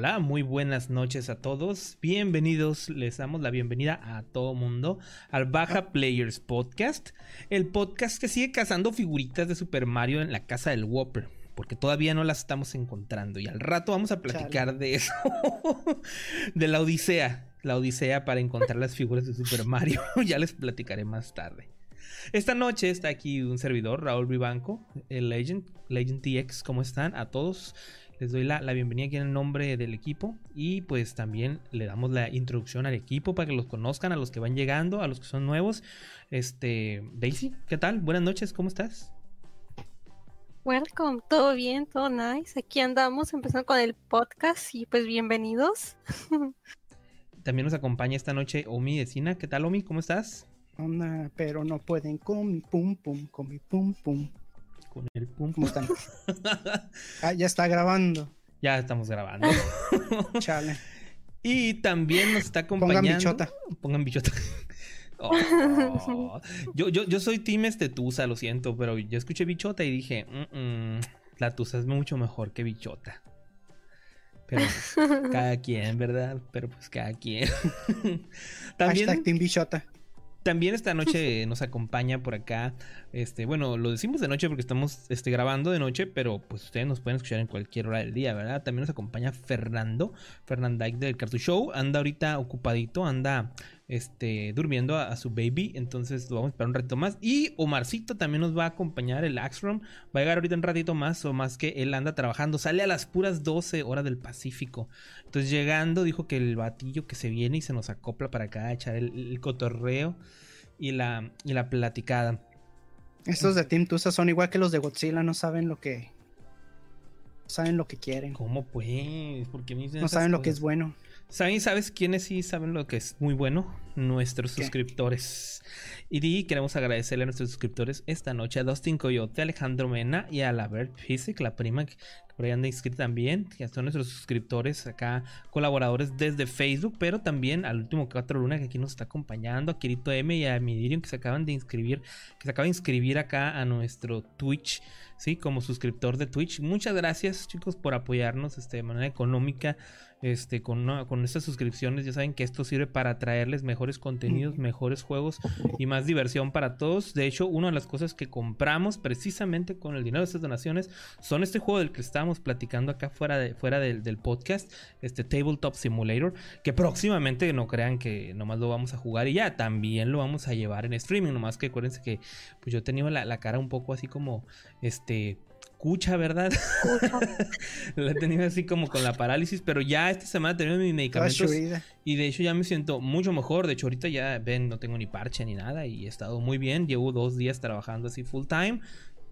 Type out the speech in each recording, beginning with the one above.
Hola, muy buenas noches a todos. Bienvenidos, les damos la bienvenida a todo mundo al Baja Players Podcast, el podcast que sigue cazando figuritas de Super Mario en la casa del Whopper, porque todavía no las estamos encontrando y al rato vamos a platicar de eso, de la Odisea, la Odisea para encontrar las figuras de Super Mario, ya les platicaré más tarde. Esta noche está aquí un servidor, Raúl Vivanco, el Legend, Legend TX, ¿cómo están? A todos les doy la, bienvenida aquí en el nombre del equipo y pues también le damos la introducción al equipo para que los conozcan, a los que van llegando, a los que son nuevos. Este, Daisy, ¿qué tal? Buenas noches, ¿cómo estás? Welcome, todo bien, todo nice. Aquí andamos empezando con el podcast y pues bienvenidos. También nos acompaña esta noche Omi Decina. ¿Qué tal, Omi? ¿Cómo estás? Onda, pero no pueden con mi pum pum, con mi pum pum con el pum. ¿Cómo están? ah, ya está grabando. Ya estamos grabando. Chale. Y también nos está acompañando. Pongan bichota. Pongan bichota. Oh. yo, yo, yo soy Team este Tusa, lo siento, pero yo escuché bichota y dije, la Tusa es mucho mejor que bichota. Pero cada quien, ¿verdad? Pero pues cada quien. También. Hashtag Team Bichota. También esta noche nos acompaña por acá, este, bueno, lo decimos de noche porque estamos este, grabando de noche, pero pues ustedes nos pueden escuchar en cualquier hora del día, ¿verdad? También nos acompaña Fernando, Fernandike del Cartoon Show, anda ahorita ocupadito, anda este, durmiendo a, su baby. Entonces lo vamos a esperar un ratito más. Y Omarcito también nos va a acompañar, el Axrom. Va a llegar ahorita un ratito más, o más que él anda trabajando. Sale a las puras 12 horas del Pacífico. Entonces llegando, dijo que el batillo que se viene y se nos acopla para acá, echar el, cotorreo y la platicada. Estos de Team Tusa son igual que los de Godzilla, no saben lo que. saben lo que quieren. ¿Cómo pues? Porque no saben lo que es bueno. ¿Saben, ¿Sabes quiénes sí saben lo que es muy bueno? Nuestros suscriptores. Y queremos agradecerle a nuestros suscriptores esta noche a Dustin Coyote, Alejandro Mena y a la Bert Physic, la prima que por ahí anda inscrita también, que son nuestros suscriptores acá, colaboradores desde Facebook, pero también al último 4 Luna que aquí nos está acompañando, a Kirito M y a Midirium que se acaban de inscribir, que se acaba de inscribir acá a nuestro Twitch, ¿sí? Como suscriptor de Twitch. Muchas gracias chicos por apoyarnos este, de manera económica este, con, con estas suscripciones. Ya saben que esto sirve para traerles mejores contenidos, mejores juegos y más diversión para todos. De hecho, una de las cosas que compramos precisamente con el dinero de estas donaciones son este juego del que estamos platicando acá fuera, de, fuera del, del podcast, este Tabletop Simulator, que próximamente no crean que nomás lo vamos a jugar y ya, también lo vamos a llevar en streaming. Nomás que acuérdense que pues yo he tenido la, la cara un poco así como este escucha, ¿verdad? la he tenido así como con la parálisis, pero ya esta semana he tenido mis medicamentos y de hecho ya me siento mucho mejor. De hecho, ahorita ya ven, no tengo ni parche ni nada y he estado muy bien. Llevo dos días trabajando así full time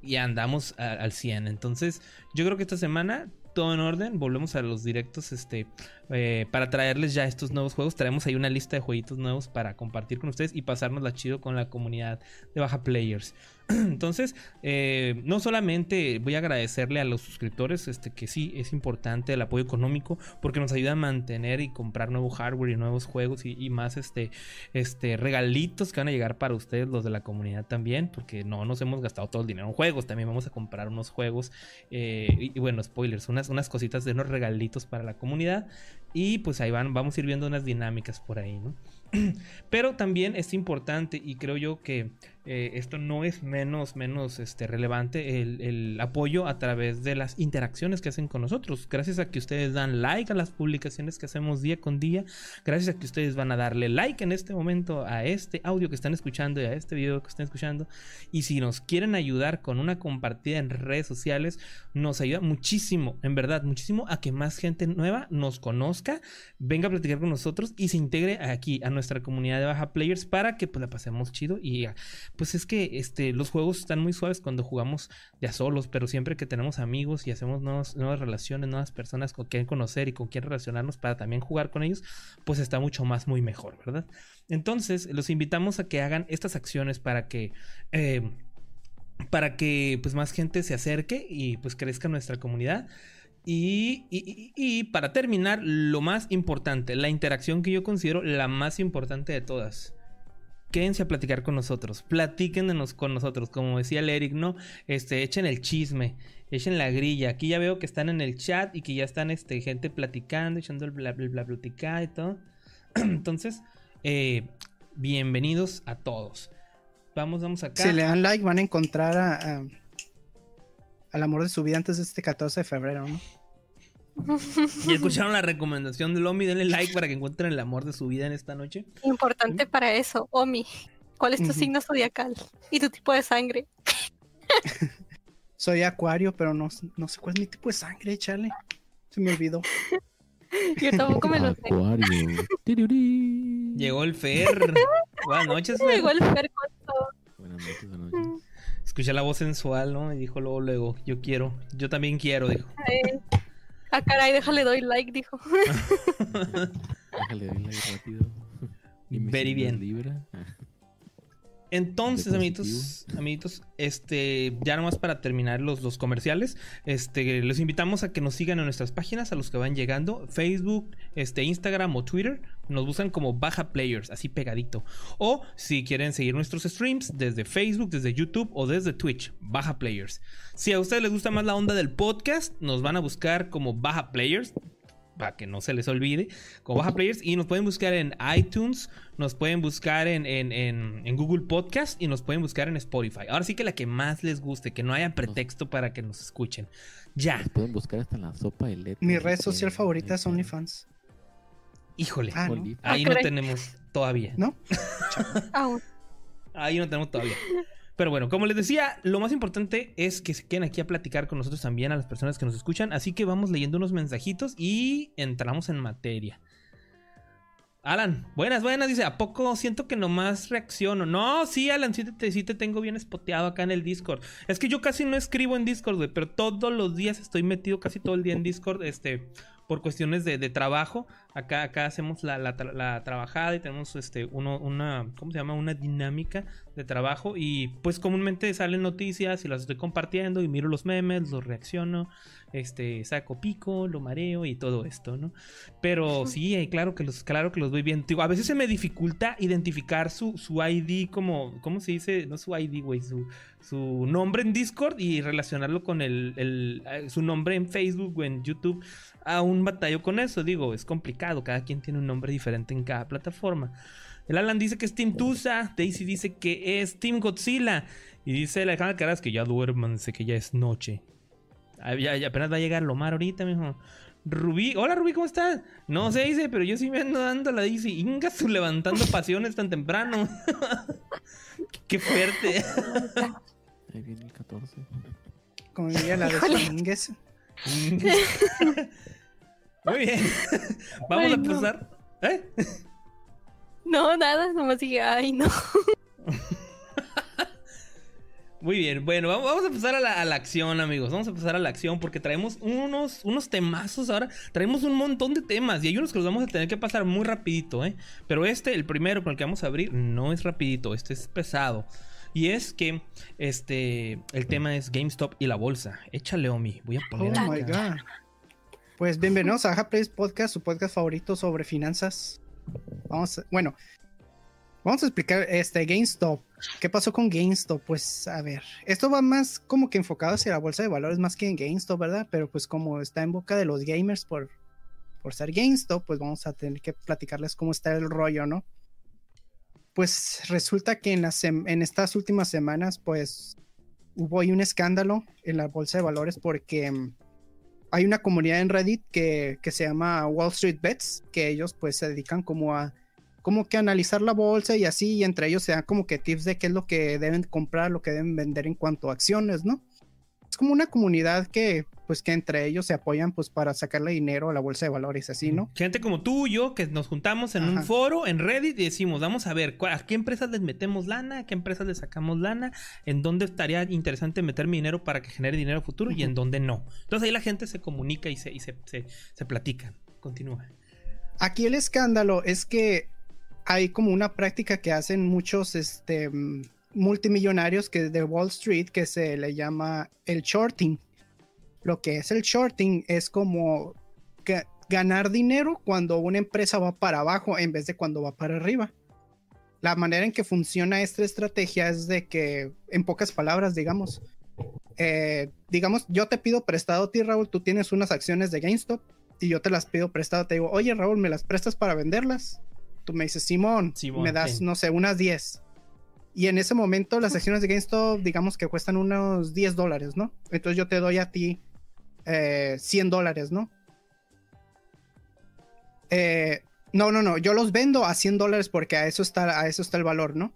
y andamos al 100. Entonces, yo creo que esta semana todo en orden. Volvemos a los directos este, eh, para traerles ya estos nuevos juegos. Traemos ahí una lista de jueguitos nuevos para compartir con ustedes y pasarnos la chido con la comunidad de Baja Players. Entonces, eh, no solamente voy a agradecerle a los suscriptores, este, que sí es importante el apoyo económico, porque nos ayuda a mantener y comprar nuevo hardware y nuevos juegos y, más este, este, regalitos que van a llegar para ustedes, los de la comunidad también, porque no nos hemos gastado todo el dinero en juegos, también vamos a comprar unos juegos eh, y, bueno, spoilers, unas, unas cositas de unos regalitos para la comunidad y pues ahí van, vamos a ir viendo unas dinámicas por ahí, ¿no? Pero también es importante y creo yo que eh, esto no es menos, menos este, relevante el, apoyo a través de las interacciones que hacen con nosotros. Gracias a que ustedes dan like a las publicaciones que hacemos día con día. Gracias a que ustedes van a darle like en este momento a este audio que están escuchando y a este video que están escuchando. Y si nos quieren ayudar con una compartida en redes sociales, nos ayuda muchísimo, en verdad, muchísimo a que más gente nueva nos conozca, venga a platicar con nosotros y se integre aquí a nuestra comunidad de Baja Players para que pues la pasemos chido y pues es que este, los juegos están muy suaves cuando jugamos de a solos, pero siempre que tenemos amigos y hacemos nuevas relaciones, nuevas personas con quien conocer y con quien relacionarnos para también jugar con ellos, pues está mucho más, muy mejor, ¿verdad? Entonces, los invitamos a que hagan estas acciones para que... Eh, para que pues más gente se acerque y pues crezca nuestra comunidad. Y, para terminar, lo más importante, la interacción que yo considero la más importante de todas. Quédense a platicar con nosotros, platíquenos con nosotros, como decía el Eric, ¿no? Este, echen el chisme, echen la grilla. Aquí ya veo que están en el chat y que ya están este, gente platicando, echando el bla bla bla, y todo. Entonces, eh, bienvenidos a todos. Vamos, vamos acá. Si le dan like, van a encontrar a, al amor de su vida antes de este 14 de febrero, ¿no? Y escucharon la recomendación del Omi, denle like para que encuentren el amor de su vida en esta noche. Importante para eso, Omi. ¿Cuál es tu signo zodiacal? ¿Y tu tipo de sangre? Soy acuario, pero no, no sé cuál es mi tipo de sangre, chale. Se me olvidó. Yo tampoco me lo sé. Acuario. Llegó el Fer. Buenas noches, Fer. Llegó el Fer con todo. Buenas noches, buenas noches. Escuché la voz sensual, ¿no? Y dijo luego, luego, yo quiero. Yo también quiero, dijo. Ah, caray, déjale doy like, dijo. déjale doy like rápido. Very bien. Libra. Entonces, amiguitos, amiguitos, este, ya nomás para terminar los, los comerciales, este, les invitamos a que nos sigan en nuestras páginas, a los que van llegando, Facebook, este, Instagram o Twitter, nos buscan como Baja Players, así pegadito. O si quieren seguir nuestros streams desde Facebook, desde YouTube o desde Twitch, Baja Players. Si a ustedes les gusta más la onda del podcast, nos van a buscar como Baja Players, para que no se les olvide, como Baja Players. Y nos pueden buscar en iTunes, nos pueden buscar en, Google Podcast y nos pueden buscar en Spotify. Ahora sí que la que más les guste, que no haya pretexto para que nos escuchen. Ya. Nos pueden buscar hasta en la sopa de letra. Mi red social favorita es OnlyFans. Híjole, ah, ahí no tenemos todavía. ¿No? ahí no tenemos todavía. Pero bueno, como les decía, lo más importante es que se queden aquí a platicar con nosotros también a las personas que nos escuchan. Así que vamos leyendo unos mensajitos y entramos en materia. Alan, buenas, buenas, dice, ¿a poco siento que nomás reacciono? No, sí, Alan, sí te, sí te tengo bien espoteado acá en el Discord. Es que yo casi no escribo en Discord, güey, pero todos los días estoy metido casi todo el día en Discord, este, por cuestiones de, trabajo. Acá, acá hacemos la, la, trabajada y tenemos este, uno, una, ¿cómo se llama? Una dinámica de trabajo. Y pues comúnmente salen noticias y las estoy compartiendo y miro los memes, los reacciono, este, saco pico, lo mareo y todo esto, ¿no? Pero sí, eh, claro que los, claro que los voy bien. a veces se me dificulta identificar su, su ID como, ¿cómo se dice? No su ID, güey, su, su nombre en Discord y relacionarlo con el, el, eh, su nombre en Facebook o en YouTube a un batallo con eso. Digo, es complicado. Cada quien tiene un nombre diferente en cada plataforma. El Alan dice que es Team Tusa. Daisy dice que es Team Godzilla. Y dice Alejandra Caras que ya duerman, sé que ya es noche. Ah, ya, apenas va a llegar Lomar ahorita, mismo. Rubí, hola Rubí, ¿cómo estás? No sé, dice, pero yo sí me ando dando la Daisy. Ingasu levantando pasiones tan temprano. Qué fuerte. Ahí viene el 14. Como diría la de Muy bien. Vamos a pasar. ¿Eh? No, nada, nomás dije, ay, no. Muy bien, bueno, vamos a pasar a la, acción, amigos. Vamos a pasar a la acción porque traemos unos, unos temazos ahora. Traemos un montón de temas y hay unos que los vamos a tener que pasar muy rapidito, ¿eh? Pero este, el primero con el que vamos a abrir, no es rapidito, este es pesado. Y es que este el tema es GameStop y la bolsa. Échale, Omi. Voy a poner. Oh my God. Pues bienvenidos a Happy Podcast, su podcast favorito sobre finanzas. Vamos, a, bueno, vamos a explicar este GameStop. ¿Qué pasó con GameStop? Pues a ver, esto va más como que enfocado hacia la bolsa de valores más que en GameStop, ¿verdad? Pero pues como está en boca de los gamers por, por ser GameStop, pues vamos a tener que platicarles cómo está el rollo, ¿no? pues resulta que en, las, en estas últimas semanas, pues hubo ahí un escándalo en la bolsa de valores porque mm, hay una comunidad en Reddit que, se llama Wall Street Bets, que ellos pues se dedican como a como que analizar la bolsa y así, y entre ellos se dan como que tips de qué es lo que deben comprar, lo que deben vender en cuanto a acciones, ¿no? Como una comunidad que pues que entre ellos se apoyan pues para sacarle dinero a la bolsa de valores, así, ¿no? Gente como tú y yo que nos juntamos en un foro, en Reddit, y decimos, vamos a ver, ¿cuál- ¿a qué empresas les metemos lana? ¿A qué empresas les sacamos lana? ¿En dónde estaría interesante meter mi dinero para que genere dinero futuro y en dónde no? Entonces ahí la gente se comunica y se, y se, se, se platican. Continúa. Aquí el escándalo es que hay como una práctica que hacen muchos este, mm, multimillonarios que de Wall Street que se le llama el shorting. Lo que es el shorting es como ga- ganar dinero cuando una empresa va para abajo en vez de cuando va para arriba. La manera en que funciona esta estrategia es de que, en pocas palabras, digamos, eh, digamos, yo te pido prestado a ti, Raúl, tú tienes unas acciones de GameStop y yo te las pido prestado, te digo, oye Raúl, ¿me las prestas para venderlas? Tú me dices, Simón, Simón, me das, sí. no sé, unas 10. Y en ese momento las acciones de GameStop, digamos que cuestan unos 10 dólares, ¿no? Entonces yo te doy a ti eh, 100 dólares, ¿no? Eh, no, no, no, yo los vendo a 100 dólares porque a eso está, a eso está el valor, ¿no?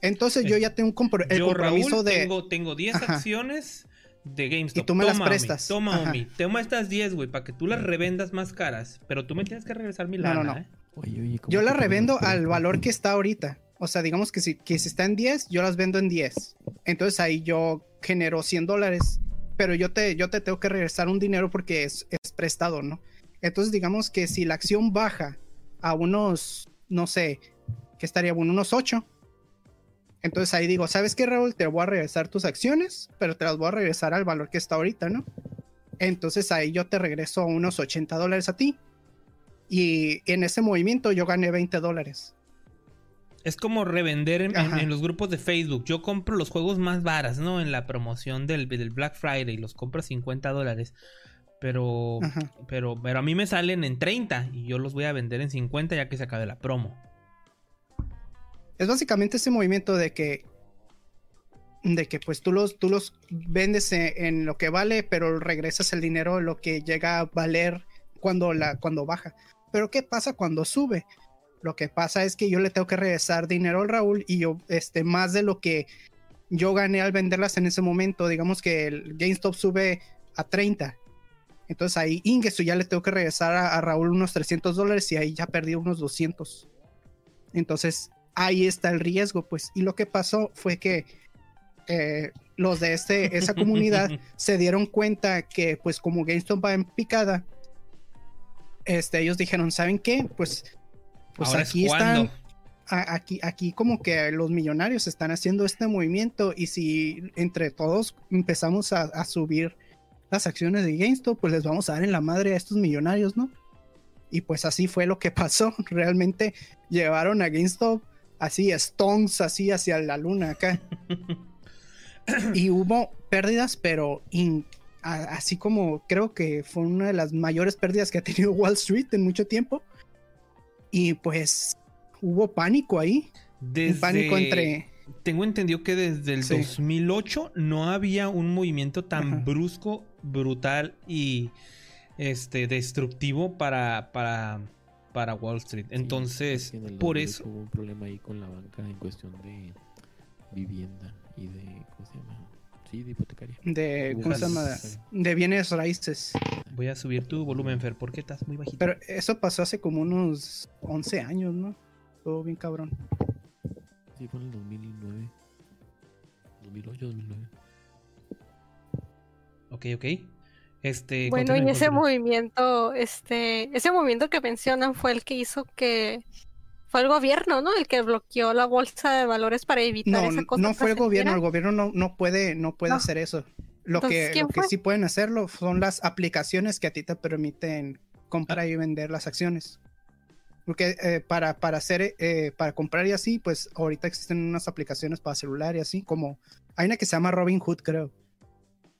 Entonces yo Eh, ya tengo un compro- el Yo, compromiso Raúl, de... tengo, tengo 10 Ajá. acciones de GameStop. Y tú me las Toma, Omi, prestas. Toma, Ajá. Omi. Toma estas 10, güey, para que tú las revendas más caras. Pero tú me tienes que regresar mi lana, no, no. ¿eh? Oye, oye, ¿cómo Yo las revendo al prestas? valor que está ahorita. O sea, digamos que si, que si está en 10, yo las vendo en 10. Entonces ahí yo genero 100 dólares. Pero yo te, yo te tengo que regresar un dinero porque es, es prestado, ¿no? Entonces digamos que si la acción baja a unos, no sé, ¿qué estaría bueno? Unos 8. Entonces ahí digo, ¿sabes qué, Raúl? Te voy a regresar tus acciones, pero te las voy a regresar al valor que está ahorita, ¿no? Entonces ahí yo te regreso unos 80 dólares a ti. Y en ese movimiento yo gané 20 dólares. Es como revender en, en- en los grupos de Facebook. Yo compro los juegos más varas, ¿no? En la promoción del, del Black Friday. Los compro a 50 dólares. Pero, Ajá. pero, pero a mí me salen en 30 y yo los voy a vender en 50 ya que se acabe la promo. Es básicamente ese movimiento de que de que pues tú los, tú los vendes e- en lo que vale, pero regresas el dinero lo que llega a valer cuando, la, cuando baja. Pero ¿qué pasa cuando sube? Lo que pasa es que yo le tengo que regresar dinero al Raúl y yo, este, más de lo que yo gané al venderlas en ese momento, digamos que el GameStop sube a 30. Entonces ahí Ingesu ya le tengo que regresar a, a Raúl unos 300 dólares y ahí ya perdí unos 200. Entonces ahí está el riesgo, pues. Y lo que pasó fue que eh, los de este, esa comunidad se dieron cuenta que, pues, como GameStop va en picada, este, ellos dijeron, ¿saben qué? Pues, pues Ahora aquí están, aquí, aquí como que los millonarios están haciendo este movimiento y si entre todos empezamos a, a subir las acciones de GameStop, pues les vamos a dar en la madre a estos millonarios, ¿no? Y pues así fue lo que pasó. Realmente llevaron a GameStop así, stones, así hacia la luna acá. y hubo pérdidas, pero in- a- así como creo que fue una de las mayores pérdidas que ha tenido Wall Street en mucho tiempo. Y pues hubo pánico ahí. Desde... Un pánico entre... Tengo entendido que desde el Sí. 2008 no había un movimiento tan Ajá. brusco, brutal y este destructivo para, para, para Wall Street. Sí, Entonces, es que en el por 2008 eso... Hubo un problema ahí con la banca en cuestión de vivienda y de. ¿Cómo se llama? Sí, de hipotecaria. de, ¿cómo se llama? De bienes raíces. Voy a subir tu volumen, Fer, porque estás muy bajito. Pero eso pasó hace como unos 11 años, ¿no? Todo bien cabrón. Sí, fue en el 2009. 2008, 2009. Ok, ok. Este, Bueno, y ese movimiento, este, ese movimiento que mencionan fue el que hizo que fue el gobierno, ¿no? El que bloqueó la bolsa de valores para evitar No, esa cosa. no fue el gobierno, el gobierno no, no puede, no puede No. hacer eso. Lo Entonces, que, ¿quién lo que sí pueden hacerlo son las aplicaciones que a ti te permiten comprar y vender las acciones. Porque eh, para, para hacer, eh, para comprar y así, pues ahorita existen unas aplicaciones para celular y así, como hay una que se llama Robinhood, creo.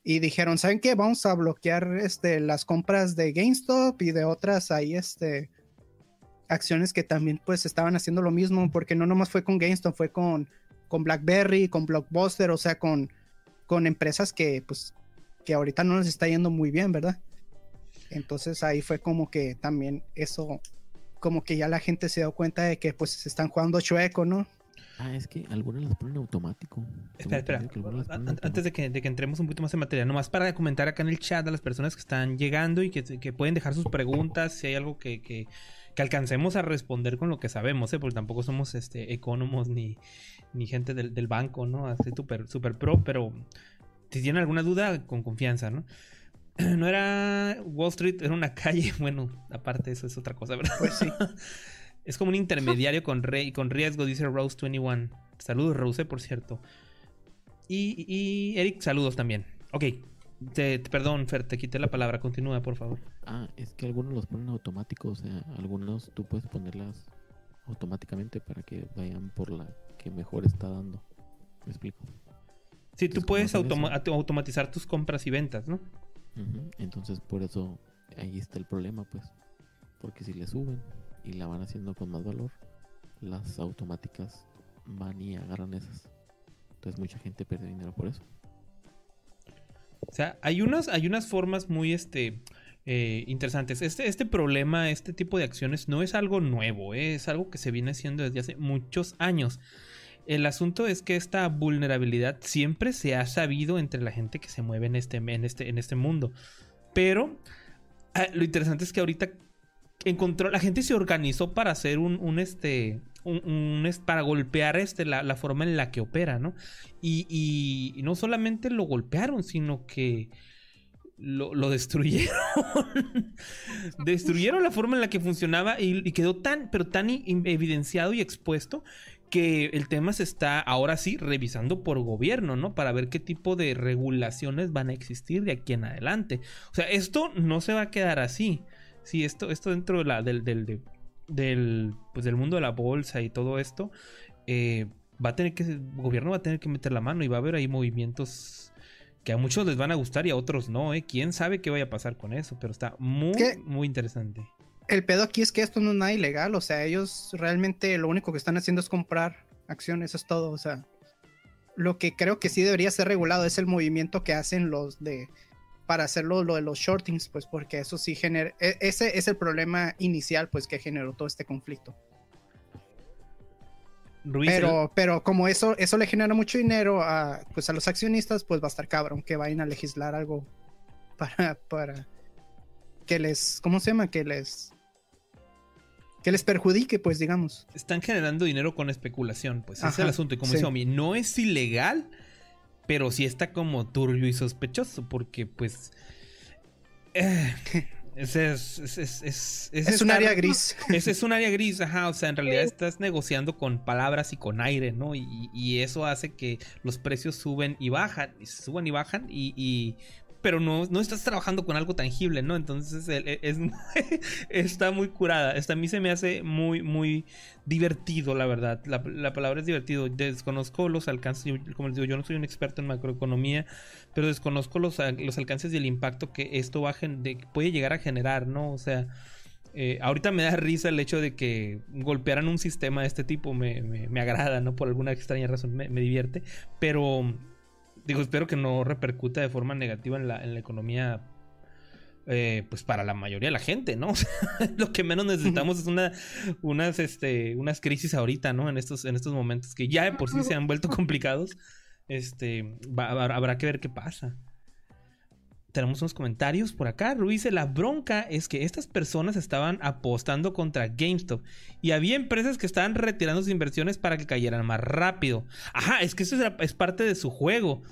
Y dijeron, ¿saben qué? Vamos a bloquear este, las compras de GameStop y de otras ahí, este, acciones que también pues estaban haciendo lo mismo, porque no nomás fue con GameStop, fue con, con BlackBerry, con Blockbuster, o sea, con, con empresas que pues que ahorita no les está yendo muy bien, ¿verdad? Entonces ahí fue como que también eso, como que ya la gente se dio cuenta de que pues se están jugando chueco, ¿no? Ah, es que algunas las ponen automático. Espera, espera. Antes de que, de que, entremos un poquito más en materia, nomás para comentar acá en el chat a las personas que están llegando y que, que pueden dejar sus preguntas, si hay algo que, que, alcancemos a responder con lo que sabemos, ¿eh? porque tampoco somos este ecónomos ni, ni gente del, del banco, ¿no? Así súper super pro, pero si tienen alguna duda, con confianza, ¿no? No era Wall Street, era una calle. Bueno, aparte eso es otra cosa, ¿verdad? Pues sí. Es como un intermediario con, con riesgo, dice Rose21. Saludos, Rose, por cierto. Y, Eric, saludos también. Ok. Perdón, Fer, te quité la palabra. Continúa, por favor. Ah, es que algunos los ponen automáticos. O sea, algunos tú puedes ponerlas automáticamente para que vayan por la que mejor está dando. ¿Me explico? Sí, tú puedes automatizar tus compras y ventas, ¿no? Entonces, por eso ahí está el problema, pues. Porque si le suben y la van haciendo con más valor, las automáticas van y agarran esas. Entonces mucha gente pierde dinero por eso. O sea, hay unas, hay unas formas muy este, eh, interesantes. Este, este problema, este tipo de acciones no es algo nuevo, ¿eh? es algo que se viene haciendo desde hace muchos años. El asunto es que esta vulnerabilidad siempre se ha sabido entre la gente que se mueve en este, en este, en este mundo. Pero ah, lo interesante es que ahorita encontró, la gente se organizó para hacer un, este, un, para golpear este, la, forma en la que opera, ¿no? Y, no solamente lo golpearon, sino que lo, destruyeron. destruyeron la forma en la que funcionaba y, quedó tan, pero tan evidenciado y expuesto que el tema se está ahora sí revisando por gobierno, ¿no? Para ver qué tipo de regulaciones van a existir de aquí en adelante. O sea, esto no se va a quedar así. Sí, esto, esto dentro de la, del, del, del, pues del mundo de la bolsa y todo esto, eh, va a tener que, el gobierno va a tener que meter la mano y va a haber ahí movimientos que a muchos les van a gustar y a otros no, ¿eh? ¿Quién sabe qué vaya a pasar con eso? Pero está muy, muy interesante. El pedo aquí es que esto no es nada ilegal, o sea, ellos realmente lo único que están haciendo es comprar acciones, es todo, o sea, lo que creo que sí debería ser regulado es el movimiento que hacen los de para hacerlo lo de los shortings, pues porque eso sí genera, e, ese es el problema inicial pues que generó todo este conflicto. pero, pero como eso, eso le genera mucho dinero a, pues a los accionistas, pues va a estar cabrón que vayan a legislar algo para, para que les, ¿cómo se llama? Que les que les perjudique, pues digamos. Están generando dinero con especulación, pues ese es el asunto. Y como dice Omi, no es ilegal, pero sí está como turbio y sospechoso, porque pues... Eh, ese es, es, un área gris. Ese es un área gris, ajá. O sea, en realidad estás negociando con palabras y con aire, ¿no? Y, eso hace que los precios suben y bajan, y suben y bajan, y, pero no, no estás trabajando con algo tangible, ¿no? Entonces es, está muy curada. Esta a mí se me hace muy, muy divertido, la verdad. La, palabra es divertido. Desconozco los alcances, como les digo, yo no soy un experto en macroeconomía, pero desconozco los, los alcances y el impacto que esto va de, puede llegar a generar, ¿no? O sea... Eh, ahorita me da risa el hecho de que golpearan un sistema de este tipo, me, me, agrada, ¿no? Por alguna extraña razón me divierte, pero digo, espero que no repercuta de forma negativa en la, en la economía. Eh, pues para la mayoría de la gente, ¿no? lo que menos necesitamos es una, unas, este, unas crisis ahorita, ¿no? En estos, en estos momentos que ya de por sí se han vuelto complicados. Este, habrá que ver qué pasa. Tenemos unos comentarios por acá. Ruiz, la bronca es que estas personas estaban apostando contra GameStop y había empresas que estaban retirando sus inversiones para que cayeran más rápido. Ajá, es que eso es parte de su juego.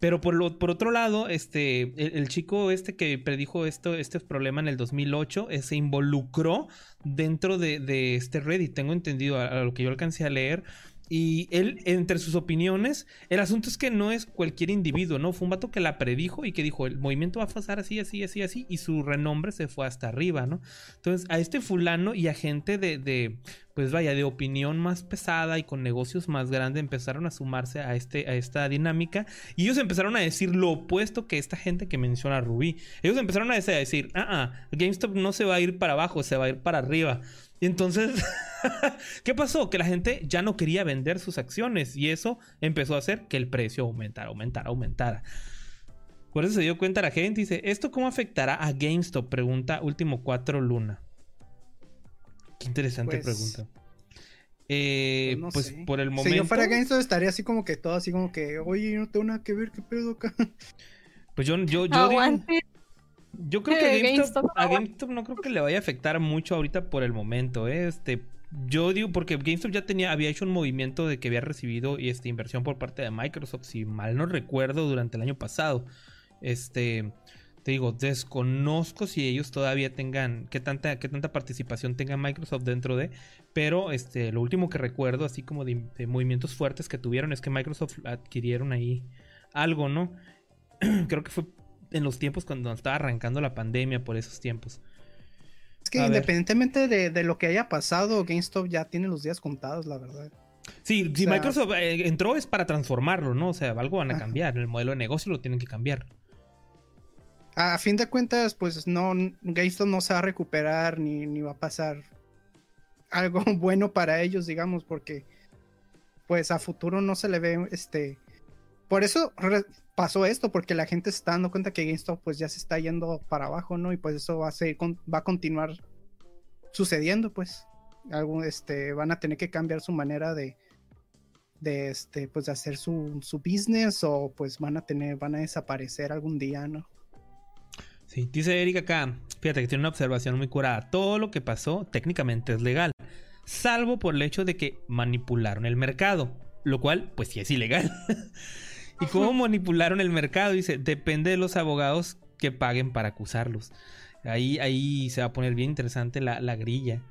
Pero por, lo, por otro lado, este, el, chico este que predijo esto, este problema en el 2008 eh, se involucró dentro de, este Reddit. Tengo entendido a, lo que yo alcancé a leer. Y él, entre sus opiniones, el asunto es que no es cualquier individuo, ¿no? Fue un vato que la predijo y que dijo, el movimiento va a pasar así, así, así, así, y su renombre se fue hasta arriba, ¿no? Entonces, a este fulano y a gente de, de pues vaya, de opinión más pesada y con negocios más grandes empezaron a sumarse a, este, a esta dinámica y ellos empezaron a decir lo opuesto que esta gente que menciona Rubí. Ellos empezaron a decir, ah, ah, GameStop no se va a ir para abajo, se va a ir para arriba. Y entonces, ¿qué pasó? Que la gente ya no quería vender sus acciones y eso empezó a hacer que el precio aumentara, aumentara, aumentara. Por eso se dio cuenta la gente y dice, ¿esto cómo afectará a GameStop? Pregunta Último 4 Luna. Qué interesante pues, pregunta. Eh, Pues no pues sé. por el momento. Si yo fuera GameStop estaría así como que todo así como que, oye, yo no tengo nada que ver, qué pedo acá. Pues yo, yo, yo, digo-. Yo creo que GameStop, GameStop, a. GameStop no creo que le vaya a afectar mucho ahorita por el momento. ¿eh? Este, yo digo porque GameStop ya tenía, había hecho un movimiento de que había recibido este, inversión por parte de Microsoft, si mal no recuerdo, durante el año pasado. Este, te digo, desconozco si ellos todavía tengan, qué tanta, qué tanta participación tenga Microsoft dentro de, pero este, lo último que recuerdo, así como de, de movimientos fuertes que tuvieron, es que Microsoft adquirieron ahí algo, ¿no? Creo que fue en los tiempos cuando estaba arrancando la pandemia, por esos tiempos. Es que A independientemente de, de lo que haya pasado, GameStop ya tiene los días contados, la verdad. Sí, si sea- Microsoft eh, entró es para transformarlo, ¿no? O sea, algo van a Ajá. cambiar, el modelo de negocio lo tienen que cambiar. A, a fin de cuentas, pues no, GameStop no se va a recuperar ni, ni va a pasar algo bueno para ellos, digamos, porque pues a futuro no se le ve este. Por eso pasó esto, porque la gente se está dando cuenta que GameStop pues ya se está yendo para abajo, ¿no? Y pues eso va a va a continuar sucediendo, pues. Algo, este, van a tener que cambiar su manera de, de este, pues de hacer su, su business, o pues van a tener, van a desaparecer algún día, ¿no? Sí, dice Eric acá, fíjate que tiene una observación muy curada. Todo lo que pasó técnicamente es legal, salvo por el hecho de que manipularon el mercado, lo cual pues sí es ilegal. ¿Y cómo manipularon el mercado? Dice, depende de los abogados que paguen para acusarlos. Ahí, ahí se va a poner bien interesante la, la grilla.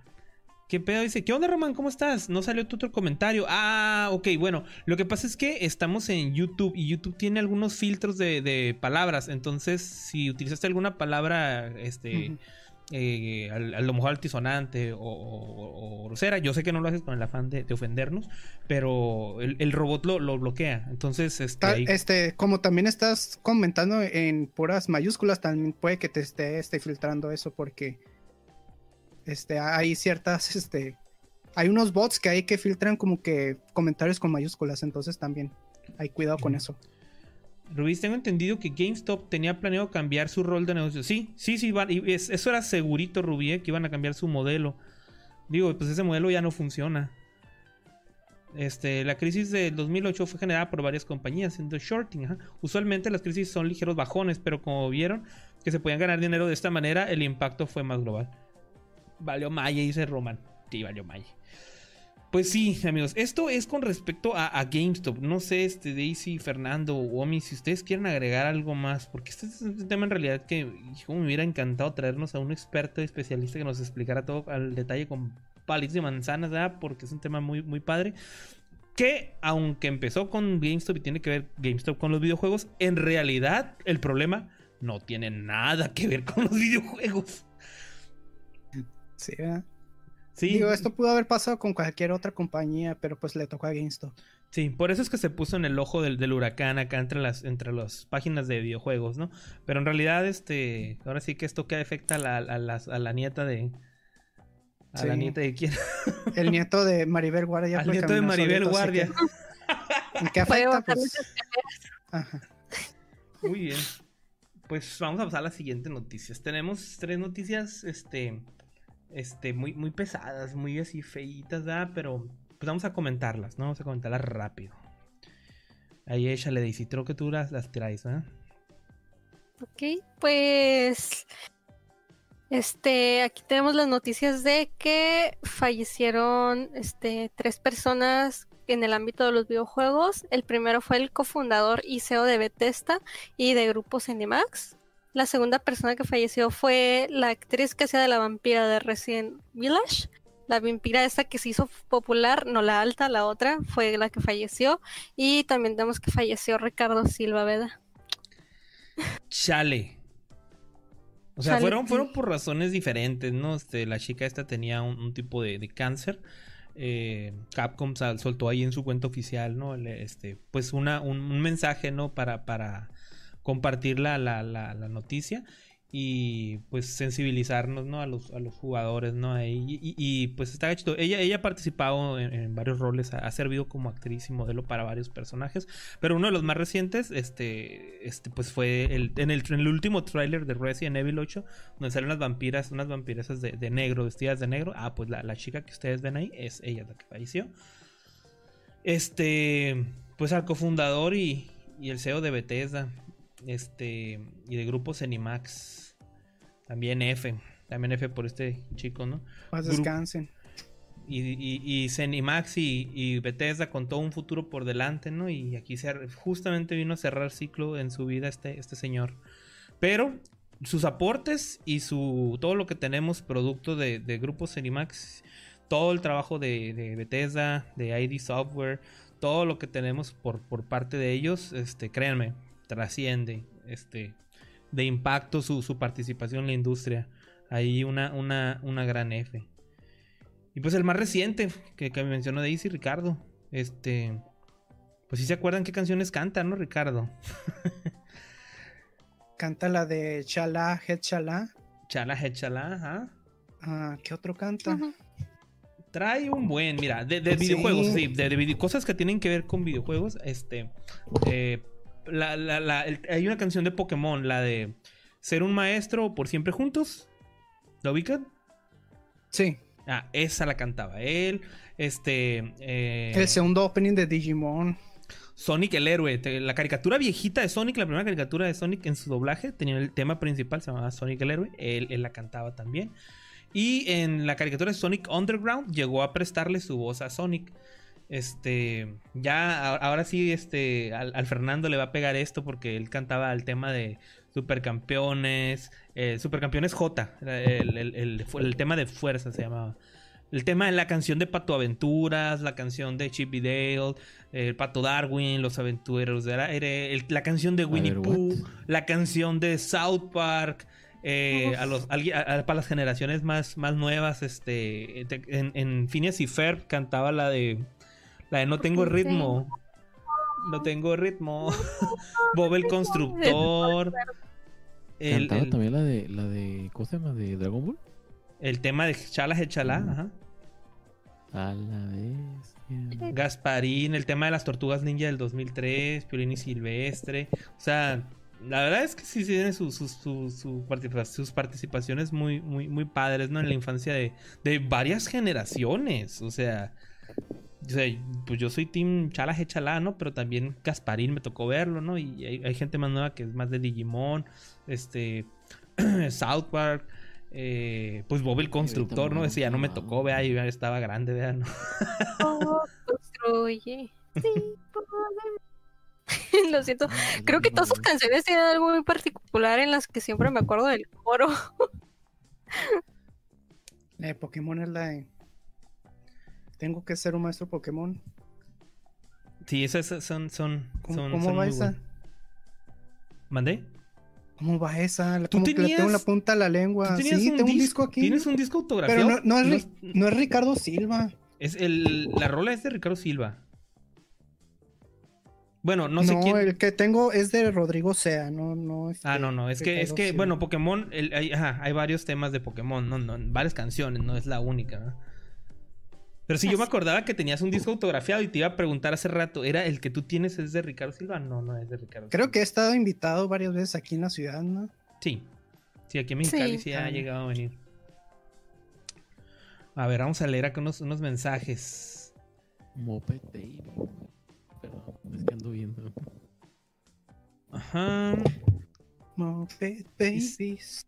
¿Qué pedo? Dice, ¿qué onda, Román? ¿Cómo estás? No salió tu otro comentario. Ah, ok, bueno. Lo que pasa es que estamos en YouTube y YouTube tiene algunos filtros de, de palabras. Entonces, si utilizaste alguna palabra, este. Eh, a, lo mejor altisonante o, o- o grosera, yo sé que no lo haces con el afán de, de ofendernos, pero el, el robot lo, lo bloquea. Entonces, este, ahí- este, como también estás comentando en puras mayúsculas, también puede que te esté, esté filtrando eso porque este, hay ciertas, este, hay unos bots que hay que filtran como que comentarios con mayúsculas, entonces también hay cuidado con eso. Rubí, tengo entendido que GameStop tenía planeado cambiar su rol de negocio. Sí, sí, sí, es- eso era segurito, Rubí, eh, que iban a cambiar su modelo. Digo, pues ese modelo ya no funciona. Este, la crisis del 2008 fue generada por varias compañías haciendo shorting. Usualmente las crisis son ligeros bajones, pero como vieron que se podían ganar dinero de esta manera, el impacto fue más global. Valió Maya, dice Roman. Sí, valió Maya. Pues sí, amigos, esto es con respecto a, GameStop. No sé, este Daisy, Fernando Omi, si ustedes quieren agregar algo más, porque este es un tema en realidad que me hubiera encantado traernos a un experto especialista que nos explicara todo al detalle con palitos y manzanas, ¿verdad? Porque es un tema muy, muy padre. Que aunque empezó con GameStop y tiene que ver GameStop con los videojuegos, en realidad el problema no tiene nada que ver con los videojuegos. Sí. Sí, Digo, esto pudo haber pasado con cualquier otra compañía, pero pues le tocó a GameStop. Sí, por eso es que se puso en el ojo del, del huracán acá entre las, entre las páginas de videojuegos, ¿no? Pero en realidad, este, ahora sí que esto que afecta a la, a las- a la nieta de. A la nieta de quién? El nieto de Maribel Guardia. Puede nieto de Maribel solito, Guardia. que- ¿En qué afecta? Pues, ajá. Muy bien. Pues vamos a pasar a las siguientes noticias. Tenemos tres noticias, este, este, muy, muy pesadas, muy así feitas, ¿verdad? Pero pues vamos a comentarlas, ¿no? Vamos a comentarlas rápido. Ahí échale, Daisy, creo que tú las, las traes, ¿verdad? Ok, pues este, aquí tenemos las noticias de que fallecieron este, tres personas en el ámbito de los videojuegos. El primero fue el cofundador y CEO de Bethesda y de Grupo Cinemax. La segunda persona que falleció fue la actriz que hacía de la vampira de Resident Village. La vampira esta que se hizo popular, no la alta, la otra, fue la que falleció. Y también tenemos que falleció Ricardo Silva Veda. Chale. O sea, Chale. fueron, fueron por razones diferentes, ¿no? Este, la chica esta tenía un, un tipo de, de cáncer. Eh, Capcom sal- soltó ahí en su cuenta oficial, ¿no? Le- Este, pues una, un, un mensaje, ¿no? Para, para compartir la, la, la, noticia. y pues sensibilizarnos ¿no? a, los, a los jugadores ¿no? y, y, pues está chido. Ella, ella ha participado en, varios roles, ha, servido como actriz y modelo para varios personajes, pero uno de los más recientes este, este pues fue el, en, el, en el último tráiler de Resident Evil 8, donde salen unas vampiras, unas vampiresas de, de negro, vestidas de negro. Ah, pues la, la, chica que ustedes ven ahí es ella la que falleció. Este, pues al cofundador y, y el CEO de Bethesda, este, y de grupo Cenimax. También F. También F por este chico, ¿no? Más descansen. Y, y, y Cenimax y, y, Bethesda con todo un futuro por delante, ¿no? Y aquí se, justamente vino a cerrar ciclo en su vida este, este señor. Pero sus aportes y su todo lo que tenemos producto de, de Grupo Cenimax, todo el trabajo de, de, Bethesda, de ID Software, todo lo que tenemos por, por parte de ellos, este, créanme, trasciende este, de impacto su, participación en la industria. Ahí una, una, una gran F. Y pues el más reciente que, que mencionó Daisy, Ricardo. Este. Pues si se acuerdan qué canciones canta, ¿no, Ricardo? canta la de Chala, Head Chala. Chala, Head Chala, ajá. Ah, ¿qué otro canta? Trae un buen, mira, de, videojuegos, sí, de, cosas que tienen que ver con videojuegos. Este. Eh, hay una canción de Pokémon, la de Ser un maestro por siempre juntos. ¿Lo ubican? Sí. Ah, esa la cantaba él. Este. Eh, el segundo opening de Digimon. Sonic el héroe. La caricatura viejita de Sonic, la primera caricatura de Sonic en su doblaje, tenía el tema principal, se llamaba Sonic el héroe. Él, él la cantaba también. Y en la caricatura de Sonic Underground llegó a prestarle su voz a Sonic. Este, ya ahora sí, este, al, Fernando le va a pegar esto porque él cantaba el tema de Supercampeones, eh, Supercampeones J, el, el, tema de fuerza se llamaba. El tema de la canción de Pato Aventuras, la canción de Chip y Dale, el Pato Darwin, Los Aventureros de la, la canción de Winnie Pooh, la canción de South Park. Eh, a los, para las generaciones más, más nuevas, este, en, en Phineas y Ferb cantaba la de la de no tengo ritmo. No tengo ritmo. Bob el constructor. El, también la de la de ¿cómo se llama? de Dragon Ball. El tema de Chala Chala, ajá. A la vez. Gasparín, el tema de las tortugas ninja del 2003, Piolín y Silvestre. O sea, la verdad es que sí tienen sus, sus, sus, participaciones muy, muy, muy padres, ¿no? En la infancia de, de varias generaciones. O sea, o sea, pues yo soy Team Chala Chala, ¿no? Pero también Gasparín me tocó verlo, ¿no? Y hay, gente más nueva que es más de Digimon, este, South Park, eh, pues Bob el Constructor, ¿no? Ese ya no me tocó, vea, yo ya estaba grande, vea, ¿no? Oh, construye. Sí, Lo siento. Creo que todas sus canciones tienen algo muy particular en las que siempre me acuerdo del coro. La de Pokémon es la de tengo que ser un maestro Pokémon. Sí, esas son. son ¿Cómo, ¿cómo va esa? ¿Mandé? ¿Cómo va esa? ¿Tú que le tengo la punta a la lengua. Sí, tengo un disco aquí. ¿Tienes un disco autografiado? Pero no, es, no, es, Ricardo Silva. Es el, la rola es de Ricardo Silva. Bueno, no sé quién. el que tengo es de Rodrigo Sea, no, no. ah, no, no, es que, es que, bueno, Pokémon, hay, ajá, hay, varios temas de Pokémon, no, no, varias canciones, no es la única. Pero si yo me acordaba que tenías un disco autografiado y te iba a preguntar hace rato, ¿era el que tú tienes es de Ricardo Silva? No, no es de Ricardo Creo que he estado invitado varias veces aquí en la ciudad, ¿no? Sí. Sí, aquí en Mexicali sí, ha llegado a venir. A ver, vamos a leer acá unos, unos mensajes. Moped Baby. Perdón, es que ando viendo. Ajá. Moped Babies.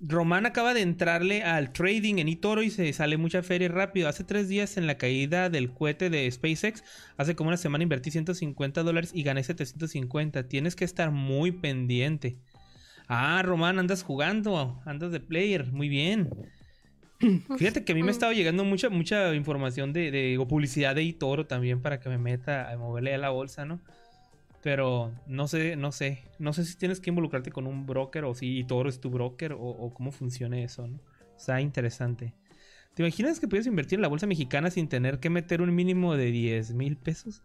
Román acaba de entrarle al trading en eToro y se sale mucha feria rápido. Hace tres días en la caída del cohete de SpaceX, hace como una semana invertí 150 dólares y gané 750. Tienes que estar muy pendiente. Ah, Román, andas jugando, andas de player, muy bien. Fíjate que a mí me ha estado llegando mucha, mucha información de, de publicidad de eToro también para que me meta a moverle a la bolsa, ¿no? Pero no sé, no sé. No sé si tienes que involucrarte con un broker o si Toro es tu broker o, cómo funciona eso, ¿no? Está interesante. ¿Te imaginas que puedes invertir en la bolsa mexicana sin tener que meter un mínimo de 10 mil pesos?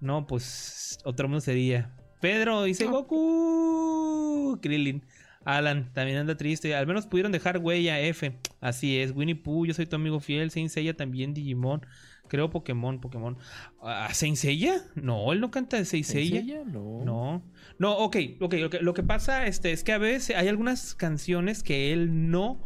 No, pues otro mundo sería. Pedro dice Goku. Krillin. Alan también anda triste. Al menos pudieron dejar huella F. Así es, Winnie Pooh, yo soy tu amigo fiel. Saint Seiya también, Digimon. Creo Pokémon, Pokémon. ¿A ah, Saint Seiya? No, él no canta de Saint Seiya. No. No. No, ok, ok, ok. Lo que pasa este, es que a veces hay algunas canciones que él no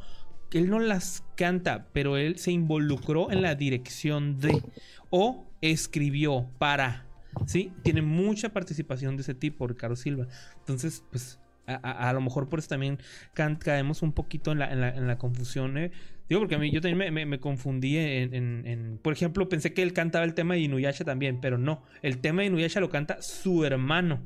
él no las canta, pero él se involucró en la dirección de o escribió para. ¿Sí? Tiene mucha participación de ese tipo, Ricardo Silva. Entonces, pues, a, lo mejor por eso también caemos un poquito en la, en la, confusión. ¿eh? Digo, porque a mí yo también me, confundí en, en, Por ejemplo, pensé que él cantaba el tema de Inuyasha también, pero no. El tema de Inuyasha lo canta su hermano.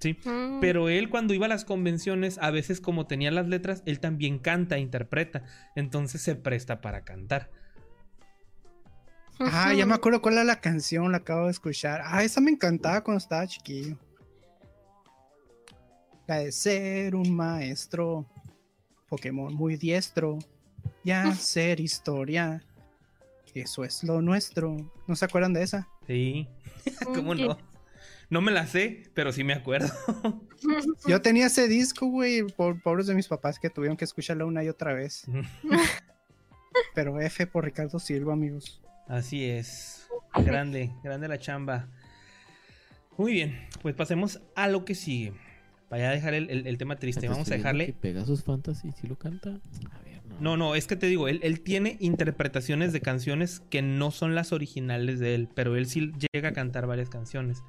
Sí. Mm. Pero él cuando iba a las convenciones, a veces como tenía las letras, él también canta e interpreta. Entonces se presta para cantar. Ah, ya me acuerdo cuál era la canción, la acabo de escuchar. Ah, esa me encantaba cuando estaba chiquillo. La de ser un maestro Pokémon muy diestro y hacer historia. Eso es lo nuestro. ¿No se acuerdan de esa? Sí. ¿Cómo no? No me la sé, pero sí me acuerdo. Yo tenía ese disco, güey, por pobres de mis papás que tuvieron que escucharlo una y otra vez. pero F por Ricardo Silva, amigos. Así es. Grande, grande la chamba. Muy bien, pues pasemos a lo que sigue. Vaya a dejar el, tema triste. Vamos a dejarle. Pegasus Fantasy si lo canta. A ver, no. no. no, es que te digo, él, él, tiene interpretaciones de canciones que no son las originales de él, pero él sí llega a cantar varias canciones.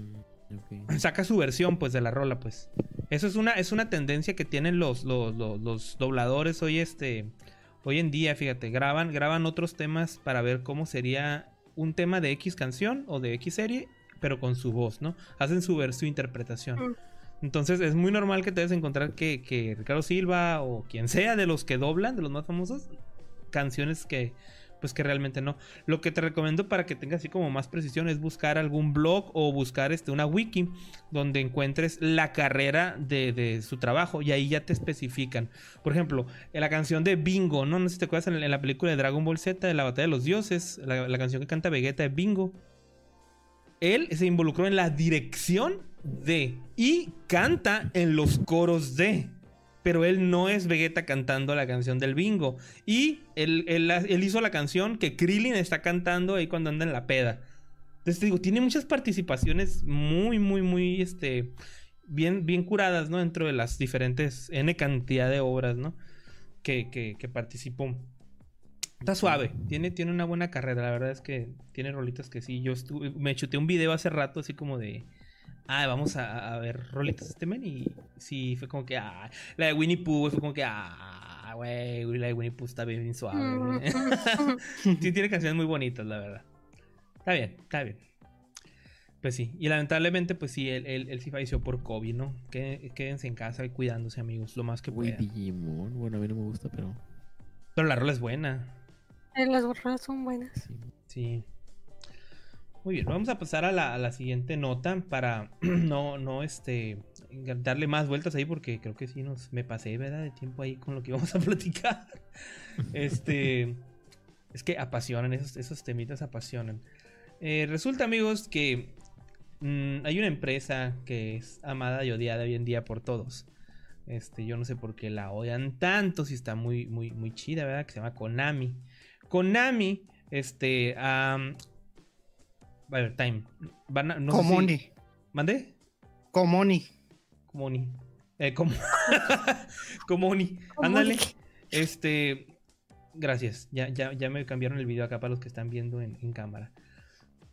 Mm, Saca su versión, pues, de la rola, pues. Eso es una, es una tendencia que tienen los, los, los, dobladores hoy, este. Hoy en día, fíjate, graban, graban otros temas para ver cómo sería un tema de X canción o de X serie, pero con su voz, ¿no? Hacen su, su interpretación. Mm. Entonces es muy normal que te des encontrar que, Ricardo Silva o quien sea de los que doblan, de los más famosos, canciones que pues que realmente no. Lo que te recomiendo para que tengas así como más precisión es buscar algún blog o buscar este, una wiki donde encuentres la carrera de, su trabajo y ahí ya te especifican. Por ejemplo, en la canción de Bingo, ¿no? No sé si te acuerdas en, la película de Dragon Ball Z, de la batalla de los dioses, la, la canción que canta Vegeta de Bingo. Él se involucró en la dirección de y canta en los coros de. Pero él no es Vegeta cantando la canción del bingo. Y él, hizo la canción que Krillin está cantando ahí cuando anda en la peda. Entonces te digo, tiene muchas participaciones muy, muy, muy, este, bien, bien curadas, ¿no? Dentro de las diferentes N cantidad de obras, ¿no? Que, que, participó. Está suave, tiene, tiene una buena carrera, la verdad es que tiene rolitas que sí. Yo estuve, me chuté un video hace rato así como de ah, vamos a, ver rolitas de este men. Y sí, fue como que, ah, la de Winnie Pooh fue como que, ah, güey, la de Winnie Pooh está bien, suave. sí, tiene canciones muy bonitas, la verdad. Está bien, está bien. Pues sí, y lamentablemente, pues sí, él, él, sí falleció por COVID, ¿no? Quédense en casa y cuidándose, amigos, lo más que puedan. Digimon, bueno, a mí no me gusta, pero. Pero la rola es buena. Eh, las rolas son buenas. sí. Muy bien, vamos a pasar a la, siguiente nota para no, no, este, darle más vueltas ahí porque creo que sí nos, me pasé, ¿verdad? De tiempo ahí con lo que íbamos a platicar. Este, es que apasionan, esos, esos temitas apasionan. Eh, resulta, amigos, que mm, hay una empresa que es amada y odiada hoy en día por todos. Este, yo no sé por qué la odian tanto, si está muy, muy, muy chida, ¿verdad? Que se llama Konami. Konami, este, ver, time. Van a, no Comoni. Si... ¿Mande? Comoni. Comoni. Eh, com... Comoni. Ándale. Este. Gracias. Ya, ya, ya me cambiaron el video acá para los que están viendo en, en cámara.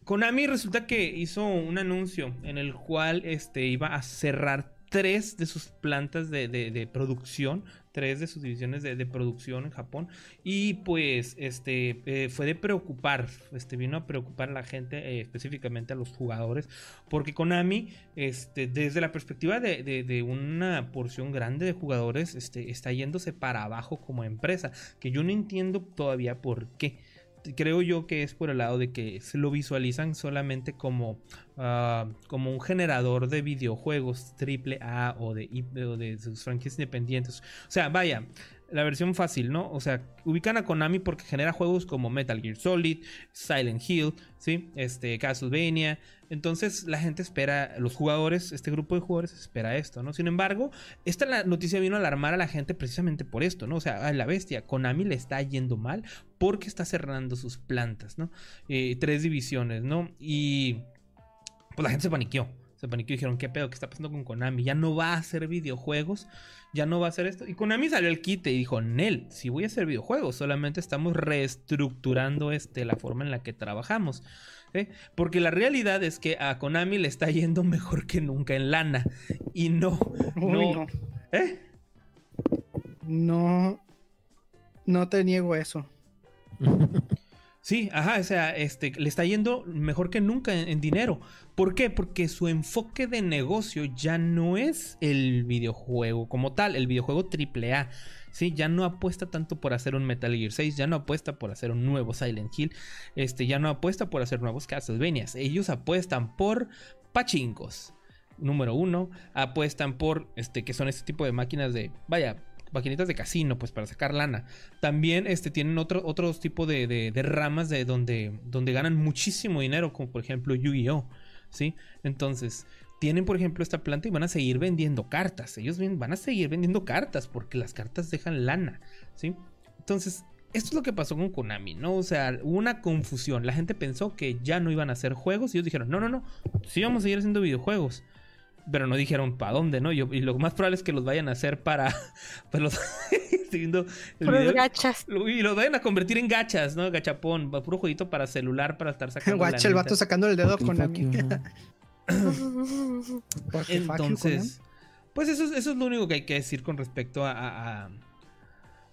Konami resulta que hizo un anuncio en el cual este, iba a cerrar tres de sus plantas de, producción, tres de sus divisiones de, producción en Japón. Y pues este eh, fue de preocupar, este vino a preocupar a la gente, eh, específicamente a los jugadores, porque Konami, este, desde la perspectiva de, una porción grande de jugadores, este, está yéndose para abajo como empresa, que yo no entiendo todavía por qué creo yo que es por el lado de que lo visualizan solamente como, ah, como un generador de videojuegos triple A o de, de sus franquicias independientes. O sea, vaya, la versión fácil, ¿no? O sea, ubican a Konami porque genera juegos como Metal Gear Solid, Silent Hill, ¿sí? Este, Castlevania. Entonces la gente espera, los jugadores, este grupo de jugadores espera esto, ¿no? Sin embargo, esta la noticia vino a alarmar a la gente precisamente por esto, ¿no? O sea, la bestia, Konami le está yendo mal porque está cerrando sus plantas, ¿no? Eh, tres divisiones, ¿no? Y pues la gente se paniqueó se paniqueó y dijeron, ¿qué pedo? ¿Qué está pasando con Konami? Ya no va a hacer videojuegos, ya no va a hacer esto. Y Konami salió el quite y dijo, Nel, si voy a hacer videojuegos, solamente estamos reestructurando este, la forma en la que trabajamos. Porque la realidad es que a Konami le está yendo mejor que nunca en lana. Y no, no, no. ¿Eh? No, no te niego eso. Sí, ajá, o sea, este, le está yendo mejor que nunca en, dinero. ¿Por qué? Porque su enfoque de negocio ya no es el videojuego como tal, el videojuego AAA. Sí, ya no apuesta tanto por hacer un Metal Gear 6, ya no apuesta por hacer un nuevo Silent Hill, este, ya no apuesta por hacer nuevos Castlevania. Ellos apuestan por pachincos. Número uno, apuestan por, este, que son este tipo de máquinas de, vaya, maquinitas de casino, pues para sacar lana. También este, tienen otro, otros tipos de, de, ramas de donde, donde ganan muchísimo dinero, como por ejemplo Yu-Gi-Oh! ¿sí? Entonces, tienen por ejemplo esta planta y van a seguir vendiendo cartas. Ellos van a seguir vendiendo cartas porque las cartas dejan lana, ¿sí? Entonces, esto es lo que pasó con Konami, ¿no? O sea, una confusión. La gente pensó que ya no iban a hacer juegos y ellos dijeron, no, no, no, sí vamos a seguir haciendo videojuegos pero no dijeron para dónde, ¿no? y lo más probable es que los vayan a hacer para, para los siguiendo el gachas. Y los vayan a convertir en gachas, ¿no? Gachapón, puro jueguito para celular para estar sacando Guacha, el vato sacando el dedo con la Entonces, pues eso, eso es lo único que hay que decir con respecto a, a,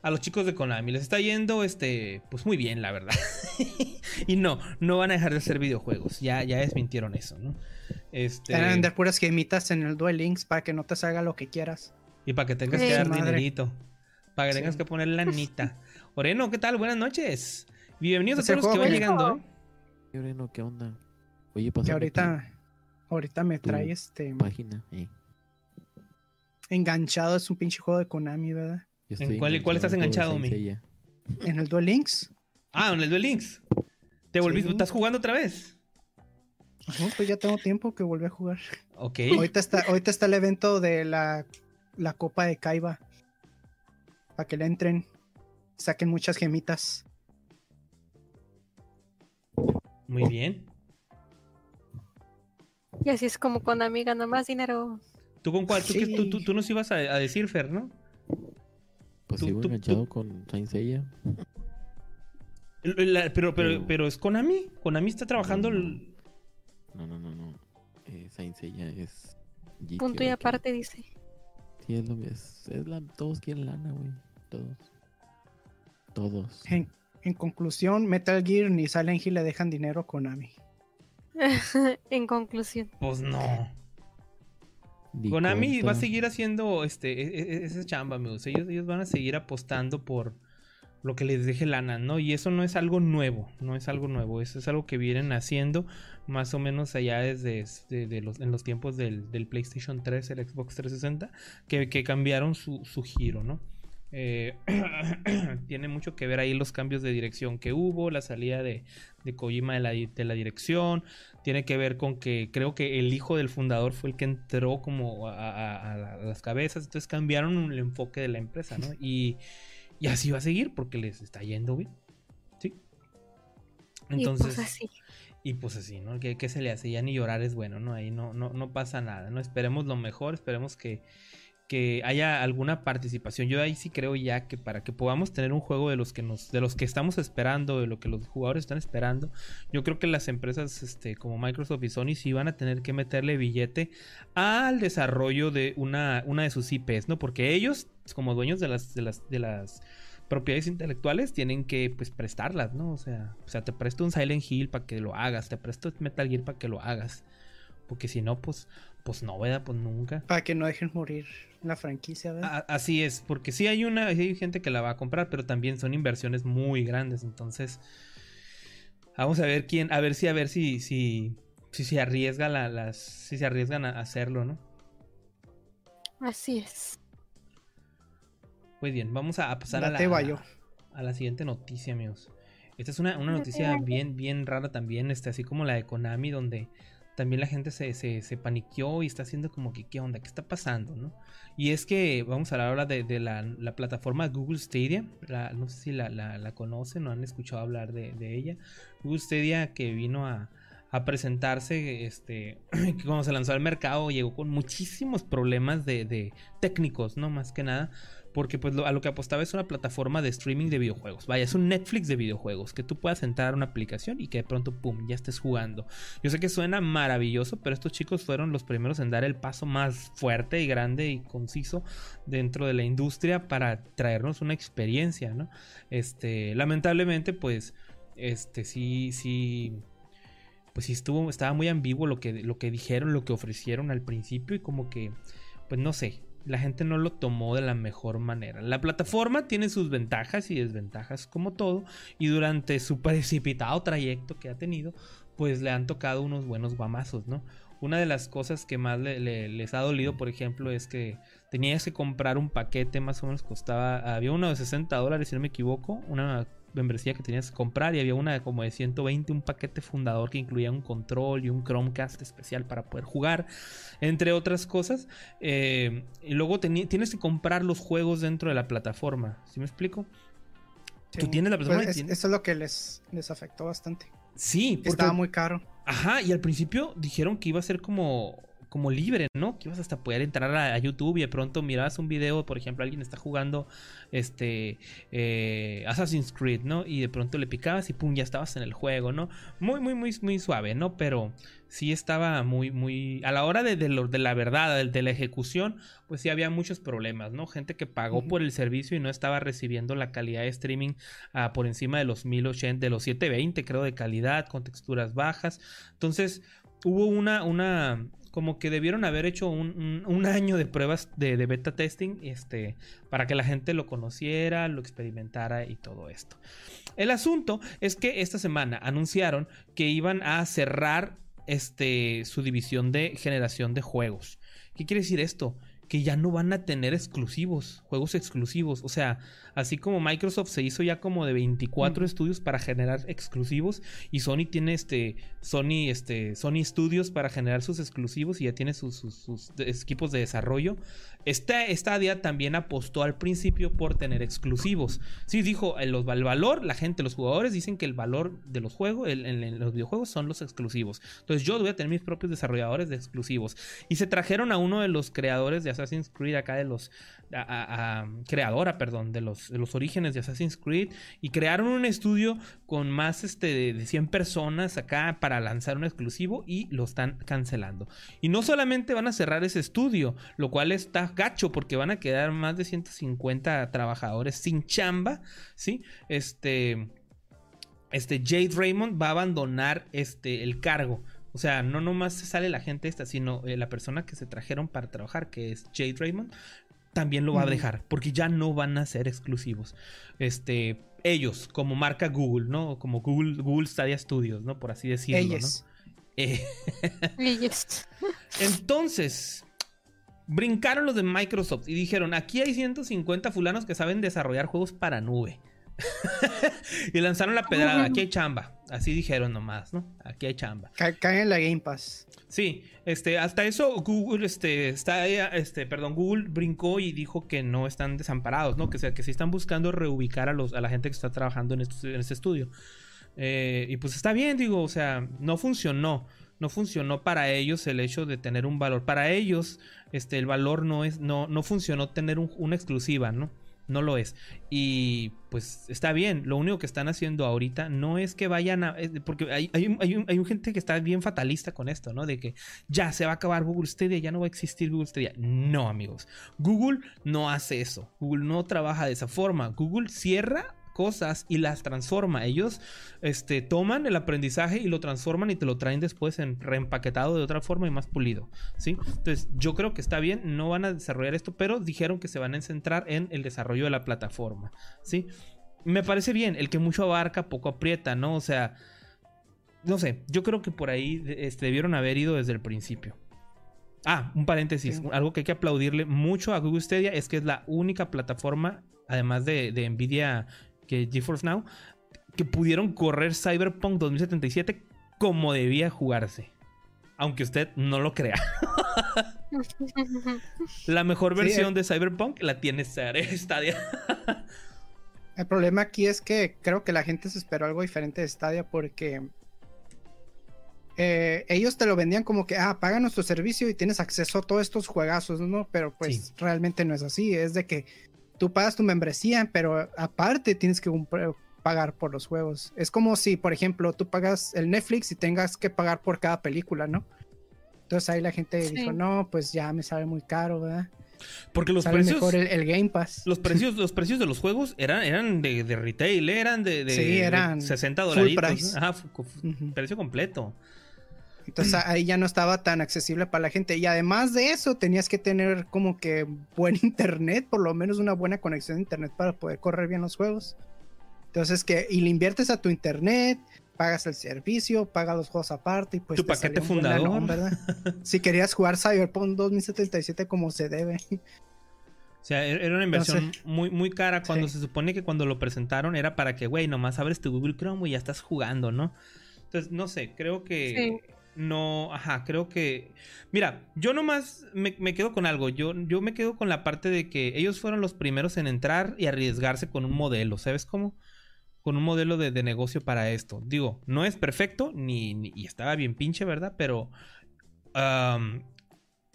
a los chicos de Konami. Les está yendo, este, pues muy bien, la verdad. y no, no van a dejar de hacer videojuegos. Ya, ya desmintieron eso, ¿no? Este... Van a vender puras gemitas en el Duel Links para que no te salga lo que quieras. Y para que tengas que dar dinerito. Para que tengas que poner la anita. Oreno, ¿qué tal? Buenas noches. Bienvenidos a todos los que van llegando, ¿eh? Oreno, ¿qué onda? Oye, Que ahorita, ahorita me trae este. Página, eh. Enganchado es un pinche juego de Konami, ¿verdad? ¿En cuál, cuál estás enganchado, mi? En el Duel Links. Ah, en el Duel Links. ¿Te volviste? ¿Estás jugando otra vez? Pues ya tengo tiempo que volví a jugar. Ok. Ahorita está, ahorita está el evento de la, la Copa de Kaiba. Para que le entren. Saquen muchas gemitas. Muy bien. Y así es como con amiga, no más dinero. ¿Tú con cuál? ¿Tú, nos ibas a, decir, Fer, ¿no? Pues sigo enganchado con Saint Seiya. pero, pero, pero, es Konami. Konami está trabajando. No, no, no, no. Eh, Saint Seiya es. Punto y aparte, dice. Sí, es lo es, es la, todos quieren lana, güey. Todos. Todos. En, en, conclusión, Metal Gear ni Silent Hill le dejan dinero a Konami. en conclusión. Pues no. Konami va a seguir haciendo este, e, e, e, esa chamba, amigos. Ellos, ellos van a seguir apostando por lo que les deje lana, ¿no? Y eso no es algo nuevo, no es algo nuevo, eso es algo que vienen haciendo más o menos allá desde los, en los tiempos del, PlayStation 3, el Xbox 360, que, que cambiaron su, su, giro, ¿no? Eh, tiene mucho que ver ahí los cambios de dirección que hubo, la salida de, de Kojima de la, de la, dirección, tiene que ver con que creo que el hijo del fundador fue el que entró como a las cabezas, entonces cambiaron el enfoque de la empresa, ¿no? Y y así va a seguir porque les está yendo bien. ¿Sí? Entonces. Y pues así. Y pues así, ¿no? ¿Qué, se le hace? Ya ni llorar es bueno, ¿no? Ahí no, no, no pasa nada, ¿no? Esperemos lo mejor, esperemos que, que haya alguna participación. Yo ahí sí creo ya que para que podamos tener un juego de los que nos, de los que estamos esperando, de lo que los jugadores están esperando, yo creo que las empresas este, como Microsoft y Sony sí van a tener que meterle billete al desarrollo de una, una de sus IPs, ¿no? Porque ellos como dueños de las, de las, de las propiedades intelectuales tienen que pues prestarlas, ¿no? O sea, o sea, te presto un Silent Hill para que lo hagas, te presto Metal Gear para que lo hagas. Porque si no, pues, pues no, ¿verdad? Pues nunca. Para que no dejen morir la franquicia, ¿verdad? así es, porque sí hay una, hay gente que la va a comprar, pero también son inversiones muy grandes, entonces vamos a ver quién, a ver si, a ver si, si, si se arriesga las, si se arriesgan a hacerlo, ¿no? Así es. Pues bien, vamos a pasar a la, a a la siguiente noticia, amigos. Esta es una, una noticia bien, bien rara también, este, así como la de Konami, donde también la gente se, se, se paniqueó y está haciendo como que, ¿qué onda? ¿Qué está pasando? ¿no? Y es que vamos a hablar ahora de, de la, la plataforma Google Stadia. La- no sé si la, la- la conocen o han escuchado hablar de, de ella. Google Stadia que vino a, a presentarse, este, que cuando se lanzó al mercado llegó con muchísimos problemas de, de técnicos, ¿no? Más que nada. Porque pues a lo que apostaba es una plataforma de streaming de videojuegos. Vaya, es un Netflix de videojuegos. Que tú puedas entrar a una aplicación y que de pronto, ¡pum!, ya estés jugando. Yo sé que suena maravilloso, pero estos chicos fueron los primeros en dar el paso más fuerte y grande y conciso dentro de la industria para traernos una experiencia, ¿no? Este, lamentablemente, pues, este, sí, sí, pues sí estuvo, estaba muy ambiguo lo que, lo que dijeron, lo que ofrecieron al principio y como que, pues no sé, la gente no lo tomó de la mejor manera. La plataforma tiene sus ventajas y desventajas como todo y durante su precipitado trayecto que ha tenido, pues le han tocado unos buenos guamazos, ¿no? Una de las cosas que más le- le- les ha dolido, por ejemplo, es que tenías que comprar un paquete, más o menos costaba, había uno de 60 dólares, si no me equivoco, una membresía que tenías que comprar y había una de como de 120, un paquete fundador que incluía un control y un Chromecast especial para poder jugar, entre otras cosas. Eh, y luego tienes que comprar los juegos dentro de la plataforma, ¿sí me explico? Tú tienes la plataforma Pues, es- tienes- Eso es lo que les, les afectó bastante. Sí, porque Estaba muy caro. Ajá, y al principio dijeron que iba a ser como, como libre, ¿no? Que ibas hasta poder entrar a, a YouTube y de pronto mirabas un video, por ejemplo, alguien está jugando este eh, Assassin's Creed, ¿no? Y de pronto le picabas y pum, ya estabas en el juego, ¿no? Muy, muy, muy, muy suave, ¿no? Pero sí estaba muy, muy... A la hora de, de lo- de la verdad, de, de la ejecución, pues sí había muchos problemas, ¿no? Gente que pagó por el servicio y no estaba recibiendo la calidad de streaming ah, por encima de los 1080, de los 720 creo de calidad, con texturas bajas. Entonces hubo una, una, como que debieron haber hecho un, un- año de pruebas de, de beta testing, este, para que la gente lo conociera, lo experimentara y todo esto. El asunto es que esta semana anunciaron que iban a cerrar este, su división de generación de juegos. ¿Qué quiere decir esto? Que ya no van a tener exclusivos, juegos exclusivos. O sea, así como Microsoft se hizo ya como de 24 Ujú. estudios para generar exclusivos y Sony tiene este Sony este Sony Studios para generar sus exclusivos y ya tiene sus, sus- equipos de desarrollo. Esta Stadia también apostó al principio por tener exclusivos. Sí, dijo el, los- el valor, la gente, los jugadores dicen que el valor de los juegos, en, los videojuegos son los exclusivos. Entonces yo voy a tener mis propios desarrolladores de exclusivos. Y se trajeron a uno de los creadores de Assassin's Creed acá de los a- creadora, perdón, de los, los orígenes de Assassin's Creed y crearon un estudio con más este, de, de 100 personas acá para lanzar un exclusivo y lo están cancelando. Y no solamente van a cerrar ese estudio, lo cual está gacho porque van a quedar más de 150 trabajadores sin chamba, ¿sí? Este, este Jade Raymond va a abandonar este, el cargo. O sea, no nomás sale la gente esta, sino eh, la persona que se trajeron para trabajar, que es Jade Raymond, también lo va a dejar, porque ya no van a ser exclusivos. Este, ellos, como marca Google, ¿no? Como Google, Google Stadia Studios, ¿no? Por así decirlo, Ellos. ¿no? Eh, Ellos. entonces, brincaron los de Microsoft y dijeron, aquí hay 150 fulanos que saben desarrollar juegos para nube. y lanzaron la pedrada, aquí hay chamba. Así dijeron nomás, ¿no? Aquí hay chamba. Ca- cae en la Game Pass. Sí, este, hasta eso Google, este, está, este, perdón, Google brincó y dijo que no están desamparados, ¿no? Que sea, que sí están buscando reubicar a los, a la gente que está trabajando en, estos- en este estudio. Eh, y pues está bien, digo, o sea, no funcionó. No funcionó para ellos el hecho de tener un valor. Para ellos, este, el valor no es, no, no funcionó tener un- una exclusiva, ¿no? No lo es. Y pues está bien. Lo único que están haciendo ahorita no es que vayan a. Porque hay, hay, hay, hay un gente que está bien fatalista con esto, ¿no? De que ya se va a acabar Google Stadia, ya no va a existir Google Stadia. No, amigos. Google no hace eso. Google no trabaja de esa forma. Google cierra cosas y las transforma. Ellos este, toman el aprendizaje y lo transforman y te lo traen después en reempaquetado de otra forma y más pulido. ¿sí? Entonces, yo creo que está bien, no van a desarrollar esto, pero dijeron que se van a centrar en el desarrollo de la plataforma. ¿sí? Me parece bien, el que mucho abarca, poco aprieta, ¿no? O sea, no sé, yo creo que por ahí este, debieron haber ido desde el principio. Ah, un paréntesis. Sí. Algo que hay que aplaudirle mucho a Google Stadia es que es la única plataforma, además de, de Nvidia que GeForce Now, que pudieron correr Cyberpunk 2077 como debía jugarse. Aunque usted no lo crea. La mejor Sí, versión eh. de Cyberpunk la tiene Stadia. El problema aquí es que creo que la gente se esperó algo diferente de Stadia porque eh, ellos te lo vendían como que, ah, paga nuestro servicio y tienes acceso a todos estos juegazos, ¿no? Pero pues Sí. realmente no es así, es de que tú pagas tu membresía, pero aparte tienes que pagar por los juegos. Es como si, por ejemplo, tú pagas el Netflix y tengas que pagar por cada película, ¿no? Entonces ahí la gente Sí. dijo, no, pues ya me sale muy caro, ¿verdad? Porque los sale precios. mejor el, el Game Pass. Los precios, los precios de los juegos eran, eran de, de retail, eran de, de- Sí, eran de 60 full dolaritos. price. Ajá, fu- Ujú. precio completo. Entonces ahí ya no estaba tan accesible para la gente. Y además de eso, tenías que tener como que buen internet, por lo menos una buena conexión de internet para poder correr bien los juegos. Entonces que, y le inviertes a tu internet, pagas el servicio, pagas los juegos aparte y pues Tu te paquete fundador. ¿verdad? si querías jugar Cyberpunk 2077 como se debe. O sea, er- era una inversión Entonces- muy, muy cara cuando Sí. se supone que cuando lo presentaron era para que, güey, nomás abres tu Google Chrome y ya estás jugando, ¿no? Entonces, no sé, creo que no, ajá, creo que... Mira, yo nomás me, me quedo con algo, yo, yo me quedo con la parte de que ellos fueron los primeros en entrar y arriesgarse con un modelo, ¿sabes cómo? Con un modelo de, de negocio para esto. Digo, no es perfecto, ni, y estaba bien pinche, ¿verdad? Pero...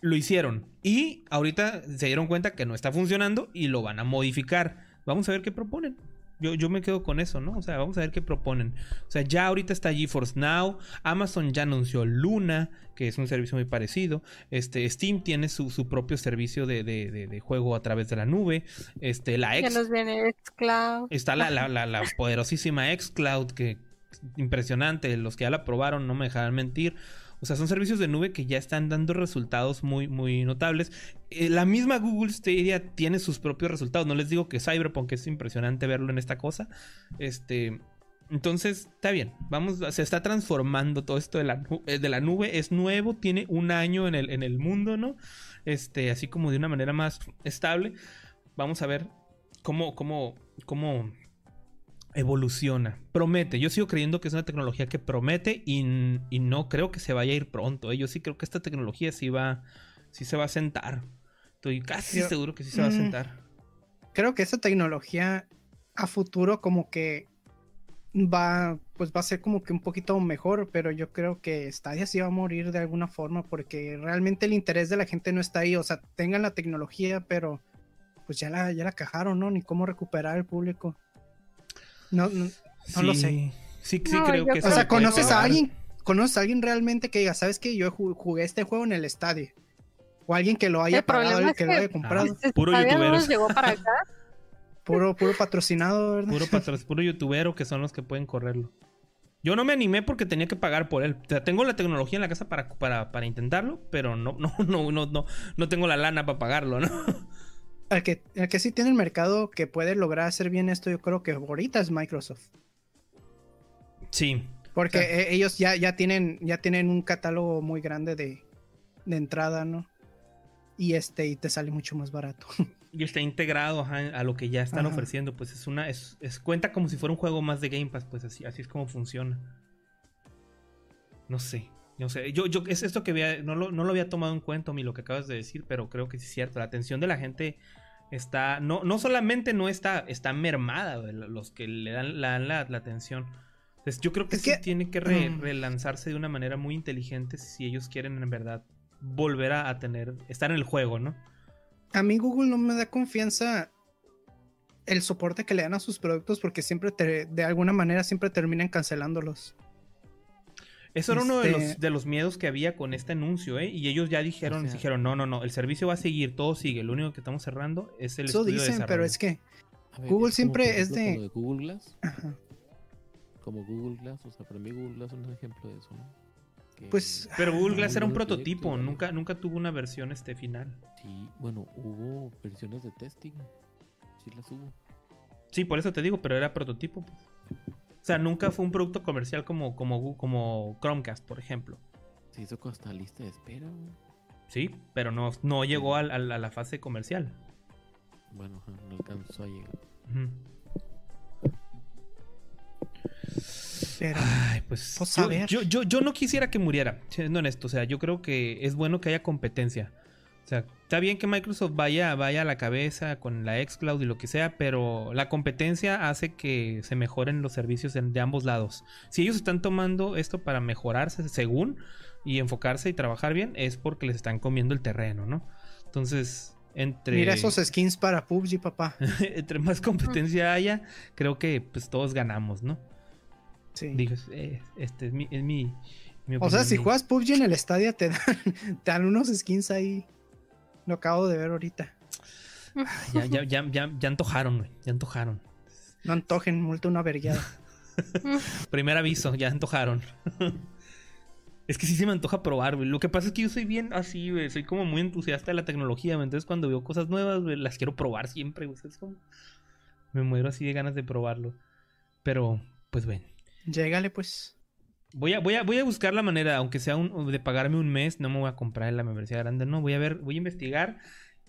lo hicieron. Y ahorita se dieron cuenta que no está funcionando y lo van a modificar. Vamos a ver qué proponen. Yo, yo me quedo con eso, ¿no? O sea, vamos a ver qué proponen. O sea, ya ahorita está GeForce Now. Amazon ya anunció Luna, que es un servicio muy parecido. Este, Steam tiene su, su propio servicio de, de- de- de juego a través de la nube. Este, la Ya X nos viene Xcloud. Está la, la, la, la poderosísima xCloud, que impresionante. Los que ya la probaron no me dejarán mentir. O sea, son servicios de nube que ya están dando resultados muy, muy notables. Eh, la misma Google Stadia tiene sus propios resultados. No les digo que Cyberpunk es impresionante verlo en esta cosa. Este. Entonces, está bien. Vamos, se está transformando todo esto de la, eh, de la nube. Es nuevo, tiene un año en el, en el mundo, ¿no? Este, así como de una manera más estable. Vamos a ver cómo, cómo, cómo evoluciona. Promete. Yo sigo creyendo que es una tecnología que promete y, y no creo que se vaya a ir pronto. ¿eh? Yo sí creo que esta tecnología sí va, sí se va a sentar. Estoy casi Yo- seguro que sí se va a Mm. sentar. Creo que esa tecnología a futuro como que va, pues va a ser como que un poquito mejor, pero yo creo que Stadia sí va a morir de alguna forma porque realmente el interés de la gente no está ahí, o sea, tengan la tecnología, pero pues ya la, ya la cajaron, ¿no? Ni cómo recuperar el público. No, no, No lo sé. Sí, sí No, creo que o se sea, ¿conoces a alguien? ¿Conoces a alguien realmente que diga, sabes que yo ju- jugué este juego en el estadio? O alguien que lo haya El pagado es que lo que- haya comprado. Este, Puro youtuberos. nos llegó para acá. Puro, puro patrocinado, ¿verdad? Puro, patro- puro youtubero que son los que pueden correrlo. Yo no me animé porque tenía que pagar por él. O sea, tengo la tecnología en la casa para, para, para intentarlo, pero no, no, no, no, no, no tengo la lana para pagarlo, ¿no? El que, el que sí tiene el mercado que puede lograr hacer bien esto, yo creo que ahorita es Microsoft. Sí. Porque eh, ellos ya, ya, tienen, ya tienen un catálogo muy grande de, de entrada, ¿no? Y este, y te sale mucho más barato. Y está integrado ajá, a lo que ya están Ajá. ofreciendo. Pues es una. Es, es- cuenta como si fuera un juego más de Game Pass. Pues así, así es como funciona. No sé. No sé. Yo, yo, es esto que había, no, lo, no lo había tomado en cuenta, mi lo que acabas de decir, pero creo que sí es cierto. La atención de la gente está. No, no solamente no está, está mermada, los que le dan la, la, la atención. Entonces, yo creo que Es sí que- tiene que re- Mm. relanzarse de una manera muy inteligente si ellos quieren en verdad volver a, a tener. estar en el juego, ¿no? A mí Google no me da confianza el soporte que le dan a sus productos porque siempre te- de alguna manera siempre terminan cancelándolos. Eso era uno de Este- los, de los miedos que había con este anuncio, ¿eh? Y ellos ya dijeron, O sea- dijeron, no, no, no, el servicio va a seguir, todo sigue, lo único que estamos cerrando es el Eso estudio de dicen, pero desarrollo". es que ver, Google es siempre es de- de Google Glass. ajá, Como Google Glass, o sea, para mí Google Glass es un ejemplo de eso, ¿no? Que- Pues, Pero Google Ah, Glass era un Google prototipo, Project, nunca, nunca tuvo una versión este final. Sí, bueno, hubo versiones de testing. Sí las hubo. Sí, por eso te digo, pero era prototipo. pues. O sea, nunca fue un producto comercial como, como, como Chromecast, por ejemplo. Se hizo con hasta lista de espera. Sí, pero no, no llegó a, la fase comercial. Bueno, ajá, no alcanzó a llegar. Pero, Ay, pues, Pues, yo, a ver. yo, yo, yo no quisiera que muriera, siendo honesto. O sea, yo creo que es bueno que haya competencia. O sea, está bien que Microsoft vaya, vaya a la cabeza con la xCloud y lo que sea, pero la competencia hace que se mejoren los servicios en- de ambos lados. Si ellos están tomando esto para mejorarse según y enfocarse y trabajar bien, es porque les están comiendo el terreno, ¿no? Entonces, entre, mira esos skins para PUBG, papá. entre más competencia haya, creo que pues todos ganamos, ¿no? Sí. Digo, es- eh, este es mi, es mi, mi O sea, si juegas PUBG en el Stadia, te dan, te dan unos skins ahí. Lo acabo de ver ahorita. Ya, ya, ya, ya, ya antojaron, güey. Ya antojaron. No antojen, multa una vergueada. Primer aviso, ya antojaron. es que sí se me antoja probar, güey. Lo que pasa es que yo soy bien así, güey. Soy como muy entusiasta de la tecnología, güey. Entonces cuando veo cosas nuevas, güey, las quiero probar siempre, güey. Es como- Me muero así de ganas de probarlo. Pero, pues bueno. Llégale, pues. Voy a, voy, a, voy a buscar la manera, aunque sea un- de pagarme un mes, no me voy a comprar la membresía grande, no, voy a ver, voy a investigar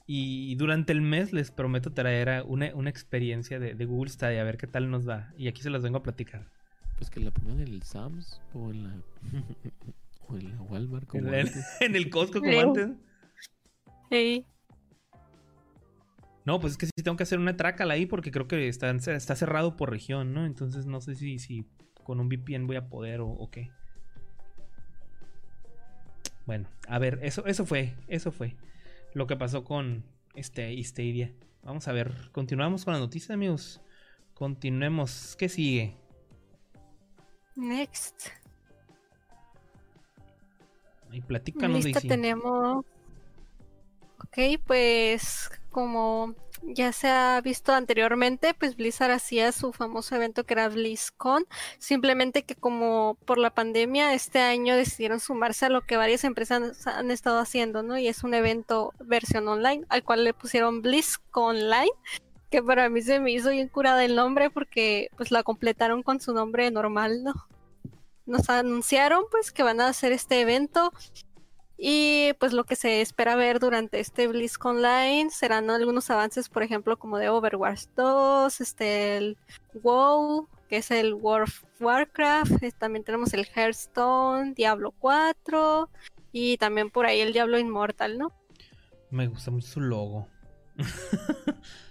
y durante el mes les prometo traer una, una experiencia de, de Google Stadia, a ver qué tal nos va. Y aquí se las vengo a platicar. Pues que la pongan en el Sams o en la, o en la Walmart como En el, antes. en el Costco como Sí. antes. Sí. No, pues es que sí tengo que hacer una trácala ahí porque creo que está, está cerrado por región, ¿no? Entonces no sé si, si con un VPN voy a poder o, o qué. Bueno, a ver, eso, eso fue, eso fue lo que pasó con este Stadia. Vamos a ver, continuamos con la noticia, amigos. Continuemos. ¿Qué sigue? Next. Y platícanos, Lista tenemos. Ok, pues como ya se ha visto anteriormente, pues Blizzard hacía su famoso evento que era BlizzCon. Simplemente que como por la pandemia este año decidieron sumarse a lo que varias empresas han estado haciendo, ¿no? Y es un evento versión online al cual le pusieron BlizzCon Online. Que para mí se me hizo bien curada el nombre porque pues la completaron con su nombre normal, ¿no? Nos anunciaron pues que van a hacer este evento y pues lo que se espera ver durante este BlizzCon Online serán algunos avances, por ejemplo, como de Overwatch 2, este, el WoW, que es el World of Warcraft, eh, también tenemos el Hearthstone, Diablo 4 y también por ahí el Diablo Inmortal, ¿no? Me gusta mucho su logo.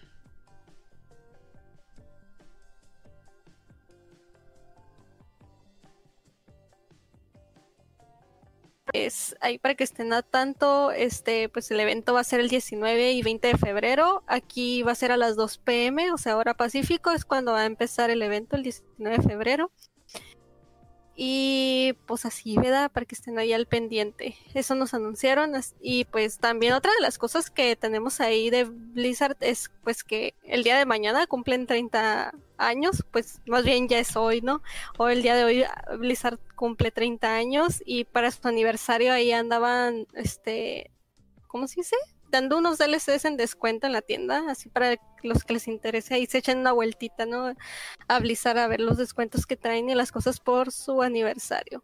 Pues ahí para que estén a tanto, este, pues el evento va a ser el 19 y 20 de febrero. Aquí va a ser a las 2 pm, o sea, hora Pacífico, es cuando va a empezar el evento, el 19 de febrero. Y pues así, ¿verdad? Para que estén ahí al pendiente. Eso nos anunciaron. Y pues también otra de las cosas que tenemos ahí de Blizzard es pues que el día de mañana cumplen 30 años, pues más bien ya es hoy, ¿no? O el día de hoy ah, Blizzard cumple 30 años y para su aniversario ahí andaban, este, ¿cómo se dice? Dando unos DLCs en descuento en la tienda, así para los que les interese, ahí se echen una vueltita, ¿no? A Blizzard a ver los descuentos que traen y las cosas por su aniversario.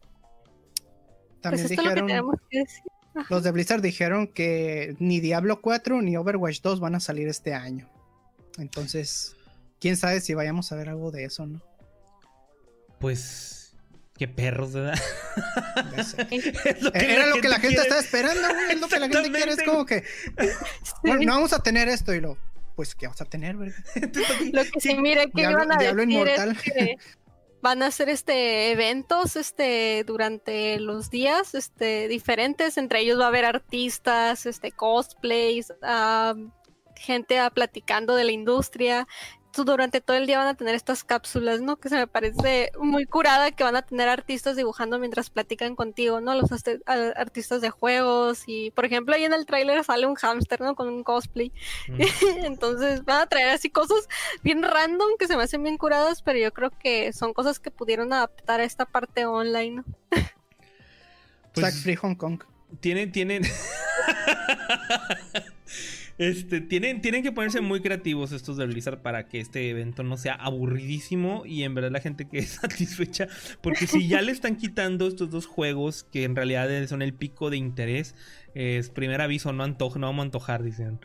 También pues esto es lo que dijeron, tenemos que decir. los de Blizzard dijeron que ni Diablo 4 ni Overwatch 2 van a salir este año. Entonces, quién sabe si vayamos a ver algo de eso, ¿no? Pues. Qué perros, ¿verdad? Lo Era lo que la gente quiere. está esperando, güey. Es lo que la gente quiere. Es como que, bueno, no vamos a tener esto y lo, pues, ¿qué vamos a tener, verdad? Lo que sí, mire, que Diablo- iban a Diablo decir Inmortal. es que van a hacer este eventos este durante los días este diferentes entre ellos va a haber artistas este cosplays gente ah, platicando de la industria durante todo el día van a tener estas cápsulas, ¿no? Que se me parece muy curada que van a tener artistas dibujando mientras platican contigo, ¿no? Los artistas de juegos y, por ejemplo, ahí en el tráiler sale un hámster, ¿no? Con un cosplay. Mm. Entonces van a traer así cosas bien random que se me hacen bien curadas, pero yo creo que son cosas que pudieron adaptar a esta parte online. ¿no? Pues- Free Hong Kong. Tienen, tienen. Este, tienen, tienen que ponerse muy creativos estos de Blizzard para que este evento no sea aburridísimo y en verdad la gente quede satisfecha. Porque si ya le están quitando estos dos juegos que en realidad son el pico de interés, es primer aviso, no antojo, no vamos a antojar, dicen.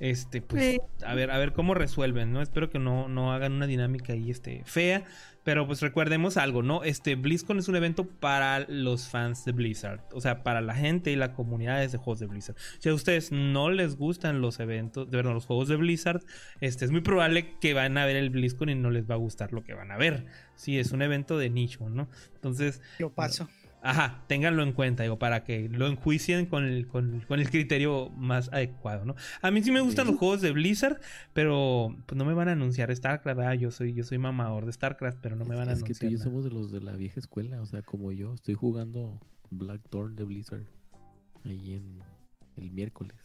Este, pues, a ver, a ver cómo resuelven, ¿no? Espero que no, no hagan una dinámica ahí, este, fea. Pero pues recordemos algo, ¿no? Este BlizzCon es un evento para los fans de Blizzard. O sea, para la gente y la comunidad de juegos de Blizzard. Si a ustedes no les gustan los eventos, de verdad, los juegos de Blizzard, este es muy probable que van a ver el BlizzCon y no les va a gustar lo que van a ver. Sí, es un evento de nicho, ¿no? Entonces. Yo paso. Ajá, ténganlo en cuenta, digo, para que lo enjuicien con el, con, el criterio más adecuado, ¿no? A mí sí me gustan los juegos de Blizzard, pero pues no me van a anunciar StarCraft, ah, yo soy, yo soy mamador de StarCraft, pero no me van a anunciar. Es que tú y yo somos de los de la vieja escuela, o sea, como yo, estoy jugando Blackthorn de Blizzard ahí en el miércoles,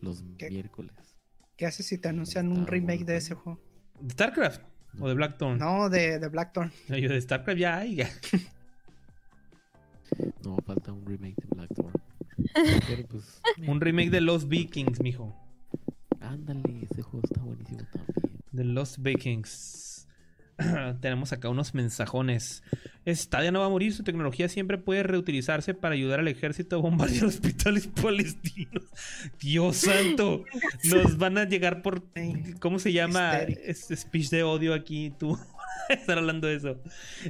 los miércoles. ¿Qué haces si te anuncian un remake de ese juego? ¿De StarCraft? ¿O de Blackthorn? No, de, de Blackthorn. Yo de StarCraft ya hay. No, falta un remake de Blackthorn. Pues, un remake de Los Vikings, mijo. Ándale, ese juego está buenísimo también. De Los Vikings. Tenemos acá unos mensajones. Stadia no va a morir, su tecnología siempre puede reutilizarse para ayudar al ejército a bombardear hospitales palestinos. Dios santo, nos van a llegar por ¿cómo se llama? Este speech de odio aquí, tú. estar hablando de eso.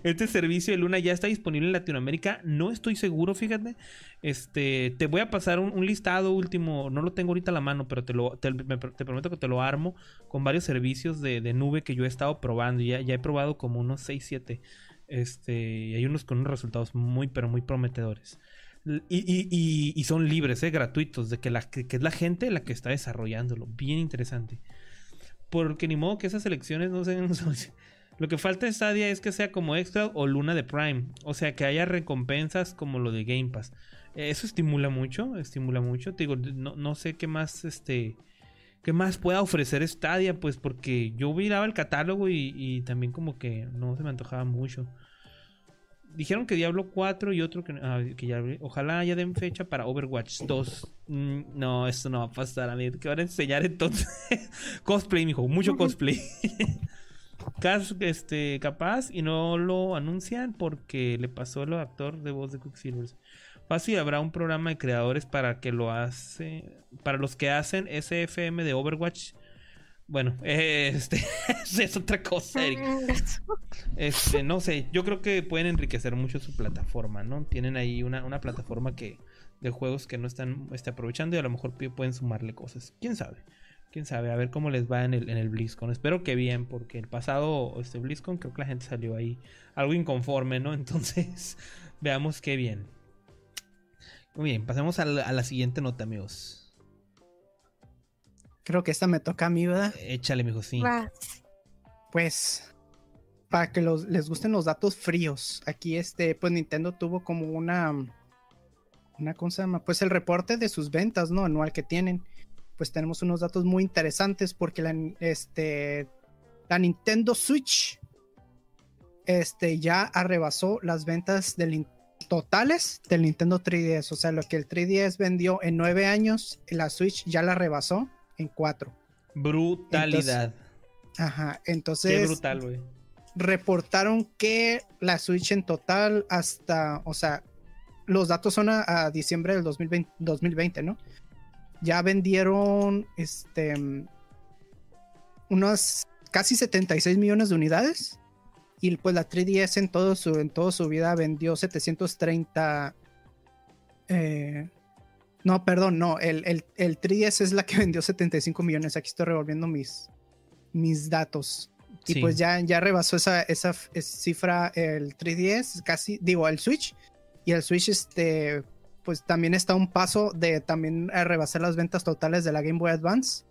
Este servicio de Luna ya está disponible en Latinoamérica. No estoy seguro, fíjate. Este, te voy a pasar un, listado último. No lo tengo ahorita a la mano, pero te, lo, te, prometo que te lo armo con varios servicios de, nube que yo he estado probando. Ya, ya he probado como unos 6, 7. Este, y hay unos con unos resultados muy, pero muy prometedores. Y, son libres, eh, gratuitos, de que, la, que, es la gente la que está desarrollándolo. Bien interesante. Porque ni modo que esas elecciones no sean... Lo que falta en Stadia es que sea como Extra o Luna de Prime. O sea, que haya recompensas como lo de Game Pass. Eso estimula mucho, estimula mucho. Te digo, no, sé qué más, este... ¿Qué más pueda ofrecer Stadia? Pues porque yo miraba el catálogo y, también como que no se me antojaba mucho. Dijeron que Diablo 4 y otro que, ah, ya... Ojalá ya den fecha para Overwatch 2. Mm, no, esto no va a pasar, a mí. ¿Qué van a enseñar entonces? cosplay, mijo. Mucho cosplay. este, capaz y no lo anuncian porque le pasó al actor de voz de Quicksilver. Fácil, habrá un programa de creadores para que lo hace. Para los que hacen SFM de Overwatch. Bueno, este es otra cosa, Este, no sé, yo creo que pueden enriquecer mucho su plataforma, ¿no? Tienen ahí una, una plataforma que de juegos que no están este, aprovechando y a lo mejor pueden sumarle cosas. ¿Quién sabe? Quién sabe, a ver cómo les va en el, en el BlizzCon. Espero que bien, porque el pasado este BlizzCon creo que la gente salió ahí algo inconforme, ¿no? Entonces, veamos qué bien. Muy bien, pasemos a la, siguiente nota, amigos. Creo que esta me toca a mí, ¿verdad? Échale, mijo, sí. Pues, para que los, les gusten los datos fríos, aquí este, pues Nintendo tuvo como una, una, ¿cómo se llama? Pues el reporte de sus ventas, ¿no? Anual que tienen pues tenemos unos datos muy interesantes porque la, este, la Nintendo Switch este, ya arrebasó las ventas del, totales del Nintendo 3DS. O sea, lo que el 3DS vendió en nueve años, la Switch ya la rebasó en cuatro. Brutalidad. ajá, entonces. Qué brutal, güey. Reportaron que la Switch en total hasta, o sea, los datos son a, diciembre del 2020, 2020, ¿no? Ya vendieron este unos casi 76 millones de unidades. Y pues la 3DS en todo su en toda su vida vendió 730 eh, no perdón no el, el, el, 3DS es la que vendió 75 millones. Aquí estoy revolviendo mis mis datos. Y pues ya, ya rebasó esa, esa cifra el 3DS casi digo el Switch. Y el Switch este pues también está un paso de también rebasar las ventas totales de la Game Boy Advance,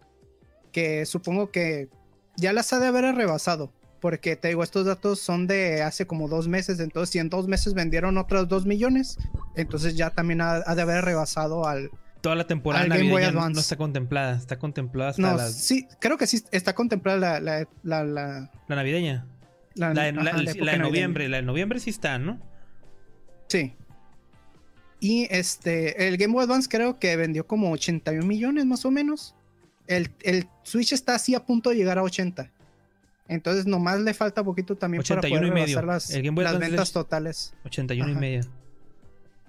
que supongo que ya las ha de haber rebasado, porque te digo, estos datos son de hace como dos meses, entonces si en dos meses vendieron otros dos millones, entonces ya también ha, de haber rebasado al... Toda la temporada Game Boy Advance. no está contemplada, está contemplada hasta no, Sí, creo que sí está contemplada la... La, la, navideña. La, de noviembre, la de noviembre sí está, ¿no? Sí. Y este, el Game Boy Advance creo que vendió como 81 millones más o menos. el, el Switch está así a punto de llegar a 80. Entonces nomás le falta poquito también para 81 poder y medio. las, El Game Boy las ventas es- totales 81 y Ajá. media.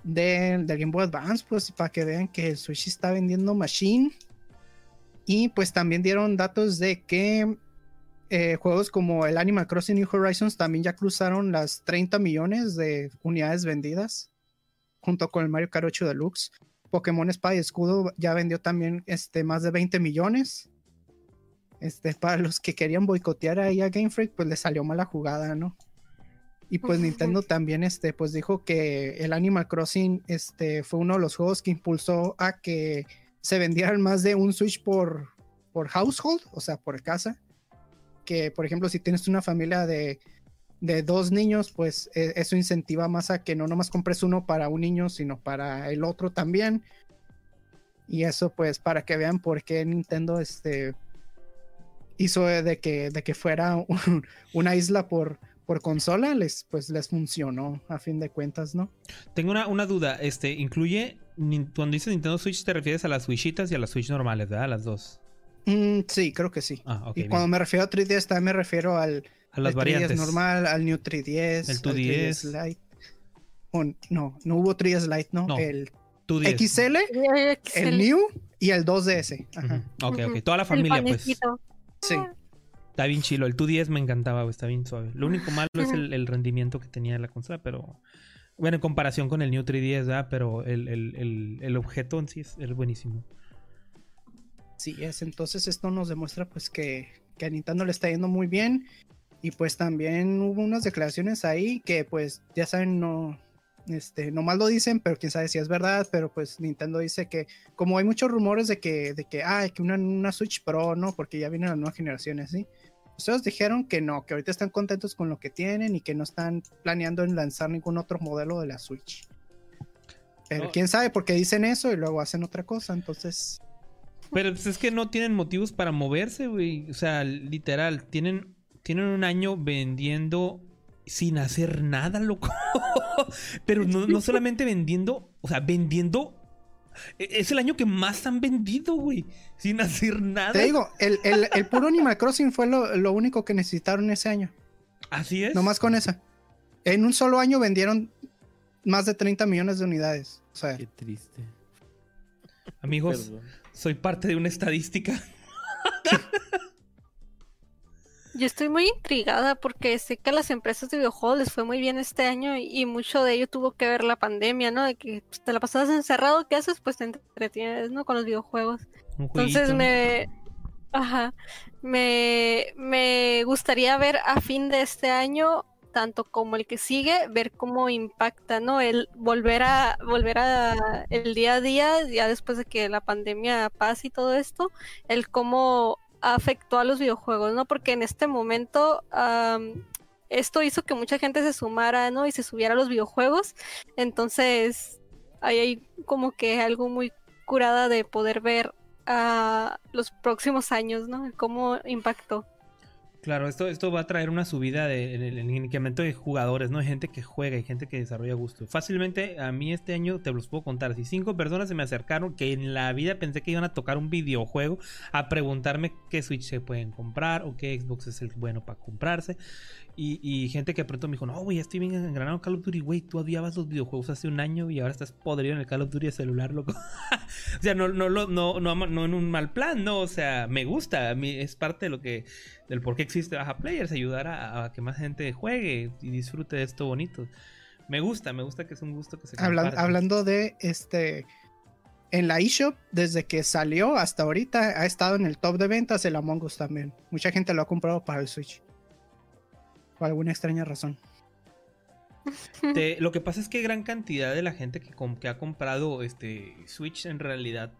del del Game Boy Advance, pues para que vean que el Switch está vendiendo machine. Y pues también dieron datos de que eh, juegos como el Animal Crossing New Horizons también ya cruzaron las 30 millones de unidades vendidas, junto con el Mario Kart 8 Deluxe. Pokémon Espada y Escudo ya vendió también este, más de 20 millones. Este, para los que querían boicotear ahí a Game Freak, pues le salió mala jugada, ¿no? Y pues. Nintendo también este, pues dijo que el Animal Crossing este, fue uno de los juegos que impulsó a que se vendieran más de un Switch por, por household, o sea, por casa. Que, por ejemplo, si tienes una familia de, de dos niños, pues eh, eso incentiva más a que no nomás compres uno para un niño, sino para el otro también. Y eso, pues, para que vean por qué Nintendo este, hizo de que, de que fuera un- una isla por, por consola, les, pues les funcionó a fin de cuentas, ¿no? Tengo una, una duda. Este, incluye. Cuando dices Nintendo Switch, te refieres a las Switchitas y a las Switch normales, ¿verdad? Las dos. Mm, sí, creo que sí. Ah, y bien. cuando me refiero a 3DS, también me refiero al, A las 3DS variantes. normal, al New 3DS, El al 2DS. Lite. O no, no hubo 3DS Lite, no. No, El Tú dices. XL, el New y el 2DS. Ajá. Ujú. Ok, ok. Toda la familia, pues. Sí. Está bien chilo. El 2DS me encantaba, está bien suave. Lo único malo es el, el rendimiento que tenía la consola, pero. Bueno, en comparación con el New 3DS, ¿verdad? Pero el, el- el- el objeto en sí es, es buenísimo. Sí, es. Entonces esto nos demuestra pues que, que a Nintendo le está yendo muy bien. Y pues también hubo unas declaraciones ahí que pues ya saben, no, este, nomás lo dicen, pero quién sabe si es verdad, pero pues Nintendo dice que como hay muchos rumores de que, de que, ah, que una, una Switch Pro, ¿no? Porque ya vienen las nuevas generaciones, ¿sí? Ustedes dijeron que no, que ahorita están contentos con lo que tienen y que no están planeando en lanzar ningún otro modelo de la Switch. Pero No. quién sabe por qué dicen eso y luego hacen otra cosa, entonces... Pero pues, es que no tienen motivos para moverse, güey. O sea, literal, tienen, tienen un año vendiendo sin hacer nada, loco. Pero no, no solamente vendiendo, o sea, vendiendo. e- Es el año que más han vendido, güey. Sin hacer nada. Te digo, el, el- el puro Animal Crossing fue lo, lo único que necesitaron ese año. Así es. Nomás con esa. En un solo año vendieron más de 30 millones de unidades. O sea, Qué triste. Amigos, Perdón. soy parte de una estadística. Yo estoy muy intrigada porque sé que a las empresas de videojuegos les fue muy bien este año y, mucho de ello tuvo que ver la pandemia, ¿no? De que pues, te la pasabas encerrado, ¿qué haces? Pues te entretienes, ¿no? Con los videojuegos. Entonces me... Ajá. Me, me gustaría ver a fin de este año, tanto como el que sigue, ver cómo impacta, ¿no? El volver a, volver a el día a día, ya después de que la pandemia pase y todo esto, el cómo afectó a los videojuegos, ¿no? Porque en este momento am, esto hizo que mucha gente se sumara, ¿no? Y se subiera a los videojuegos. Entonces, ahí hay como que algo muy curada de poder ver a los próximos años, ¿no? Cómo impactó. Claro, esto, esto va a traer una subida de, en el, de jugadores, ¿no? Hay gente que juega y gente que desarrolla gusto. Fácilmente, a mí este año te los puedo contar. Si cinco personas se me acercaron que en la vida pensé que iban a tocar un videojuego, a preguntarme qué Switch se pueden comprar o qué Xbox es el bueno para comprarse. Y, gente que de pronto me dijo, no, güey, ya estoy bien engranado en Call of Duty, güey, tú odiabas los videojuegos hace un año y ahora estás podrido en el Call of Duty celular, loco. o sea, no, no, no, no, no, en un mal plan, no, o sea, me gusta, a mí es parte de lo que, del por qué existe Baja Players, ayudar a, que más gente juegue y disfrute de esto bonito. Me gusta, me gusta que es un gusto que se comparte. hablando de este. En la eShop, desde que salió hasta ahorita, ha estado en el top de ventas el Among Us también. Mucha gente lo ha comprado para el Switch. Por alguna extraña razón. Te- lo que pasa es que gran cantidad de la gente que, com- que ha comprado este Switch en realidad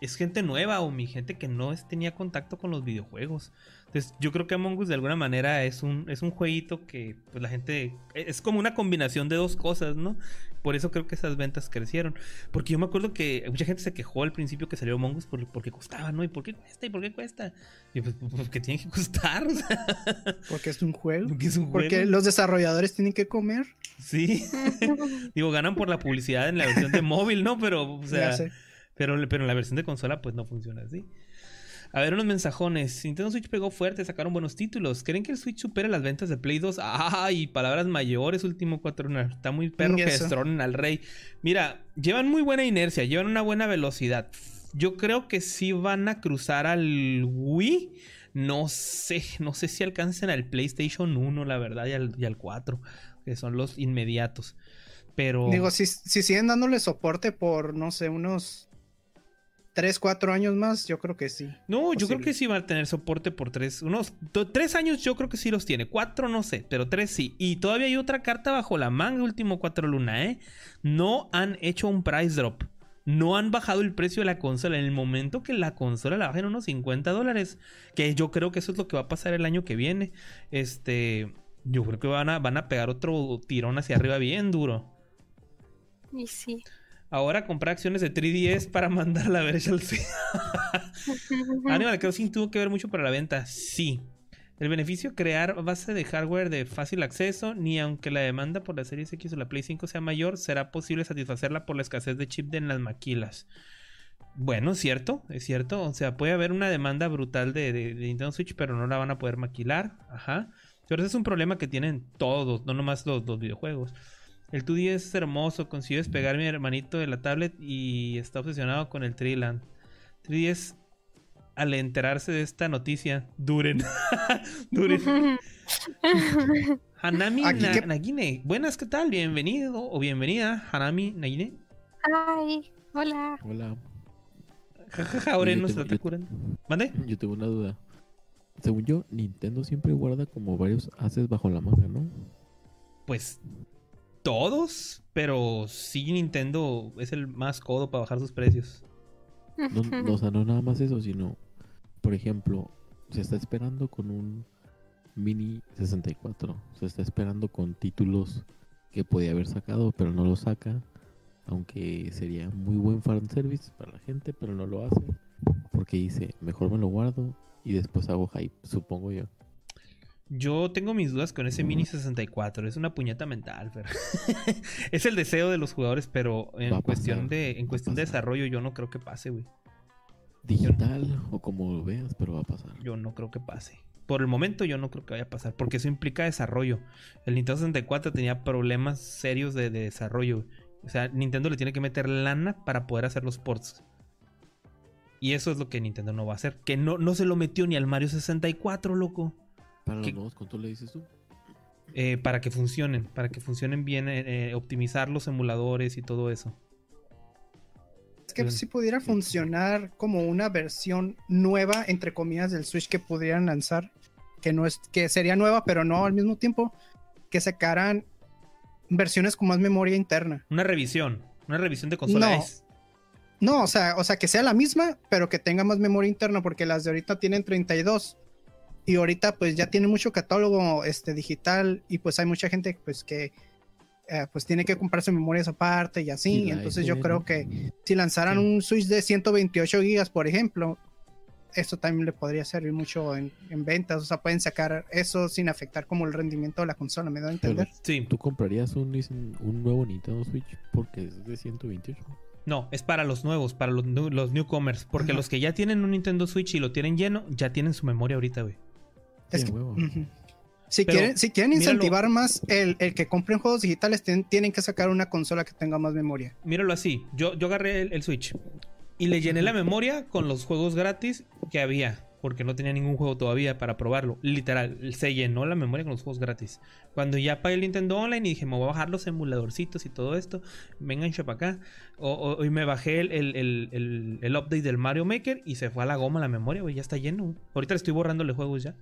es gente nueva o mi gente que no es- tenía contacto con los videojuegos. Entonces yo creo que Among Us de alguna manera es un, es un jueguito que pues la gente... Es como una combinación de dos cosas, ¿no? Por eso creo que esas ventas crecieron. Porque yo me acuerdo que mucha gente se quejó al principio que salió Among Us por, porque costaba, ¿no? ¿Y por qué cuesta? ¿Y por qué cuesta? Y pues porque tiene que costar. Porque es un juego. porque es un Porque juego. los desarrolladores tienen que comer. Sí. Digo, ganan por la publicidad en la versión de móvil, ¿no? Pero, o sea, pero, pero en la versión de consola, pues no funciona así. A ver, unos mensajones. Nintendo Switch pegó fuerte, sacaron buenos títulos. ¿Creen que el Switch supere las ventas de Play 2? ¡Ay! Palabras mayores, último 4 Está muy perro que destronen al rey. Mira, llevan muy buena inercia, llevan una buena velocidad. Yo creo que sí van a cruzar al Wii. No sé, no sé si alcancen al PlayStation 1, la verdad, y al, y al 4, que son los inmediatos. Pero. Digo, si, si siguen dándole soporte por, no sé, unos 3, 4 años más, yo creo que sí. No, yo creo que sí va a tener soporte por tres. Unos to- tres años yo creo que sí los tiene. Cuatro no sé, pero tres sí. Y todavía hay otra carta bajo la manga, último cuatro luna, ¿eh? No han hecho un price drop. No han bajado el precio de la consola. En el momento que la consola la bajen unos 50 dólares. Que yo creo que eso es lo que va a pasar el año que viene. Este. Yo creo que van a, van a pegar otro tirón hacia arriba bien duro. Y sí. Ahora comprar acciones de 3DS para mandar la verga al. Animal Crossing tuvo que ver mucho para la venta, sí. El beneficio crear base de hardware de fácil acceso, ni aunque la demanda por la Series X o la Play 5 sea mayor, será posible satisfacerla por la escasez de chip de en las maquilas. Bueno, es cierto, es cierto. O sea, puede haber una demanda brutal de, de- de Nintendo Switch, pero no la van a poder maquilar. Ajá. Pero ese es un problema que tienen todos, no nomás los, los videojuegos. El 2DS es hermoso, consiguió despegar mi hermanito de la tablet y está obsesionado con el Triland. 3DS, al enterarse de esta noticia, duren. duren. Hanami Aquí Na- que- Nagine. Buenas, ¿qué tal? Bienvenido o bienvenida, Hanami Nagine. Ay, hola. Hola. Jajaja, ahora Yo nos tengo- está curando. ¿Mande? Yo tengo una duda. Según yo, Nintendo siempre guarda como varios haces bajo la manga, ¿no? Pues todos, pero sí Nintendo es el más codo para bajar sus precios. No, o sea, no nada más eso, sino, por ejemplo, se está esperando con un Mini 64. Se está esperando con títulos que podía haber sacado, pero no lo saca. Aunque sería muy buen fanservice para la gente, pero no lo hace. Porque dice, mejor me lo guardo y después hago hype, supongo yo. Yo tengo mis dudas con ese Mini 64. Es una puñeta mental, Fer. es el deseo de los jugadores, pero en cuestión de, en cuestión de desarrollo, yo no creo que pase, güey. Digital o como lo veas, pero va a pasar. Yo no creo que pase. Por el momento yo no creo que vaya a pasar, porque eso implica desarrollo. El Nintendo 64 tenía problemas serios de, de desarrollo. O sea, Nintendo le tiene que meter lana para poder hacer los ports. Y eso es lo que Nintendo no va a hacer. Que no, no se lo metió ni al Mario 64, loco. Para los nuevos controles dices tú. Eh, para que funcionen, para que funcionen bien, eh, eh, optimizar los emuladores y todo eso. Es que si pudiera funcionar como una versión nueva, entre comillas, del Switch que pudieran lanzar, que no es, que sería nueva, pero no al mismo tiempo, que sacaran versiones con más memoria interna. Una revisión, una revisión de consola No. es. No, o sea, o sea, que sea la misma, pero que tenga más memoria interna, porque las de ahorita tienen 32. Y ahorita pues ya tiene mucho catálogo este, digital y pues hay mucha gente pues que eh, pues tiene que comprarse memorias aparte y así. Y Entonces yo creo ¿no? que si lanzaran Sí. un Switch de 128 gigas, por ejemplo, esto también le podría servir mucho en, en ventas. O sea, pueden sacar eso sin afectar como el rendimiento de la consola, ¿me da a entender? Sí, ¿Tú comprarías un, un nuevo Nintendo Switch porque es de 128? no, es para los nuevos, para los, los newcomers. Porque Ajá. los que ya tienen un Nintendo Switch y lo tienen lleno, ya tienen su memoria ahorita, güey. Es que-. Si, Pero, quieren, si quieren míralo. incentivar más el, el que compren juegos digitales, ten- tienen que sacar una consola que tenga más memoria. Míralo así. Yo, yo agarré el, el Switch y le llené la memoria con los juegos gratis que había. Porque no tenía ningún juego todavía para probarlo. Literal, se llenó la memoria con los juegos gratis. Cuando ya pagué el Nintendo Online y dije, me voy a bajar los emuladorcitos y todo esto. Vengan para acá. O, o- y me bajé el, el- el- el- update del Mario Maker y se fue a la goma la memoria, güey. Ya está lleno. Ahorita le estoy borrándole juegos ya.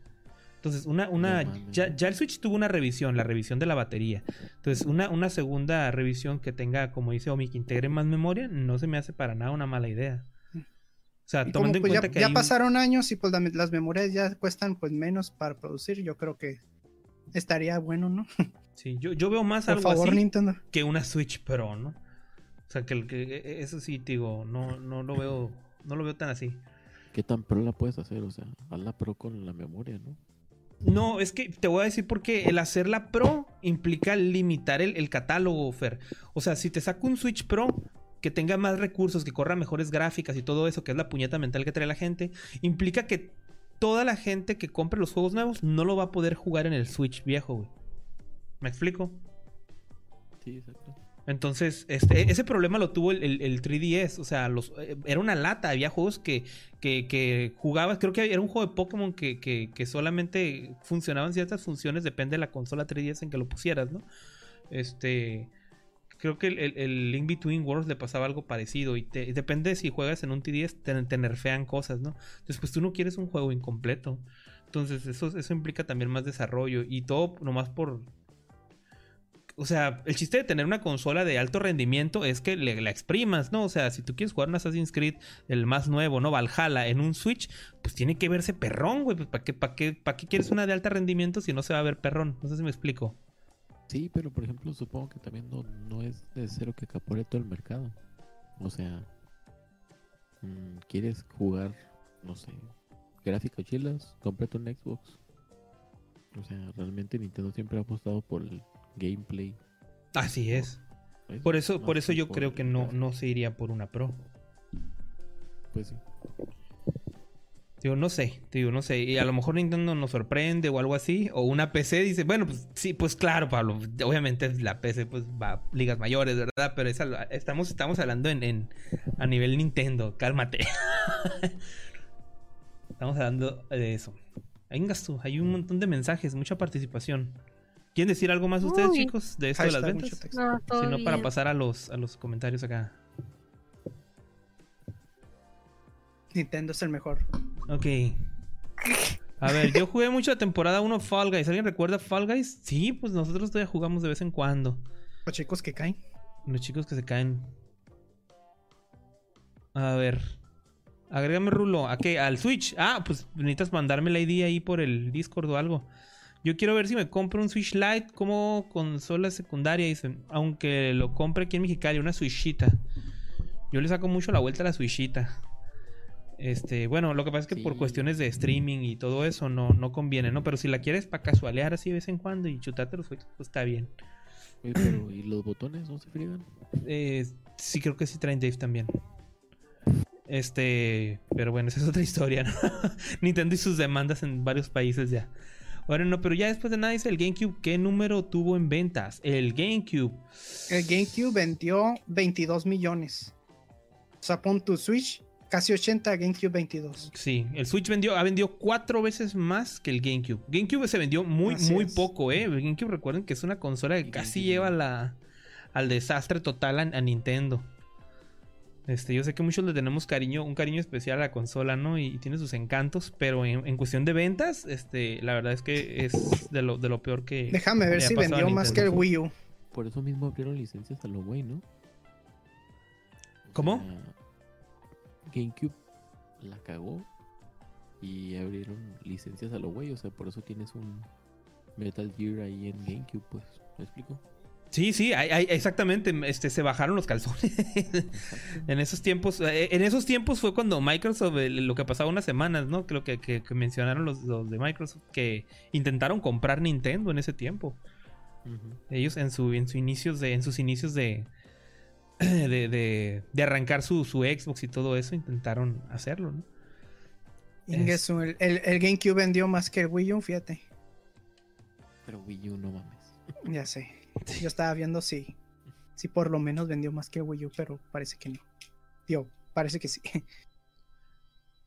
Entonces, una, una, No ya, ya el Switch tuvo una revisión, la revisión de la batería. Entonces, una, una segunda revisión que tenga, como dice Omi, que integre más memoria, no se me hace para nada una mala idea. O sea, Y como tomando en pues ya, cuenta que ya hay pasaron años y pues la- las memorias ya cuestan pues menos para producir, yo creo que estaría bueno, ¿no? Sí, yo, yo veo más Por algo favor, así Nintendo. que una Switch Pro, ¿no? O sea, que, que e- eso sí, te digo, no, no lo veo, no lo veo tan así. ¿Qué tan pro la puedes hacer? O sea, hazla pro con la memoria, ¿no? No, es que te voy a decir porque el hacerla Pro implica limitar el, el catálogo, Fer. O sea, si te saco un Switch Pro, que tenga más recursos, que corra mejores gráficas y todo eso, que es la puñeta mental que trae la gente, implica que toda la gente que compre los juegos nuevos no lo va a poder jugar en el Switch viejo, güey. ¿Me explico? Sí, exacto. Entonces, este, ese problema lo tuvo el, el- el 3DS. O sea, eh, era una lata. Había juegos que, que, jugabas. Creo que era un juego de Pokémon que, que, solamente funcionaban ciertas funciones. Depende de la consola 3DS en que lo pusieras, ¿no? Este. Creo que el, Link Between Worlds le pasaba algo parecido. Y te- depende de si juegas en un 3DS, te, te nerfean cosas, ¿no? Entonces, pues tú no quieres un juego incompleto. Entonces, eso, eso implica también más desarrollo. Y todo nomás por, o sea, el chiste de tener una consola de alto rendimiento es que le, la exprimas, ¿no? O sea, si tú quieres jugar un Assassin's Creed, el más nuevo, ¿no? Valhalla, en un Switch, pues tiene que verse perrón, güey. Pues, ¿Para qué, qué, qué quieres una de alto rendimiento si no se va a ver perrón? No sé si me explico. Sí, pero por ejemplo, supongo que también no, no es necesario que acapare todo el mercado. O sea, mm, ¿quieres jugar, no sé, gráficas chilas? Cómprate un Xbox. O sea, realmente Nintendo siempre ha apostado por el gameplay. Así es. ¿ves? Por eso, por eso yo por creo que no, no se iría por una Pro. Pues sí. Digo, no sé, digo, no sé. Y a lo mejor Nintendo nos sorprende o algo así. O una PC dice, bueno, pues sí, pues claro, Pablo. Obviamente la PC pues va a ligas mayores, ¿verdad? Pero estamos, estamos hablando en, en- a nivel Nintendo. Cálmate. estamos hablando de eso. Vengas tú, hay un montón de mensajes, mucha participación. ¿Quieren decir algo más ustedes, Uy. chicos, de esto de las ventas? No, todo Si no, para pasar a los, a los comentarios acá. Nintendo es el mejor. Ok. A ver, yo jugué mucho la temporada 1 Fall Guys. ¿Alguien recuerda Fall Guys? Sí, pues nosotros todavía jugamos de vez en cuando. Los chicos que caen. Los chicos que se caen. A ver. Agrégame Rulo. ¿A qué? ¿Al Switch? Ah, pues necesitas mandarme la ID ahí por el Discord o algo. Yo quiero ver si me compro un Switch Lite como consola secundaria, dicen. Aunque lo compre aquí en Mexicali, una Switchita. Yo le saco mucho la vuelta a la Switchita. Este, bueno, lo que pasa es que por cuestiones de streaming y todo eso no, no conviene, ¿no? Pero si la quieres para casualear así de vez en cuando y chutarte los juegos, pues está bien. Oye, pero ¿y los botones no se friegan? Eh, sí, creo que sí traen Dave también. Este, pero bueno, esa es otra historia, ¿no? Nintendo y sus demandas en varios países ya. Ahora no, pero ya después de nada dice el GameCube, ¿qué número tuvo en ventas? El GameCube. El GameCube vendió 22 millones. O sea, pon tu Switch, casi 80, GameCube 22. Sí, el Switch vendió, ha vendido cuatro veces más que el GameCube. GameCube se vendió muy, Así muy es. poco, ¿eh? El GameCube recuerden que es una consola que casi lleva la, al desastre total a, a Nintendo. Este, yo sé que muchos le tenemos cariño, un cariño especial a la consola, ¿no? Y, y tiene sus encantos, pero en, en cuestión de ventas, este, la verdad es que es de lo, de lo peor que. Déjame ver si vendió más que el. Wii U. Por eso mismo abrieron licencias a lo güey, ¿no? ¿Cómo? GameCube la cagó y abrieron licencias a lo güey. O sea, por eso tienes un Metal Gear ahí en GameCube, pues. ¿Me explico? Sí, sí, hay- hay- exactamente. Este, se bajaron los calzones. en esos tiempos, eh, en esos tiempos fue cuando Microsoft, lo que pasaba unas semanas, ¿no? Creo que, que- que mencionaron los, los de Microsoft que intentaron comprar Nintendo en ese tiempo. Ellos en su, en su inicios de, en sus inicios de, de, de- de arrancar su, su Xbox y todo eso, intentaron hacerlo, ¿no? Ingesu, el, el- el GameCube vendió más que el Wii U, fíjate. Pero Wii U no mames. Ya sé. Yo estaba viendo si, si por lo menos vendió más que Wii U, pero parece que no. Tío, parece que sí.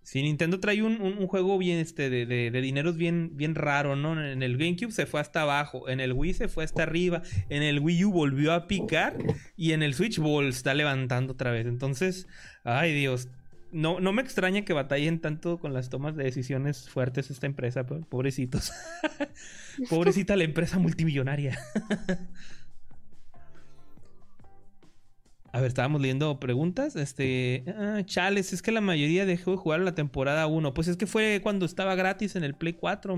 Sí, Nintendo trae un, un- juego bien, este, de, de- de dineros bien, bien raro, ¿no? En el GameCube se fue hasta abajo, en el Wii se fue hasta arriba, en el Wii U volvió a picar y en el Switch Ball está levantando otra vez. Entonces, ay Dios, no, no me extraña que batallen tanto con las tomas de decisiones fuertes esta empresa, po- pobrecitos. Pobrecita la empresa multimillonaria. A ver, estábamos leyendo preguntas. Este, ah, chales, es que la mayoría dejó de jugar la temporada 1. Pues es que fue cuando estaba gratis en el Play 4.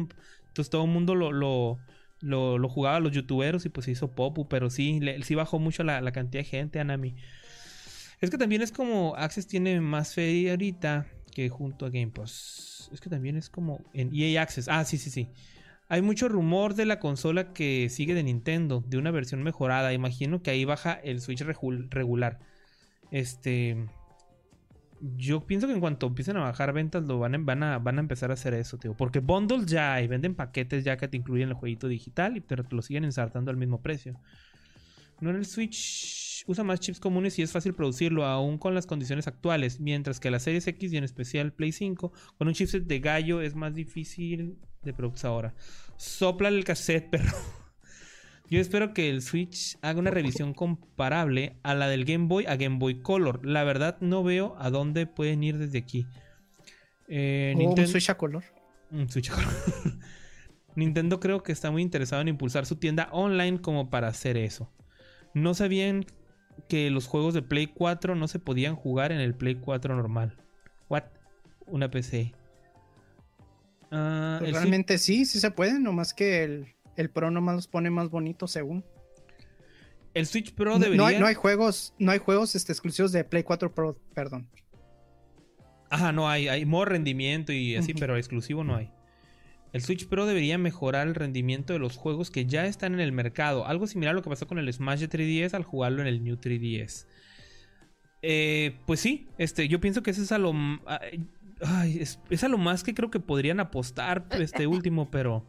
Entonces todo el mundo lo, lo, lo, lo jugaba los youtuberos y pues se hizo popu. Pero sí, le- sí bajó mucho la, la cantidad de gente, Anami. Es que también es como Access tiene más fe ahorita que junto a Game Pass. Es que también es como en EA Access. Ah, sí, sí, sí. Hay mucho rumor de la consola que sigue de Nintendo, de una versión mejorada. Imagino que ahí baja el Switch regu- regular. Este. Yo pienso que en cuanto empiecen a bajar ventas, lo van a, van a, empezar a hacer eso, tío. Porque bundles ya hay, venden paquetes ya que te incluyen el jueguito digital, y- te lo siguen ensartando al mismo precio. No en el Switch usa más chips comunes y es fácil producirlo, aún con las condiciones actuales. Mientras que la Series X y en especial Play 5, con un chipset de gallo es más difícil de producir ahora. Sopla el cassette, perro. Yo espero que el Switch haga una revisión comparable a la del Game Boy a Game Boy Color. La verdad no veo a dónde pueden ir desde aquí. Eh, O un Switch a color. un Switch a color. Nintendo creo que está muy interesado en impulsar su tienda online como para hacer eso. No sabían que los juegos de Play 4 no se podían jugar en el Play 4 normal. What? Una PC. Ah, Pues realmente sí, sí se puede, nomás que el, el Pro nomás los pone más bonitos según. el Switch Pro debería. no hay, no hay juegos, no hay juegos este, exclusivos de Play 4 Pro, perdón. Ajá, no hay, hay modo rendimiento y así, pero exclusivo no hay. El Switch Pro debería mejorar el rendimiento de los juegos que ya están en el mercado. Algo similar a lo que pasó con el Smash de 3DS al jugarlo en el New 3DS. Eh, pues sí, este, yo pienso que eso es a lo, ay, es, es a lo más que creo que podrían apostar este último, pero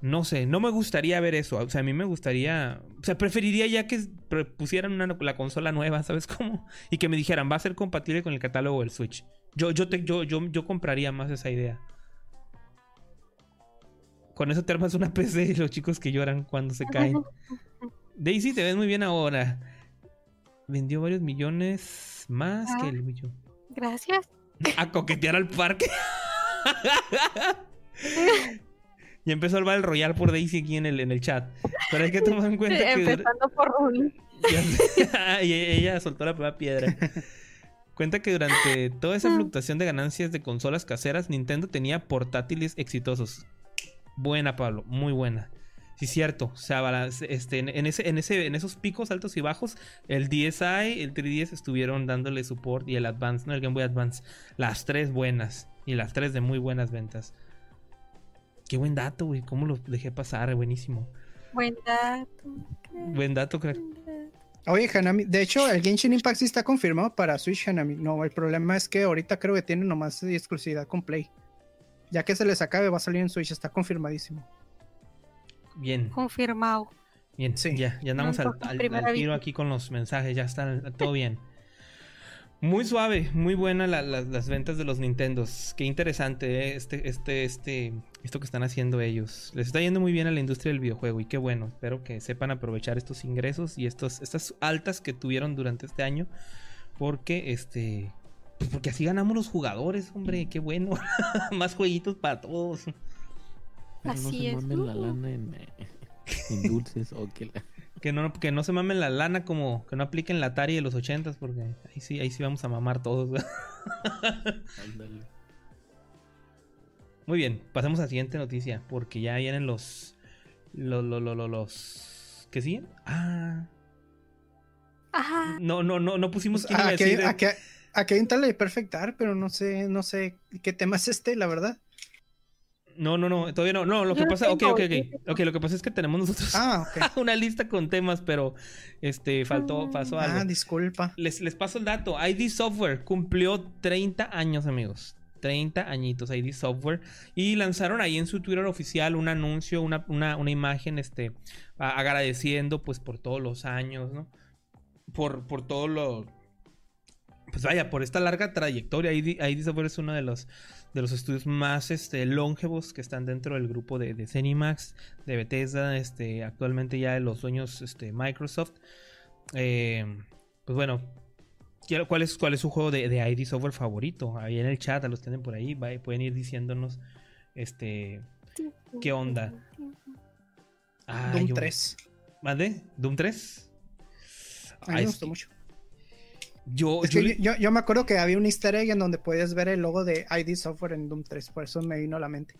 no sé, no me gustaría ver eso. O sea, a mí me gustaría, o sea, preferiría ya que pusieran una- la consola nueva, ¿sabes cómo? Y que me dijeran, va a ser compatible con el catálogo del Switch. Yo, yo, te, yo, yo, yo compraría más esa idea. Con eso te armas una PC y los chicos que lloran cuando se caen. Daisy, te ves muy bien ahora. Vendió varios millones más que el Wii U. Gracias. A coquetear al parque. y empezó el Battle Royale por Daisy aquí en el, en el chat. Pero hay que tomar en cuenta que... Empezando por y ella soltó la primera piedra. Cuenta que durante toda esa fluctuación de ganancias de consolas caseras, Nintendo tenía portátiles exitosos. Buena, Pablo, muy buena. Sí, cierto. O sea, este, en, en ese, en, ese, en esos picos altos y bajos, el DSi, el 3DS estuvieron dándole support y el Advance, no el Game Boy Advance. Las tres buenas. Y las tres de muy buenas ventas. Qué buen dato, güey. ¿Cómo lo dejé pasar? Buenísimo. Buen dato. Buen dato, crack. Oye, Hanami, de hecho, el Genshin Impact sí está confirmado para Switch Hanami. No, el problema es que ahorita creo que tiene nomás exclusividad con Play. Ya que se les acabe, va a salir en Switch, está confirmadísimo. Bien. Confirmado. Bien, Sí. ya, ya andamos al, al- al tiro aquí con los mensajes, ya está todo bien. Muy suave, muy buena la- la- las ventas de los Nintendos. Qué interesante eh, este, este, este, esto que están haciendo ellos. Les está yendo muy bien a la industria del videojuego y qué bueno. Espero que sepan aprovechar estos ingresos y estos, estas altas que tuvieron durante este año, porque este, pues porque así ganamos los jugadores, hombre, qué bueno. Más jueguitos para todos. Pero no Así se es. mamen la lana en, eh, en dulces o que la... Que no, que no se mamen la lana como que no apliquen la Atari de los ochentas, porque ahí sí, ahí sí vamos a mamar todos. Ándale. Muy bien, pasemos a la siguiente noticia, porque ya vienen los. Los. Los. Los. los ¿Qué siguen? Ah. Ajá. No, no, no, no pusimos quién iba Ah, a aquí, decir. Un tal de Perfect Dark, pero no sé, no sé qué tema es este, la verdad. No, no, no, todavía no. No, lo Yo que pasa. Ok, tengo, ok, ok. tengo. Ok, lo que pasa es que tenemos nosotros Ah, ok. una lista con temas, pero. Este, faltó, pasó algo. Ah, disculpa. Les, les paso el dato. ID Software cumplió 30 años, amigos. 30 añitos ID Software. Y lanzaron ahí en su Twitter oficial un anuncio, una, una, una imagen, este, agradeciendo pues por todos los años, ¿no? Por, por todo lo... Pues vaya, por esta larga trayectoria. ID, Software es uno de los, de los estudios más este, longevos que están dentro del grupo de, de Zenimax, de Bethesda, este, actualmente ya de los dueños este, Microsoft. Eh, pues bueno, quiero- ¿cuál es, cuál es su juego de, de ID software favorito? Ahí en el chat, los tienen por ahí, pueden ir diciéndonos este ¿Qué onda? Ah, Doom yo- 3. ¿Mande? ¿Doom 3? A mí Ah, me gustó mucho. Yo, yo que le- yo, yo me acuerdo que había un easter egg en donde podías ver el logo de ID Software en Doom 3, por eso me vino a la mente.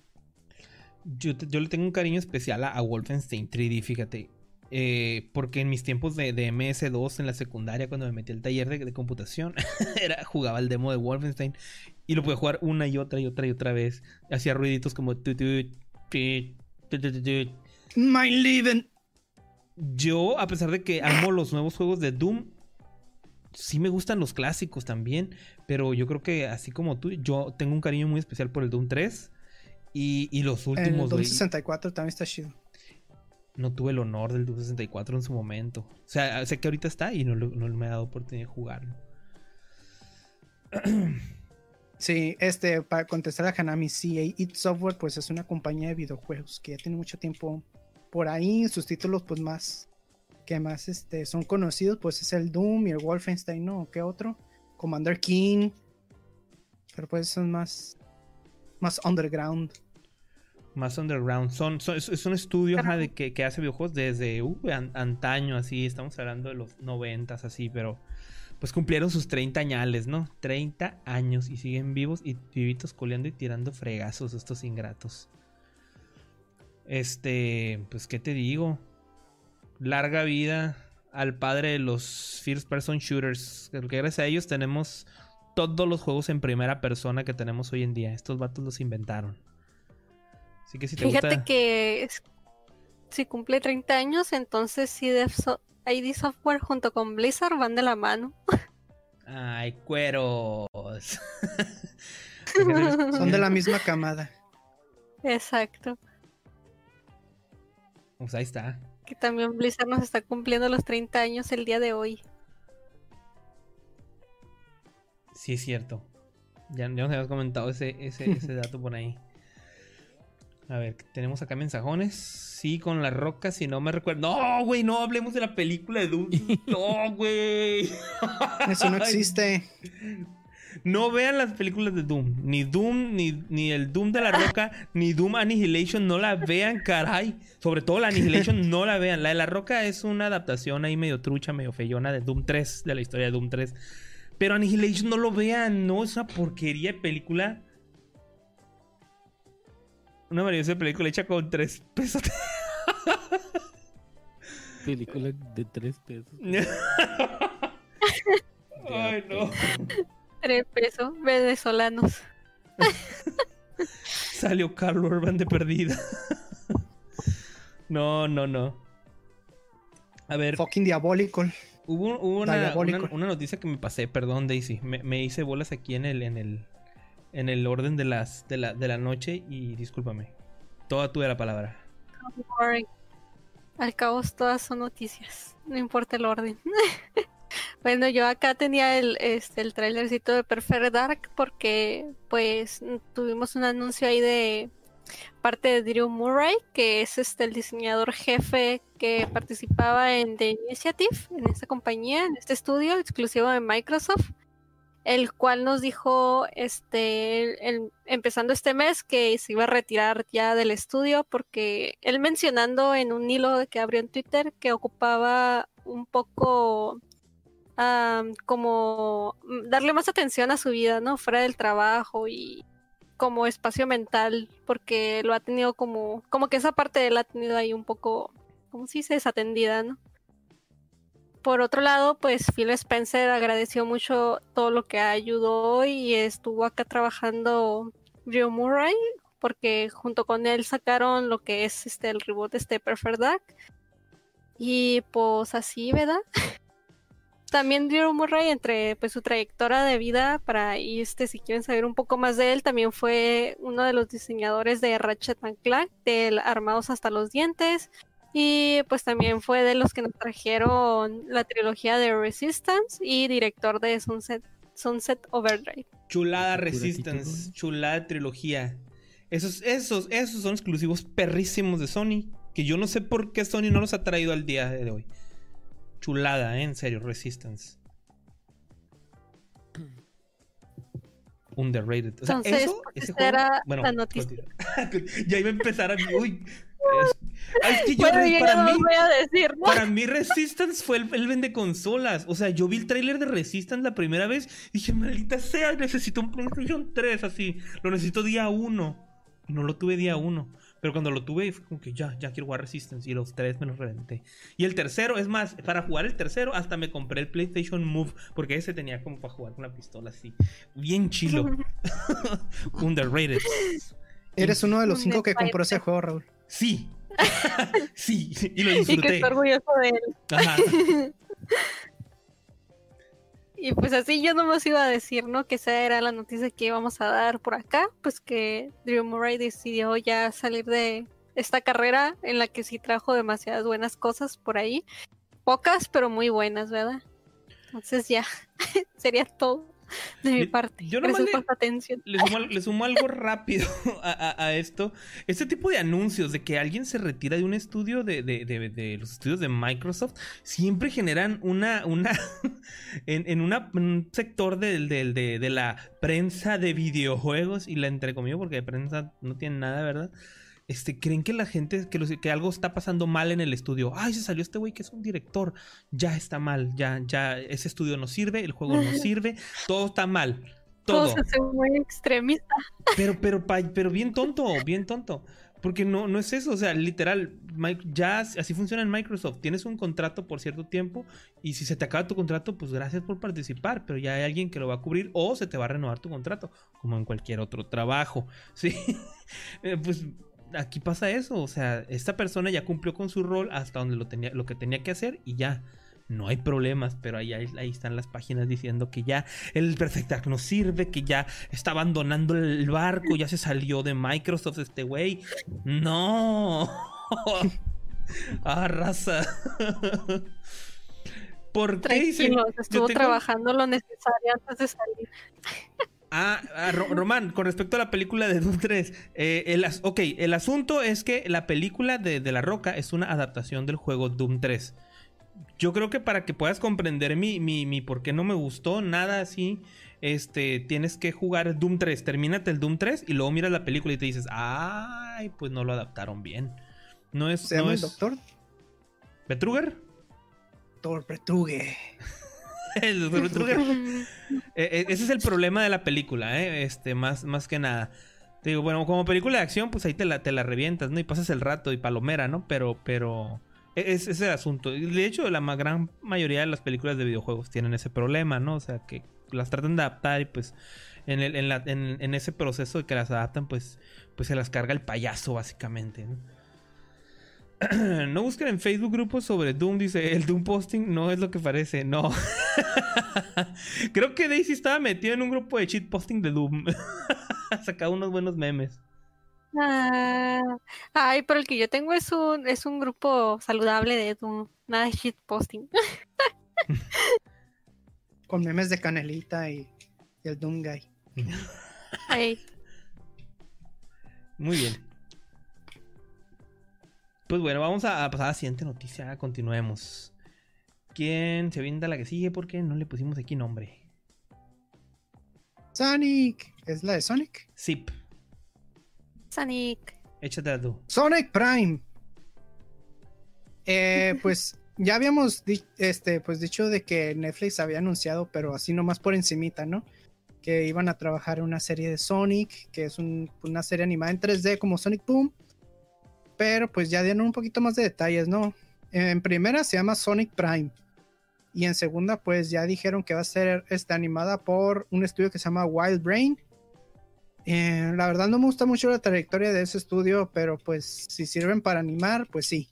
Yo, yo le tengo un cariño especial a, a Wolfenstein 3D, fíjate. Eh, porque en mis tiempos de, de MS2 en la secundaria, cuando me metí al taller de, de computación, era, jugaba el demo de Wolfenstein y lo podía jugar una y otra y otra y otra vez. Hacía ruiditos como... My living. Yo, a pesar de que amo los nuevos juegos de Doom, sí me gustan los clásicos también, pero yo creo que así como tú, yo tengo un cariño muy especial por el Doom 3 y, y los últimos. El Doom 64 también está chido. No tuve el honor del Doom 64 en su momento. O sea, sé que ahorita está y no, no me ha dado oportunidad de jugarlo. Sí, este, para contestar a Hanami, sí, It Software pues es una compañía de videojuegos que ya tiene mucho tiempo por ahí, sus títulos pues más, que más este, son conocidos pues es el Doom y el Wolfenstein, ¿no? ¿Qué otro? Commander King, pero pues son más, más underground. Más underground. Son, es, un estudio de que, que, hace videojuegos desde uh, antaño, así. Estamos hablando de los noventas, así, pero pues cumplieron sus 30 añales, ¿no? 30 años y siguen vivos y vivitos coleando y tirando fregazos estos ingratos. Este, pues, ¿qué te digo? Larga vida al padre de los First Person Shooters. Que gracias a ellos tenemos todos los juegos en primera persona que tenemos hoy en día. Estos vatos los inventaron. Así que si te Fíjate que si cumple 30 años, entonces sí ID Software junto con Blizzard van de la mano. Ay, cueros. Son de la misma camada. Exacto. Pues ahí está. Que también Blizzard nos está cumpliendo los 30 años el día de hoy. Sí, es cierto. Ya, ya nos habías comentado ese, ese, ese dato por ahí. A ver, tenemos acá mensajones. Sí, con la roca, si no me recuerdo. No, güey, no hablemos de la película de Doom. No, güey. Eso no existe. No vean las películas de Doom. Ni Doom, ni, ni el Doom de la Roca, ni Doom Annihilation. No la vean, caray. Sobre todo la Annihilation, no la vean. La de la Roca es una adaptación ahí medio trucha, medio feyona de Doom 3, de la historia de Doom 3. Pero Annihilation no lo vean, no, es una porquería de película. Una maravillosa película hecha con tres pesos. película de tres pesos. Ay, no. Tres pesos venezolanos. Salió Carlos Urban de perdida. no, no, no. A ver. Fucking diabólico. Hubo, una, una, noticia que me pasé, perdón, Daisy. Me, me, hice bolas aquí en el, en el, en el orden de las de la, de la noche y discúlpame. Toda tuya la palabra. Al cabo todas son noticias, no importa el orden. bueno, yo acá tenía el este el trailercito de Perfect Dark porque pues tuvimos un anuncio ahí de parte de Drew Murray, que es este el diseñador jefe que participaba en The Initiative, en esta compañía, en este estudio exclusivo de Microsoft el cual nos dijo, este, empezando este mes, que se iba a retirar ya del estudio, porque él mencionando en un hilo que abrió en Twitter que ocupaba un poco como darle más atención a su vida, ¿no? Fuera del trabajo y como espacio mental, porque lo ha tenido como, como que esa parte de él ha tenido ahí un poco, como si se desatendida, ¿no? por otro lado, pues Phil Spencer agradeció mucho todo lo que ayudó y estuvo acá trabajando Rio Murray, porque junto con él sacaron lo que es este el reboot este Perfect Dark. Y pues así, ¿verdad? también Drew Murray, entre pues su trayectoria de vida, para y este, si quieren saber un poco más de él, también fue uno de los diseñadores de Ratchet Clank, del Armados hasta los dientes, y pues también fue de los que nos trajeron la trilogía de Resistance y director de Sunset, Sunset Overdrive. Chulada Resistance, chulada trilogía. Esos, esos, esos son exclusivos perrísimos de Sony. Que yo no sé por qué Sony no los ha traído al día de hoy. Chulada, ¿eh? en serio, Resistance. Underrated. O sea, eso, ese era la noticia. ya iba a empezar a. Uy, es, que yo, para, mí, para mí Resistance fue el, el, vende consolas. O sea, yo vi el tráiler de Resistance la primera vez y dije, maldita sea, necesito un PlayStation 3 así. Lo necesito día 1. Y no lo tuve día 1. Pero cuando lo tuve fue como que ya, ya quiero jugar Resistance. Y los tres me los reventé. Y el tercero, es más, para jugar el tercero hasta me compré el PlayStation Move. Porque ese tenía como para jugar con la pistola así. Bien chilo. Underrated. Eres uno de los cinco que compró ese juego, Raúl. Sí. sí, y lo disfruté. Y que estoy orgulloso de él. Y pues así yo no nos iba a decir, ¿no? Que esa era la noticia que íbamos a dar por acá, pues que Drew Murray decidió ya salir de esta carrera en la que sí trajo demasiadas buenas cosas por ahí. Pocas, pero muy buenas, ¿verdad? Entonces ya, sería todo de mi parte. Yo Gracias por tu atención. Le sumo, le sumo algo rápido a, a- a esto. Este tipo de anuncios de que alguien se retira de un estudio de, de- de- de los estudios de Microsoft siempre generan una. una en, en una- un sector de la prensa de videojuegos y la entrecomillo porque de prensa no tiene nada, ¿verdad? Este, creen que la gente, que, los- que algo está pasando mal en el estudio. Ay, se salió este güey que es un director. Ya está mal, ya, ya, ese estudio no sirve, el juego no sirve, todo está mal. Todo Todo. se muy extremista. Pero, pero, pero bien tonto, bien tonto. Porque no, no es eso, o sea, literal, ya así funciona en Microsoft. Tienes un contrato por cierto tiempo y si se te acaba tu contrato, pues gracias por participar, pero ya hay alguien que lo va a cubrir o se te va a renovar tu contrato, como en cualquier otro trabajo, ¿sí? Eh, pues aquí pasa eso, o sea, esta persona ya cumplió con su rol hasta donde lo, tenía, lo que tenía que hacer y ya. No hay problemas, pero ahí, ahí, ahí están las páginas diciendo que ya el Perfect no sirve, que ya está abandonando el barco, ya se salió de Microsoft este güey. No. ah, raza. ¿Por qué dice? Tranquilos, estuvo tengo- trabajando lo necesario antes de salir. Ah, ah, Ro- Román, con respecto a la película de Doom 3, eh, el, as- ok, el asunto es que la película de, de La Roca es una adaptación del juego Doom 3. Yo creo que para que puedas comprender mi, mi, mi por qué no me gustó, nada así, este, tienes que jugar Doom 3, termínate el Doom 3 y luego miras la película y te dices, ay, pues no lo adaptaron bien. No es... Se no el es... doctor ¿Betruger? Doctor Pretrugue. El. Eh, eh, ese es el problema de la película, ¿eh? Este, más, más que nada. Te digo, bueno, como película de acción, pues ahí te la, te la revientas, ¿no? Y pasas el rato y palomera, ¿no? Pero, pero. e- Es, es el asunto. Y De hecho, la gran mayoría de las películas de videojuegos tienen ese problema, ¿no? O sea, que las tratan de adaptar y pues. En, el- en, la- en- en ese proceso de que las adaptan, pues, pues se las carga el payaso, básicamente, ¿no? No busquen en Facebook grupos sobre Doom, dice el Doom posting no es lo que parece, no. Creo que Daisy estaba metido en un grupo de cheat posting de Doom. Sacaba unos buenos memes. Ah, ay, pero el que yo tengo es un, es un grupo saludable de Doom, nada de shitposting. Con memes de Canelita y, y el Doom Guy. Ay, Muy bien. Pues bueno, vamos a pasar a la siguiente noticia. Continuemos. ¿Quién se avienta la que sigue? Porque no le pusimos aquí nombre. Sonic. ¿Es la de Sonic? Zip. Sonic. Échate a tú. Sonic Prime. Eh, pues ya habíamos di- este, pues dicho de que Netflix había anunciado, pero así nomás por encimita, ¿no? Que iban a trabajar en una serie de Sonic, que es un- una serie animada en 3D como Sonic Boom. Pero pues ya dieron un poquito más de detalles, ¿no? En primera se llama Sonic Prime. Y en segunda, pues ya dijeron que va a ser esta, animada por un estudio que se llama Wild Brain. Eh, la verdad no me gusta mucho la trayectoria de ese estudio, pero pues si sirven para animar, pues sí.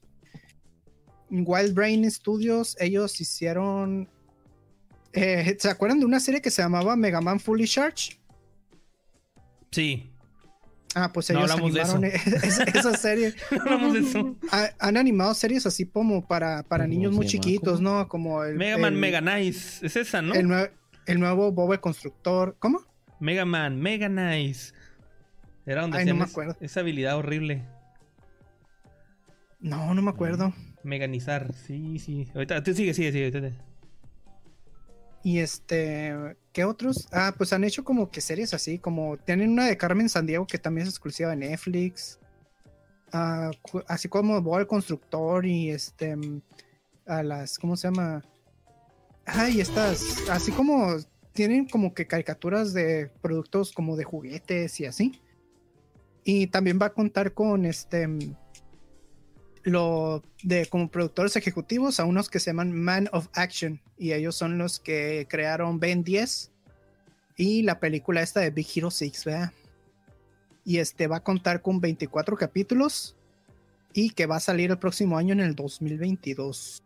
Wild Brain Studios, ellos hicieron... eh, ¿Se acuerdan de una serie que se llamaba Mega Man Fully Charge? Sí. Ah, pues No ellos de animaron esa, esa serie. No hablamos de eso. Ha- han animado series así como para, para ¿Cómo niños muy chiquitos, ¿Cómo? ¿no? Como el... Mega Man el- Mega Nice. Es esa, ¿no? El, nue- el nuevo Bob el Constructor. ¿Cómo? Mega Man Mega Nice. Era donde Ay, no me acuerdo. esa habilidad horrible. No, no me acuerdo. Meganizar. Sí, sí. Ahorita, tú sigue, sigue, sigue. ahorita Y este, ¿qué otros? Ah, pues han hecho como que series así, como tienen una de Carmen Sandiego que también es exclusiva de Netflix. Ah, así como Bob el Constructor y este, a las, ¿cómo se llama? Ay, estas, así como tienen como que caricaturas de productos como de juguetes y así. Y también va a contar con este, lo de como productores ejecutivos a unos que se llaman Man of Action y ellos son los que crearon Ben 10 y la película esta de Big Hero 6, ¿verdad? Y este va a contar con 24 capítulos y que va a salir el próximo año en el 2022.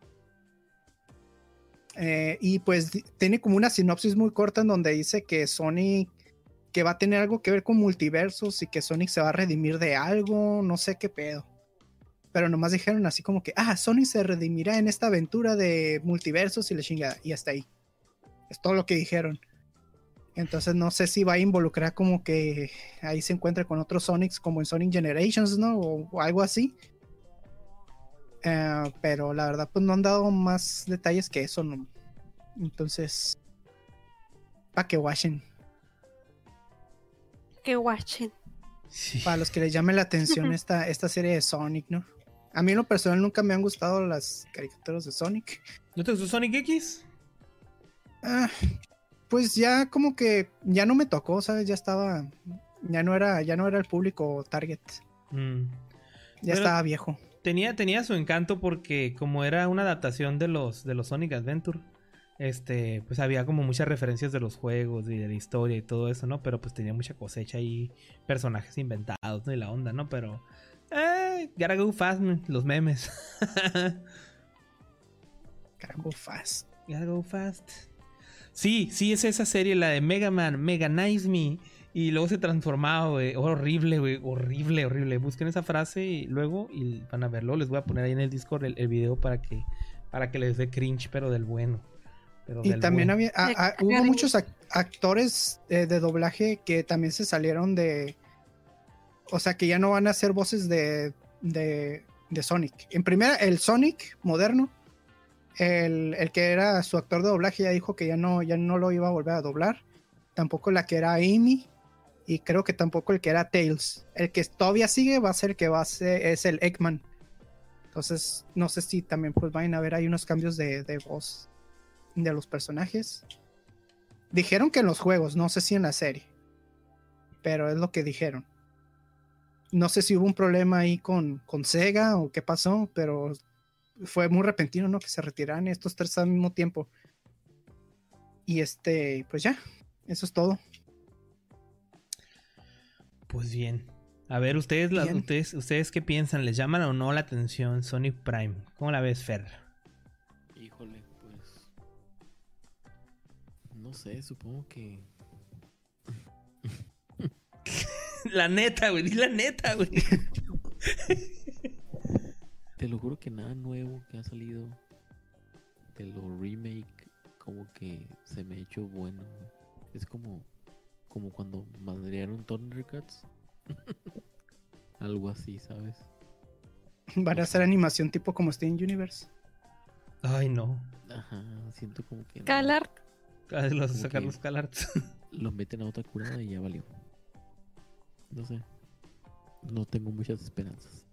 Eh, y pues tiene como una sinopsis muy corta en donde dice que Sonic que va a tener algo que ver con multiversos y que Sonic se va a redimir de algo, no sé qué pedo. Pero nomás dijeron así como que, ah, Sonic se redimirá en esta aventura de multiversos y la chingada. Y hasta ahí. Es todo lo que dijeron. Entonces no sé si va a involucrar como que ahí se encuentre con otros Sonics como en Sonic Generations, ¿no? O, o algo así. Eh, pero la verdad, pues no han dado más detalles que eso, ¿no? Entonces, para que watchen. Que watchen. Sí. Para los que les llame la atención esta, esta serie de Sonic, ¿no? A mí en lo personal nunca me han gustado las caricaturas de Sonic. ¿No te gustó Sonic X? Ah, pues ya como que ya no me tocó, ¿sabes? Ya estaba, ya no era, ya no era el público target. Mm. Ya Pero- estaba viejo. Tenía, tenía su encanto porque como era una adaptación de los, de los Sonic Adventure, este, pues había como muchas referencias de los juegos y de la historia y todo eso, ¿no? Pero pues tenía mucha cosecha y personajes inventados, ¿no? Y la onda, ¿no? Pero, eh, gotta go fast, man, los memes. Caramba, fast. Gotta go fast. Sí, sí, es esa serie, la de Mega Man, Mega Nice Me. Y luego se transformaba, güey. Horrible, güey. Horrible, horrible. Busquen esa frase y luego y van a verlo. Les voy a poner ahí en el Discord el, el video para que, para que les dé cringe, pero del bueno. Pero Y del también bueno. había, ah, ah, hubo muchos ac- actores eh, de doblaje que también se salieron de, o sea, que ya no van a ser voces de, de, de Sonic. En primera, el Sonic moderno, el, el que era su actor de doblaje ya dijo que ya no, ya no lo iba a volver a doblar. Tampoco la que era Amy. Y creo que tampoco el que era Tails. El que todavía sigue va a ser el que va a ser, es el Eggman. Entonces, no sé si también pues vayan a ver ahí unos cambios de, de voz de los personajes. Dijeron que en los juegos, no sé si en la serie. Pero es lo que dijeron. No sé si hubo un problema ahí con, con Sega o qué pasó, pero fue muy repentino, ¿no? Que se retiraran estos tres al mismo tiempo. Y este, pues ya, eso es todo. Pues bien. A ver, ustedes, las- ustedes, ustedes qué piensan, ¿les llaman o no la atención Sonic Prime? ¿Cómo la ves, Fer? Híjole, pues. No sé, supongo que. la neta, güey, di la neta, güey. Te lo juro que nada nuevo que ha salido de lo remake, como que se me ha hecho bueno. güey. Es como, como cuando madrearon Thundercats. Algo así, ¿sabes? Van a hacer animación tipo como Steam Universe. Ay, no. Ajá, siento como que no. Calar. Vez los sacar que- los calarts. lo meten a otra curada y ya valió. No sé. No tengo muchas esperanzas.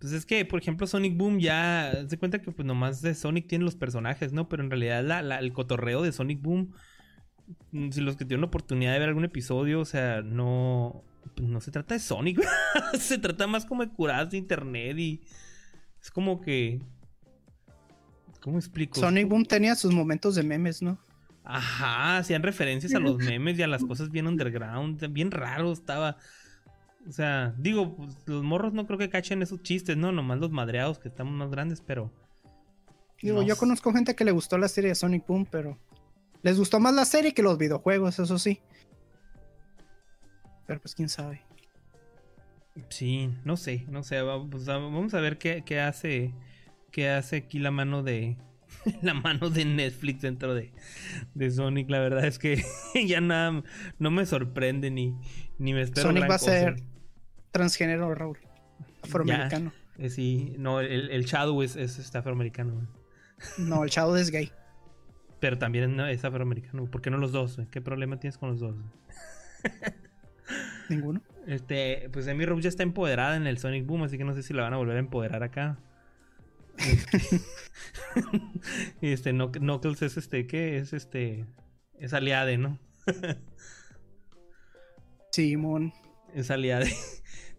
Pues es que, por ejemplo, Sonic Boom ya se cuenta que pues nomás de Sonic tiene los personajes, ¿no? Pero en realidad la- la- el cotorreo de Sonic Boom, mm, si los que tienen la oportunidad de ver algún episodio, o sea, no, pues no se trata de Sonic, se trata más como de curadas de internet y es como que, ¿cómo explico? Sonic Boom tenía sus momentos de memes, ¿no? Ajá, hacían referencias a los memes y a las cosas bien underground, bien raro estaba. O sea, digo, pues, los morros no creo que cachen esos chistes, ¿no? Nomás los madreados que estamos más grandes, pero. Digo, yo conozco gente que le gustó la serie de Sonic Boom, pero les gustó más la serie que los videojuegos, eso sí. Pero pues quién sabe. Sí, no sé, no sé. va- pues, va- vamos a ver qué, qué hace. Qué hace aquí la mano de. La mano de Netflix dentro de, de Sonic. La verdad es que ya nada. No me sorprende ni, ni me espero. Sonic gran va a ser transgénero, Raúl. Afroamericano. Eh, sí, no, el, el Shadow es, es afroamericano. No, el Shadow es gay. Pero también es afroamericano. ¿Por qué no los dos? ¿Qué problema tienes con los dos? Ninguno. Este, pues Amy Rose ya está empoderada en el Sonic Boom, así que no sé si la van a volver a empoderar acá. Este, y este Knuck- Knuckles es este, ¿qué? Es este, es aliade, ¿no? Simón. Es aliade.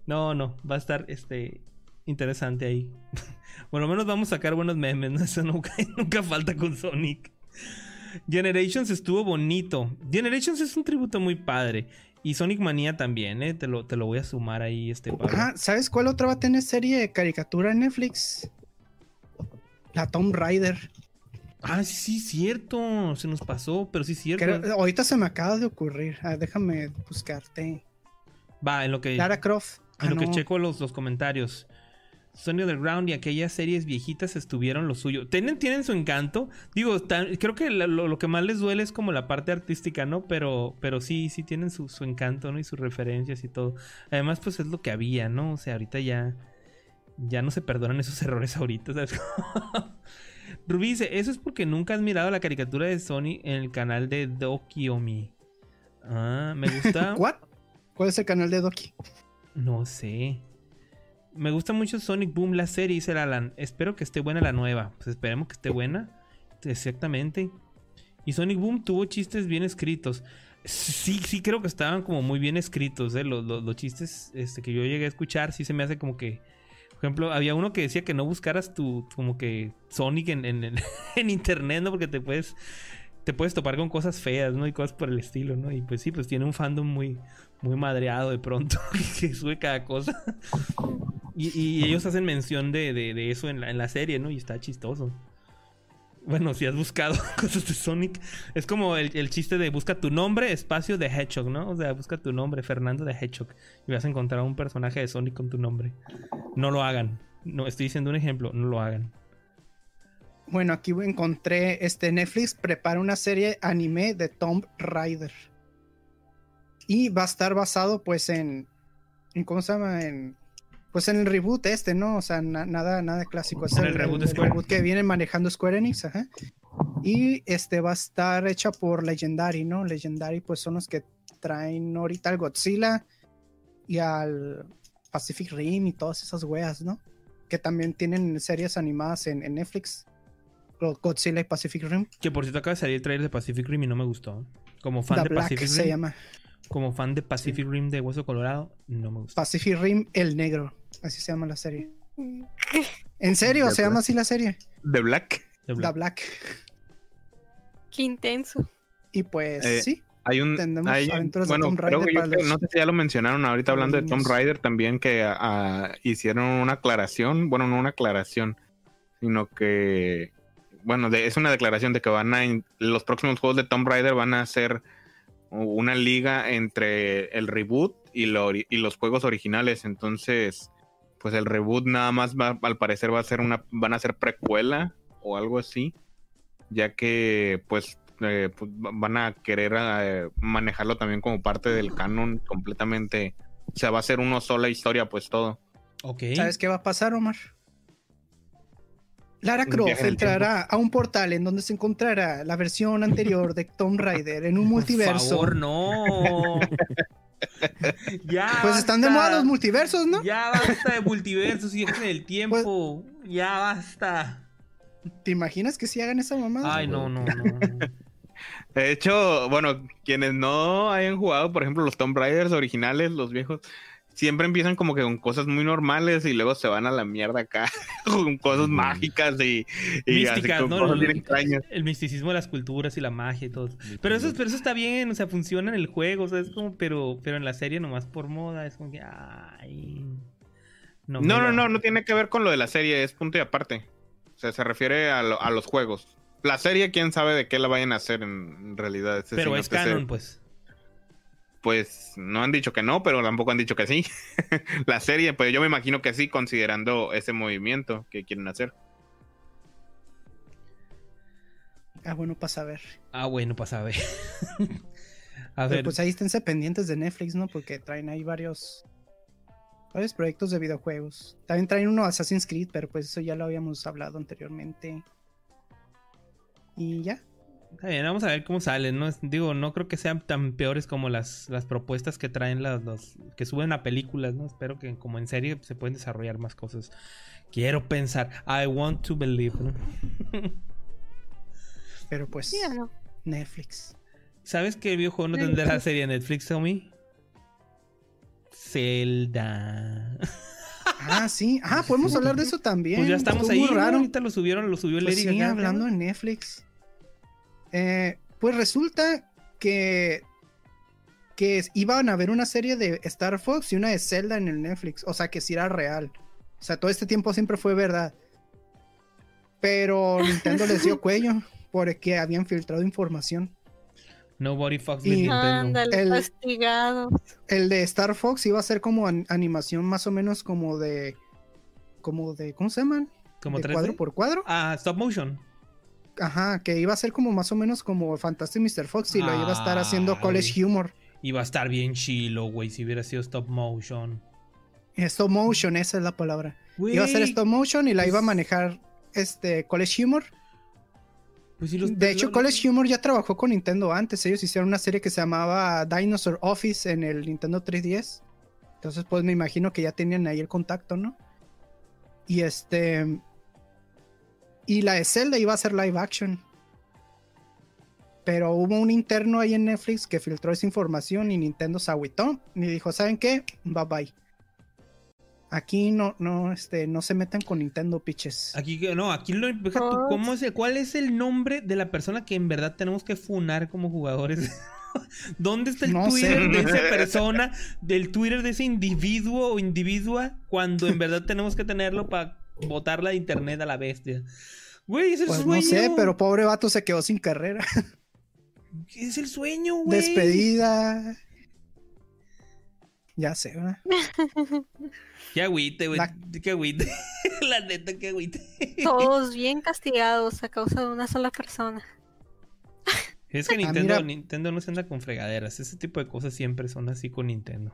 No, no, va a estar este interesante ahí. Por lo menos vamos a sacar buenos memes, ¿no? Eso nunca, nunca falta con Sonic. Generations estuvo bonito. Generations es un tributo muy padre. Y Sonic Manía también, ¿eh? Te lo, te lo voy a sumar ahí, este Pablo. Ajá, ¿sabes cuál otra va a tener serie de caricatura en Netflix? La Tomb Raider. Ah, sí, cierto. Se nos pasó, pero sí, cierto. ahorita se me acaba de ocurrir. Ah, déjame buscarte. Va, en lo que. Lara Croft. En lo ah, que checo los, los comentarios. Sony Underground y aquellas series viejitas estuvieron lo suyo. Tienen, tienen su encanto. Digo, creo que lo, que más les duele es como la parte artística, ¿no? Pero, pero sí, sí tienen su, su, encanto, ¿no? Y sus referencias y todo. Además, pues es lo que había, ¿no? O sea, ahorita ya. Ya no se perdonan esos errores ahorita, ¿sabes? Rubí dice, eso es porque nunca has mirado la caricatura de Sony en el canal de Dokiomi. Ah, me gusta. ¿Cuál es el canal de Doki? No sé. Me gusta mucho Sonic Boom, la serie, dice Alan. Espero que esté buena la nueva. Pues esperemos que esté buena. Exactamente. Y Sonic Boom tuvo chistes bien escritos. Sí, sí creo que estaban como muy bien escritos, ¿eh? los, chistes este, que yo llegué a escuchar, sí se me hace como que ejemplo, había uno que decía que no buscaras tu, como que Sonic en, en, internet, ¿no? Porque te puedes, te puedes topar con cosas feas, ¿no? Y cosas por el estilo, ¿no? Y pues sí, pues tiene un fandom muy, muy madreado de pronto, que sube cada cosa. y, ellos hacen mención de, de, eso en la, en la serie, ¿no? Y está chistoso. Bueno, si has buscado cosas de Sonic, es como el, chiste de busca tu nombre, espacio de Hedgehog, ¿no? O sea, busca tu nombre, Fernando de Hedgehog, y vas a encontrar un personaje de Sonic con tu nombre. No lo hagan. No, estoy diciendo un ejemplo, no lo hagan. Bueno, aquí encontré este Netflix prepara una serie anime de Tomb Raider. Y va a estar basado pues en, en ¿cómo se llama? En pues en el reboot este, ¿no? O sea, nada, nada clásico. Es el, reboot, que viene manejando Square Enix, ajá. Y este va a estar hecha por Legendary, ¿no? Legendary, pues son los que traen ahorita al Godzilla y al Pacific Rim y todas esas weas, ¿no? Que también tienen series animadas en, Netflix. Godzilla y Pacific Rim. Que por cierto acaba de salir el trailer de Pacific Rim y no me gustó. Como fan de Pacific Rim. se llama. Como fan de Pacific Rim de Hueso Colorado, no me gusta. Pacific Rim El Negro. Así se llama la serie. ¿En serio? ¿Se llama así la serie? The Black. The Black. Qué intenso. Y pues eh, sí. Hay un. bueno, no sé si ya lo mencionaron ahorita hablando de Tomb Raider también, que hicieron una aclaración. Bueno, no una aclaración, sino que. Bueno, es una declaración de que van a. Los próximos juegos de Tomb Raider van a ser una liga entre el reboot y, y los juegos originales. Entonces pues el reboot nada más va, al parecer va a ser una, van a ser precuela o algo así, ya que pues, eh, pues van a querer eh, manejarlo también como parte del canon completamente, o sea, va a ser una sola historia pues todo. ¿Sabes qué va a pasar, Omar? Lara Croft entrará a un portal en donde se encontrará la versión anterior de Tomb Raider en un multiverso. Por favor, no. ya pues están de moda los multiversos, ¿no? Ya basta de multiversos y del tiempo. Pues ya basta. ¿Te imaginas que si hagan esa mamada? Ay, no, no, no. De hecho, bueno, quienes no hayan jugado, por ejemplo, los Tomb Raiders originales, los viejos, siempre empiezan como que con cosas muy normales y luego se van a la mierda acá con cosas mágicas y, místicas, ¿no? el, misticismo de las culturas y la magia y todo. Pero eso, pero eso está bien, o sea, funciona en el juego, o sea, es como, pero, pero en la serie nomás por moda, es como que, ay. No, no, no, no, tiene que ver con lo de la serie, es punto y aparte. O sea, se refiere a, a los juegos. La serie, quién sabe de qué la vayan a hacer en realidad. Pero es canon, pues pues no han dicho que no, pero tampoco han dicho que sí. la serie, pues yo me imagino que sí, considerando ese movimiento que quieren hacer. Ah, bueno, pasa a ver. Ah, bueno, pasa a ver. a ver. Pues ahí esténse pendientes de Netflix, ¿no? Porque traen ahí varios varios proyectos de videojuegos. También traen uno Assassin's Creed, pero pues eso ya lo habíamos hablado anteriormente. Y ya, vamos a ver cómo salen, ¿no? Digo, no creo que sean tan peores como las, las propuestas que traen las, los que suben a películas, ¿no? Espero que como en serie se pueden desarrollar más cosas. Quiero pensar, I want to believe, ¿no? Pero pues, Netflix. ¿Sabes qué videojuego no tendrá la serie Netflix, Tommy? Zelda. Ah, sí. Ah, podemos hablar de eso también. Pues ya estamos ahí. Raro. Ahorita lo subieron, lo subió el pues Sí, hablando en Netflix. Eh, pues resulta que, que iban a ver una serie de Star Fox y una de Zelda en el Netflix. O sea, que si era real. O sea, todo este tiempo siempre fue verdad. Pero Nintendo les dio cuello. porque habían filtrado información. Nobody fucks with Nintendo. el, de Star Fox iba a ser como animación más o menos como de. como de. ¿Cómo se llaman? ¿Como de cuadro por cuadro? Ah, stop motion. Ajá, que iba a ser como más o menos como Fantastic Mr. Fox y lo iba a estar haciendo College Humor. Iba a estar bien chilo, güey, si hubiera sido stop motion. Stop motion, esa es la palabra. Iba a ser stop motion y la iba a pues manejar este College Humor. Pues de hecho, College Humor ya trabajó con Nintendo antes. Ellos hicieron una serie que se llamaba Dinosaur Office en el Nintendo 3DS. Entonces, pues me imagino que ya tenían ahí el contacto, ¿no? Y este. Y la de Zelda iba a ser live action. Pero hubo un interno ahí en Netflix que filtró esa información y Nintendo se agüitó y dijo: ¿Saben qué? Bye bye. Aquí no, no, este, no se metan con Nintendo pitches. Aquí no, aquí lo ¿cómo es, ¿cuál es el nombre de la persona que en verdad tenemos que funar como jugadores? ¿Dónde está el Twitter de esa persona, del Twitter de ese individuo o individua, cuando en verdad tenemos que tenerlo para botarla de internet a la bestia? Güey, es el pues sueño. No sé, pero pobre vato se quedó sin carrera. Es el sueño, güey. Despedida. Ya sé, ¿verdad? Qué agüite, güey. Qué agüite. La neta, qué agüite. Todos bien castigados a causa de una sola persona. Es que ah, Nintendo, Nintendo no se anda con fregaderas. Ese tipo de cosas siempre son así con Nintendo.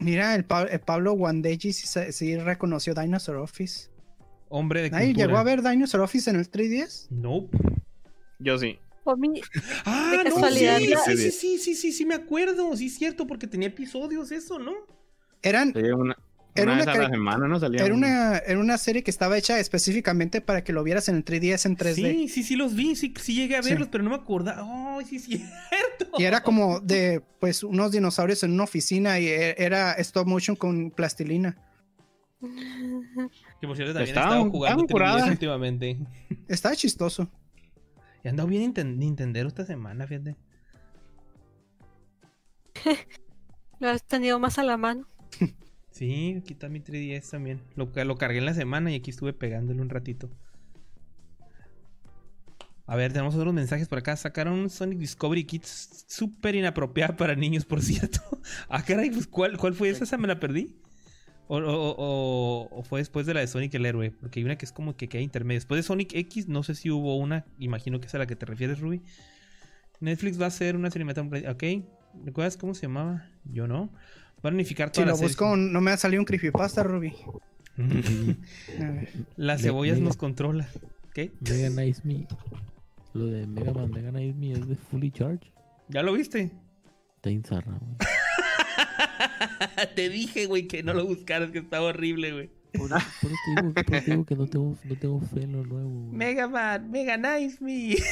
Mira, el, Pablo Wandeji sí, reconoció Dinosaur Office. Hombre de cultura. llegó a ver Dinosaur Office en el 3DS? No. Yo sí. Ah, no, sí, sí, sí, sí, sí, sí, me acuerdo. Sí, es cierto, porque tenía episodios eso, ¿no? Eran, era una, semana, ¿no? Salía era, una, era una serie que estaba hecha específicamente para que lo vieras en el 3DS en 3D. Sí, sí, sí los vi, sí, sí llegué a verlos, pero no me acordaba. ¡Oh, sí es cierto! Y era como de, pues, unos dinosaurios en una oficina y e, era stop motion con plastilina. Que por cierto también estaba, jugando últimamente. Estaba chistoso. Y andado bien Nintendo esta semana, fíjate. Lo has tenido más a la mano. Sí, aquí está mi 3DS también. Lo, lo cargué en la semana y aquí estuve pegándole un ratito. A ver, tenemos otros mensajes por acá. Sacaron un Sonic Discovery Kit súper inapropiada para niños, por cierto. ah, caray, pues, ¿cuál, ¿cuál fue esa? ¿Esa me la perdí? O, fue después de la de Sonic el héroe, porque hay una que es como que queda intermedio. Después de Sonic X, no sé si hubo una, imagino que es a la que te refieres, Ruby. Netflix va a hacer una serie Ok, ¿recuerdas cómo se llamaba? Yo no. Va a unificar todas si lo busco, no me ha salido un creepypasta, Ruby. Las cebollas nos controla. ¿Qué? Mega Nice Me. Lo de Mega Man Mega Nice Me es de Fully Charge. ¿Ya lo viste? Está insarra, güey. te dije, güey, que no lo buscaras, que estaba horrible, güey. Por, eso te digo, que no tengo, no tengo fe en lo nuevo. Mega Man, Mega Nice Me.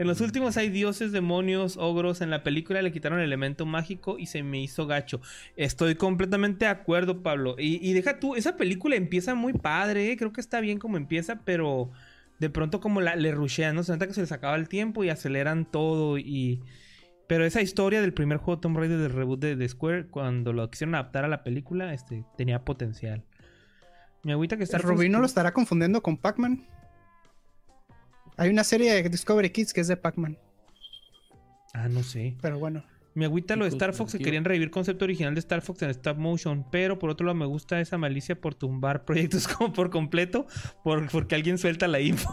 En los últimos hay dioses, demonios, ogros. En la película le quitaron el elemento mágico y se me hizo gacho. Estoy completamente de acuerdo, Pablo. Y, deja tú, esa película empieza muy padre, ¿eh? creo que está bien como empieza, pero de pronto como la, le rushean, ¿no? Se nota que se les acaba el tiempo y aceleran todo y... Pero esa historia del primer juego Tomb Raider del reboot de, Square, cuando lo quisieron adaptar a la película, este, tenía potencial. Mi agüita que está... ¿Rubí no lo estará confundiendo con Pac-Man? Hay una serie de Discovery Kids que es de Pac-Man. Ah, no sé. Pero bueno. Me agüita lo de Star Fox que querían revivir concepto original de Star Fox en stop motion, pero por otro lado me gusta esa malicia por tumbar proyectos como por completo por, porque alguien suelta la info.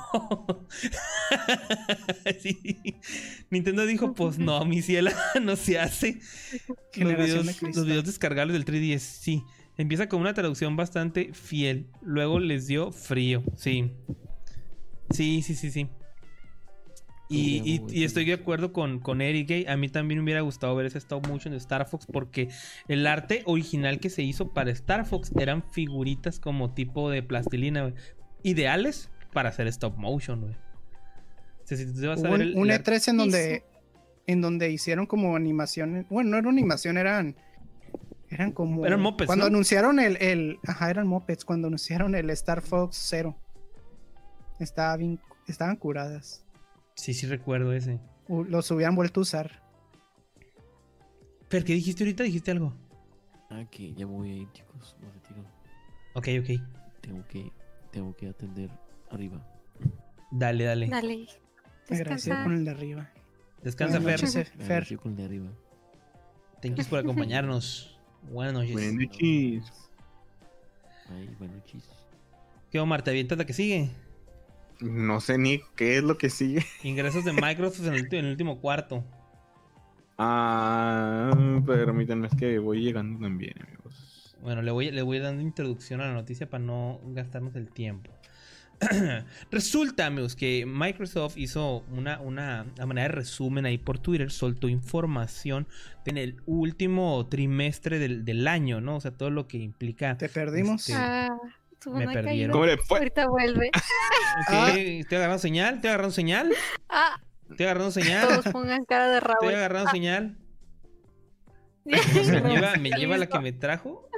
Nintendo dijo, pues no, mi ciela, no se hace. Los videos, los videos descargables del 3DS, sí. Empieza con una traducción bastante fiel. Luego les dio frío, sí. Sí, sí, sí, sí. Y, estoy de acuerdo con, con Eric Gay. A mí también me hubiera gustado ver ese stop motion de Star Fox porque el arte original que se hizo para Star Fox eran figuritas como tipo de plastilina, Ideales para hacer stop motion, güey. un, E3 en donde, en donde hicieron como animaciones. Bueno, no era una animación, eran. Eran como. Eran mopeds. Cuando anunciaron el, el. Ajá, eran mopeds. Cuando anunciaron el Star Fox Zero. Estaba bien, estaban curadas. Sí, sí recuerdo ese. los hubieran vuelto a usar. Pero, ¿qué dijiste ahorita? ¿Dijiste algo? Ah, que ya voy a ir, chicos. Me retiro. Ok, ok. Tengo que, tengo que atender arriba. Dale, dale. Dale. Agradecido con el de arriba. Descansa, Fer. Fer. con el de arriba. Thank you por acompañarnos. Buenas noches. Buenas noches. Ay, buenas noches. ¿Qué, Omar? ¿Te avientas la que sigue? No sé ni qué es lo que sigue. Ingresos de Microsoft en el, en el último cuarto. Ah, permítanme, es que voy llegando también, amigos. Bueno, le voy, le voy dando introducción a la noticia para no gastarnos el tiempo. Resulta, amigos, que Microsoft hizo una, una a manera de resumen ahí por Twitter, soltó información en el último trimestre del, del año, ¿no? O sea, todo lo que implica. Te perdimos. este, Ah, tu me perdieron. ¿Cómo le fue? Ahorita vuelve. ok, ¿Estoy agarrando señal? ¿Estoy agarrando señal? Ah, ¿Estoy agarrando señal? todos pongan cara de ¿Estoy Raúl. agarrando señal? ¿Me lleva, me lleva la que me trajo?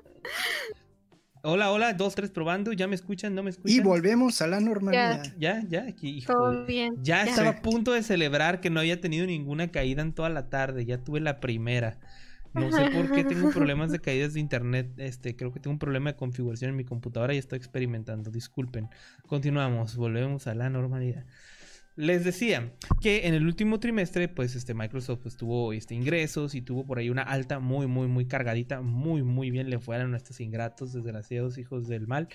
Hola, hola, dos, tres probando. ¿Ya me escuchan? ¿No me escuchan? Y volvemos a la normalidad. Ya, ya, aquí, hijo. Todo bien. Ya ya. estaba a punto de celebrar que no había tenido ninguna caída en toda la tarde. Ya tuve la primera. No sé por qué tengo problemas de caídas de internet. Este, creo que tengo un problema de configuración en mi computadora y estoy experimentando. Disculpen. Continuamos, volvemos a la normalidad. Les decía que en el último trimestre, pues este Microsoft pues, tuvo este, ingresos y tuvo por ahí una alta muy, muy, muy cargadita. Muy, muy bien le fueron a nuestros ingratos, desgraciados hijos del mal.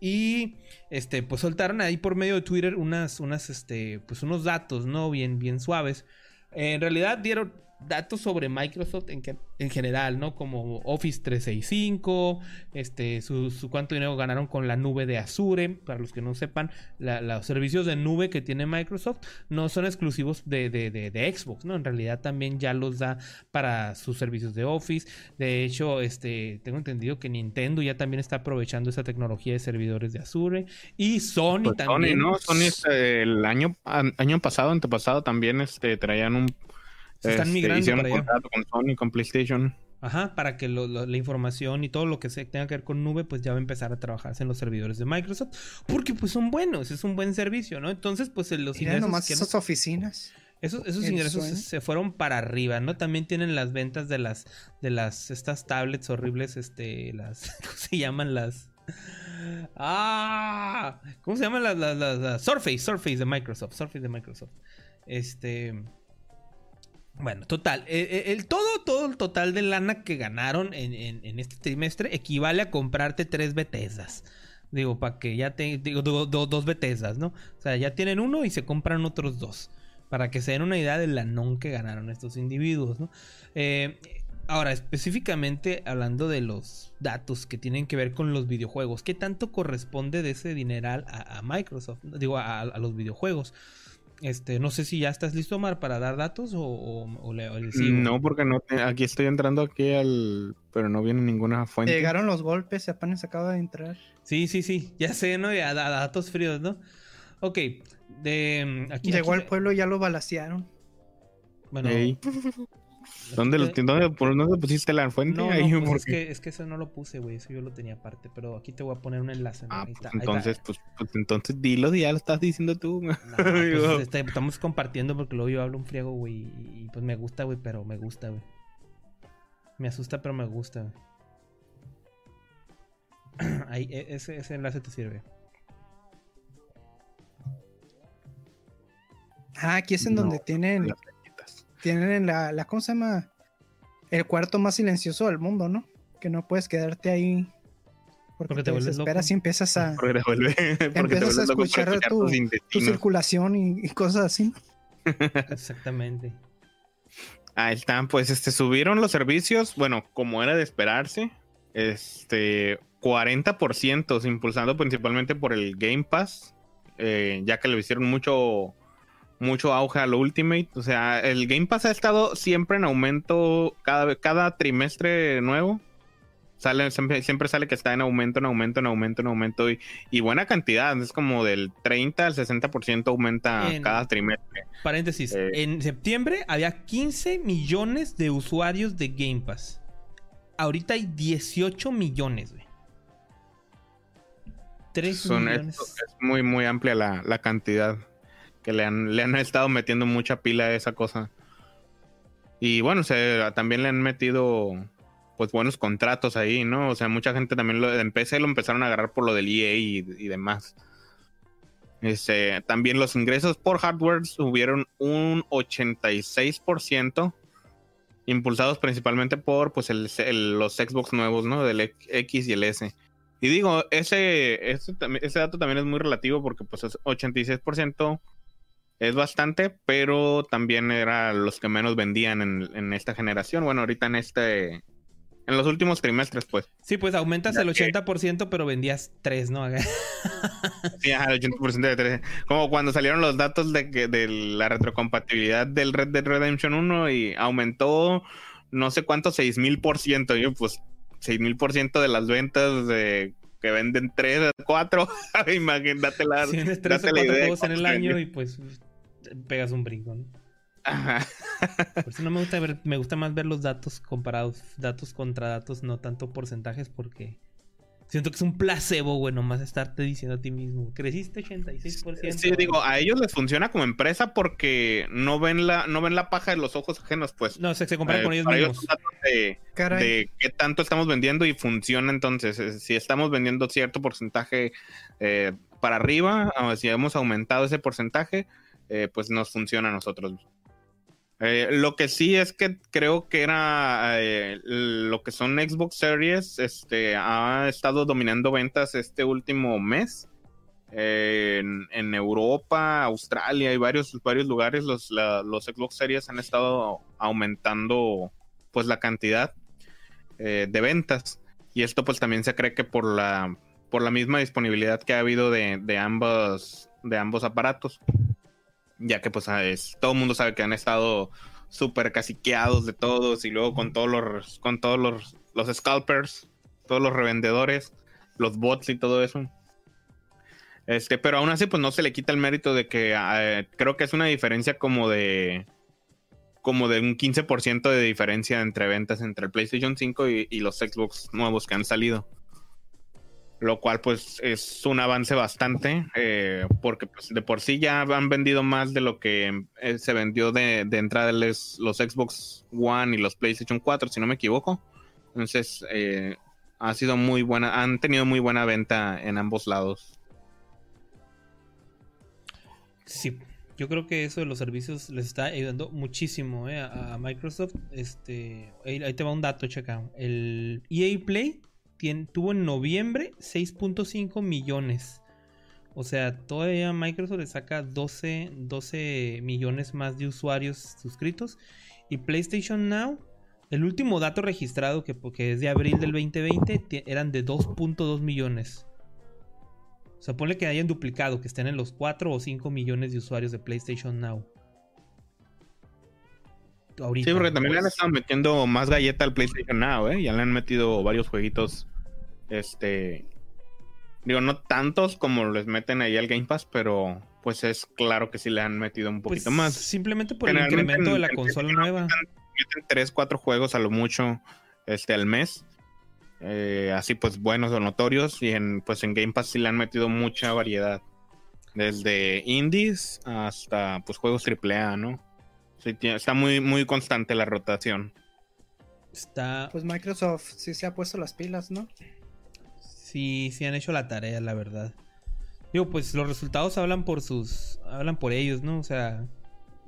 Y este, pues soltaron ahí por medio de Twitter unas, unas, este, pues unos datos, ¿no? Bien, bien suaves. En realidad dieron datos sobre Microsoft en, que- en general, ¿no? Como Office 365, este, su, su cuánto dinero ganaron con la nube de Azure. Para los que no sepan, la- los servicios de nube que tiene Microsoft no son exclusivos de, de- de- de Xbox, ¿no? En realidad también ya los da para sus servicios de Office. De hecho, este, tengo entendido que Nintendo ya también está aprovechando esa tecnología de servidores de Azure. Y Sony Pues Sony, también. ¿no? Sony este, el año, año pasado, antepasado, también este, traían un. Se están este, migrando hicieron para un allá. contrato con Sony, con PlayStation. Ajá, para que lo- lo- la información y todo lo que se tenga que ver con nube, pues ya va a empezar a trabajarse en los servidores de Microsoft, porque pues son buenos, es un buen servicio, ¿no? Entonces, pues los Mira ingresos, nomás que- esas oficinas. esos, ingresos se, sueño. se fueron para arriba, ¿no? También tienen las ventas de las, de las, estas tablets horribles, este, las, ¿cómo se llaman las? Ah, ¿cómo se llaman las, las, las- las- Surface, Surface de Microsoft, Surface de Microsoft. Este, bueno, total, eh, eh, el todo, todo el total de lana que ganaron en, este trimestre equivale a comprarte tres Bethesdas. Digo, para que ya te, digo, do- do- dos Bethesdas, ¿no? O sea, ya tienen uno y se compran otros dos. Para que se den una idea del lanón que ganaron estos individuos, ¿no? Eh, ahora, específicamente hablando de los datos que tienen que ver con los videojuegos, ¿qué tanto corresponde de ese dineral a, Microsoft? Digo, a los videojuegos. Este, no sé si ya estás listo, Omar, para dar datos o, o- o le, o le sigo. No, porque no te- aquí estoy entrando aquí al. Pero no viene ninguna fuente. Llegaron los golpes apenas acaba de entrar. Sí, sí, sí, ya sé, ¿no? Ya da- datos fríos, ¿no? Ok, de mm, aquí Llegó aquí- al pueblo y ya lo balacearon. Bueno, Ey, ¿Dónde, lo, te- dónde, por dónde pusiste la fuente? No, Ahí, no, pues es porque- que, es que eso no lo puse, güey. Eso yo lo tenía aparte. Pero aquí te voy a poner un enlace. ¿no? Ah, Ahí pues está, ahí está. entonces, pues, pues entonces dilo, ya lo estás diciendo tú. No, pues, este, estamos compartiendo porque luego yo hablo un friego, güey. Y, y, pues me gusta, güey, pero me gusta, güey. Me asusta, pero me gusta, güey. Ahí, e- ese, ese enlace te sirve. Ah, aquí es en No, donde tienen. Tienen la, la, ¿cómo se llama? El cuarto más silencioso del mundo, ¿no? Que no puedes quedarte ahí porque, Porque te te, vuelves desesperas loco. y empiezas a Porque te vuelve- porque te empiezas a loco por escuchar escuchar tu- tu circulación y, y cosas así. Exactamente. Ahí están, pues este subieron los servicios, bueno, como era de esperarse, este 40%, impulsado principalmente por el Game Pass, eh, ya que le hicieron mucho mucho auge al Ultimate, o sea, el Game Pass ha estado siempre en aumento cada cada trimestre nuevo. Sale, siempre, siempre sale que está en aumento, en aumento, en aumento, en aumento y, y buena cantidad, es como del 30 al 60% aumenta En- cada trimestre. Paréntesis. Eh. En septiembre había 15 millones de usuarios de Game Pass. Ahorita hay 18 millones, güey. 3 Son- millones. es, es muy, muy amplia la, la cantidad que le han, le han estado metiendo mucha pila a esa cosa. Y bueno, se, también le han metido pues buenos contratos ahí, ¿no? O sea, mucha gente también lo, en PC lo empezaron a agarrar por lo del EA y, demás. Este, también los ingresos por hardware subieron un 86%, impulsados principalmente por pues, los Xbox nuevos, ¿no? Del X y el S. Y digo, ese, ese, ese dato también es muy relativo porque pues 86% es bastante, pero también era los que menos vendían en, en esta generación. Bueno, ahorita en este en los últimos trimestres, pues. Sí, pues aumentas el 80%, pero vendías 3, ¿no? sí, el 80% de 3. Como cuando salieron los datos de, que, de la retrocompatibilidad del Red Dead Redemption 1 y aumentó no sé cuánto, 6000%. Yo, pues, 6000% de las ventas de que venden 3, 4. Imagínate la, tienes 3 o 4 juegos en el año y pues pegas un brinco, ¿no? Por eso no me gusta ver, me gusta más ver los datos comparados, datos contra datos, no tanto porcentajes, porque siento que es un placebo, güey, nomás estarte diciendo a ti mismo, creciste 86%. Sí, digo, a ellos les funciona como empresa porque no ven la, no ven la paja de los ojos ajenos, pues. No, se, se comparan con ellos mismos. de, de, qué tanto estamos vendiendo y funciona entonces. Eh, si estamos vendiendo cierto porcentaje eh, para arriba, o si hemos aumentado ese porcentaje, eh, pues nos funciona a nosotros. Eh, lo que sí es que creo que era eh, lo que son Xbox Series, este ha estado dominando ventas este último mes. En, Europa, Australia y varios, varios lugares los, los Xbox Series han estado aumentando pues la cantidad de ventas. Y esto pues también se cree que por la, por la misma disponibilidad que ha habido de, de ambos, de ambos aparatos ya que pues ah, todo el mundo sabe que han estado súper caciqueados de todos y luego con todos los con todos los, los scalpers, todos los revendedores, los bots y todo eso. Este, pero aún así pues no se le quita el mérito de que ah, creo que es una diferencia como de como de un 15% de diferencia entre ventas entre el PlayStation 5 y los Xbox nuevos que han salido lo cual pues es un avance bastante, eh, porque pues, de por sí ya han vendido más de lo que eh, se vendió de, entrada los, los, Xbox One y los PlayStation 4, si no me equivoco. Entonces, eh, ha sido muy buena, han tenido muy buena venta en ambos lados. Sí, yo creo que eso de los servicios les está ayudando muchísimo a, Microsoft. Este, ahí, te va un dato, checa. El EA Play tuvo en noviembre 6.5 millones. O sea, todavía Microsoft le saca 12, 12 millones más de usuarios suscritos. Y PlayStation Now, el último dato registrado, que, porque es de abril del 2020, eran de 2.2 millones. O sea, ponle que hayan duplicado, que estén en los 4 o 5 millones de usuarios de PlayStation Now. Sí, porque también le han estado metiendo más galleta al PlayStation Now, ¿eh? Ya le han metido varios jueguitos este. Digo, no tantos como les meten ahí al Game Pass, pero pues es claro que sí le han metido un poquito pues, más. Simplemente por el incremento de la consola nueva. Meten 3, 4 juegos a lo mucho este, al mes. Eh, así pues buenos o notorios. Y en, pues en Game Pass sí le han metido mucha variedad. Desde indies hasta pues juegos AAA, ¿no? Sí, está muy, muy constante la rotación. Está. Pues Microsoft sí se ha puesto las pilas, ¿no? Sí, sí han hecho la tarea, la verdad. Digo, pues los resultados hablan por sus. hablan por ellos, ¿no? O sea.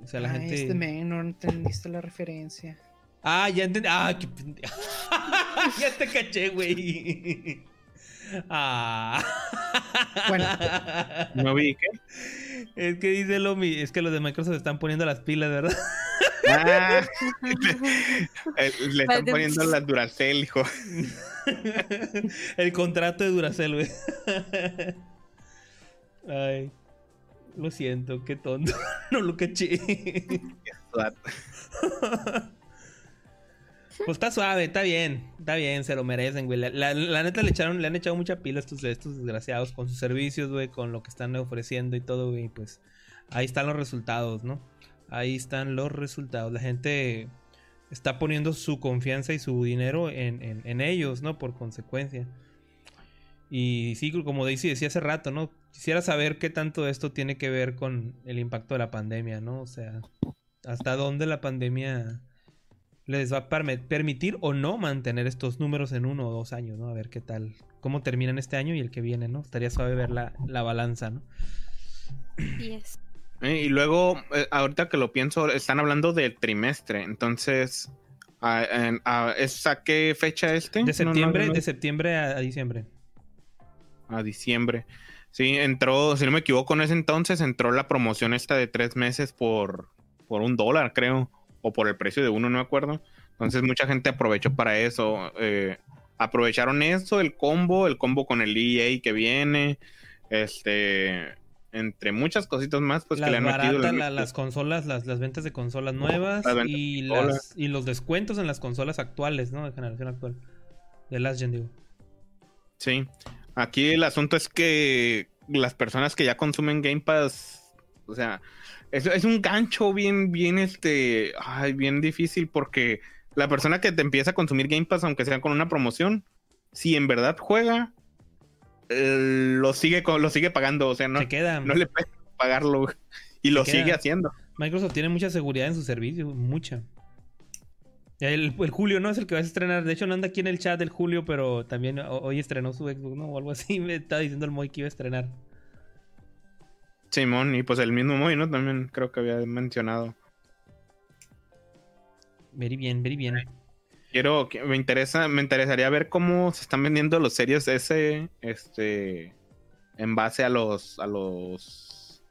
O sea, la gente. Este men, no entendiste la referencia. Ah, ya entendí. Ah, qué pendejo. ya te caché, güey. Ah. Bueno. ¿No vi qué? Es que dice Lomi, es que los de Microsoft están poniendo las pilas, ¿verdad? Ah, le, están poniendo las Duracell, hijo. El contrato de Duracell, güey. Ay. Lo siento, qué tonto. No lo caché. Pues está suave, está bien, está bien, se lo merecen, güey. La, neta le echaron, le han echado mucha pila a estos, estos desgraciados con sus servicios, güey, con lo que están ofreciendo y todo, güey. Pues ahí están los resultados, ¿no? Ahí están los resultados. La gente está poniendo su confianza y su dinero en, ellos, ¿no? Por consecuencia. Y sí, como Daisy decía hace rato, ¿no? Quisiera saber qué tanto esto tiene que ver con el impacto de la pandemia, ¿no? O sea, hasta dónde la pandemia les va a permitir o no mantener estos números en uno o dos años, ¿no? A ver qué tal, cómo terminan este año y el que viene, ¿no? Estaría suave ver la, la balanza, ¿no? Eh, y luego, eh, ahorita que lo pienso, están hablando del trimestre. Entonces, ¿a, a, qué fecha este? De septiembre, de septiembre a, diciembre. A diciembre. Sí, entró, si no me equivoco, en ese entonces entró la promoción esta de tres meses por, por un dólar, creo. O por el precio de uno, no me acuerdo. Entonces mucha gente aprovechó para eso. Eh, aprovecharon eso, el combo, el combo con el EA que viene. Este entre muchas cositas más, pues que le han metido. las consolas, las, las ventas de consolas nuevas y, las, y los descuentos en las consolas actuales, ¿no? De generación actual. De Last Gen, digo. Sí. Aquí el asunto es que las personas que ya consumen Game Pass, o sea, es, es un gancho bien, bien, este, ay, bien difícil porque la persona que te empieza a consumir Game Pass, aunque sea con una promoción, si en verdad juega, lo sigue lo sigue pagando, o sea, no, no le puede pagarlo y lo sigue haciendo. Microsoft tiene mucha seguridad en su servicio, mucha. El, Julio, ¿no? Es el que vas a estrenar. De hecho, no anda aquí en el chat del Julio, pero también hoy estrenó su Xbox, ¿no? O algo así. Me estaba diciendo el Moy que iba a estrenar. Simón, y pues el mismo Moy, ¿no? También creo que había mencionado. Very bien, very bien. Quiero, me interesa, me interesaría ver cómo se están vendiendo los series S, este, en base a los, a los,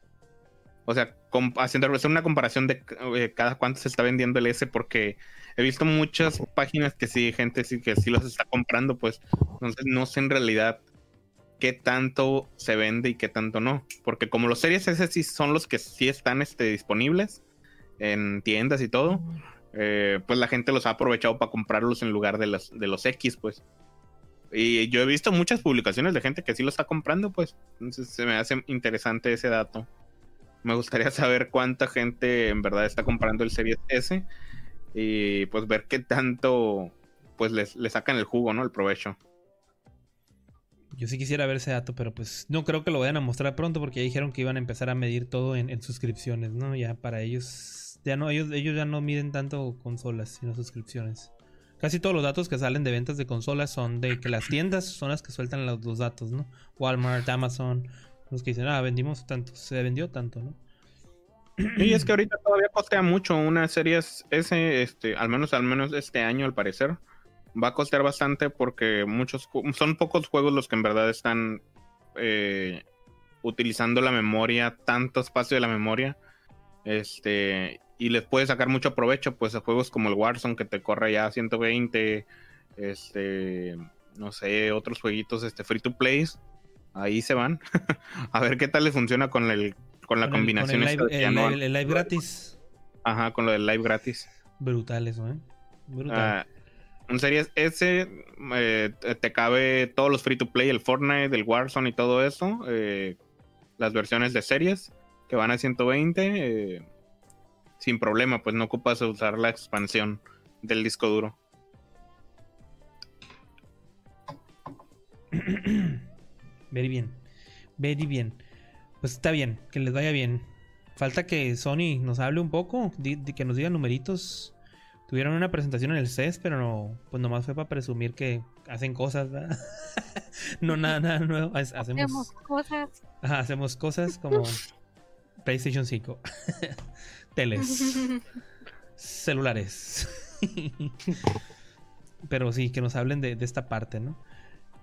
o sea, haciendo una comparación de eh, cada cuánto se está vendiendo el S, porque he visto muchas páginas que sí, gente sí que sí los está comprando, pues, entonces no sé en realidad qué tanto se vende y qué tanto no, porque como los series S sí son los que sí están, este, disponibles en tiendas y todo eh, pues la gente los ha aprovechado para comprarlos en lugar de los, de los X, pues. Y yo he visto muchas publicaciones de gente que sí lo está comprando, pues. Entonces se me hace interesante ese dato. Me gustaría saber cuánta gente en verdad está comprando el Series S y pues ver qué tanto pues les, sacan el jugo, ¿no? El provecho. Yo sí quisiera ver ese dato, pero pues no creo que lo vayan a mostrar pronto porque ya dijeron que iban a empezar a medir todo en, suscripciones, ¿no? Ya para ellos ya no, ellos, ellos ya no miden tanto consolas, sino suscripciones. Casi todos los datos que salen de ventas de consolas son de que las tiendas son las que sueltan los, datos, ¿no? Walmart, Amazon, los que dicen, ah, vendimos tanto, se vendió tanto, ¿no? Y es que ahorita todavía costea mucho una serie ese, este, al menos, al menos este año al parecer. Va a costear bastante porque muchos, son pocos juegos los que en verdad están eh, utilizando la memoria, tanto espacio de la memoria. Este, y les puede sacar mucho provecho pues a juegos como el Warzone que te corre ya a 120 este no sé otros jueguitos este free to play ahí se van a ver qué tal le funciona con el con la combinación el, live, gratis. Ajá con lo del live gratis. Brutal eso eh brutal. Uh, en series S eh, te cabe todos los free to play el Fortnite el Warzone y todo eso eh, las versiones de series que van a 120 eh, sin problema, pues no ocupas usar la expansión del disco duro. Very bien. Very bien. Pues está bien, que les vaya bien. Falta que Sony nos hable un poco, que nos diga numeritos. Tuvieron una presentación en el CES, pero no, pues nomás fue para presumir que hacen cosas, ¿verdad? no nada, nada nuevo. Hacemos, cosas. hacemos cosas como PlayStation 5 teles, celulares. Pero sí, que nos hablen de, esta parte, ¿no?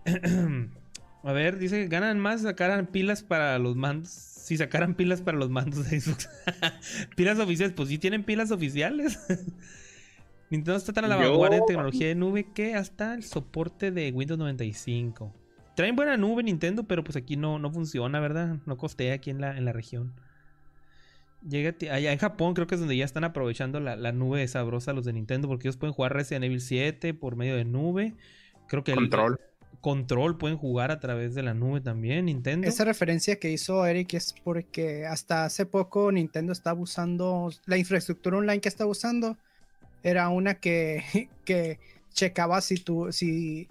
A ver, dice que ganan más sacaran pilas para los mandos. Si sacaran pilas para los mandos de Xbox. pilas oficiales, pues sí tienen pilas oficiales. Nintendo está tan a la vanguardia de tecnología de nube que hasta el soporte de Windows 95. Traen buena nube Nintendo, pero pues aquí no, no funciona, ¿verdad? No costea aquí en la, en la región. Llega allá en Japón creo que es donde ya están aprovechando la, nube sabrosa los de Nintendo porque ellos pueden jugar Resident Evil 7 por medio de nube. Creo que control. control pueden jugar a través de la nube también Nintendo. Esa referencia que hizo Eric es porque hasta hace poco Nintendo estaba usando la infraestructura online que estaba usando era una que, que checaba si tu si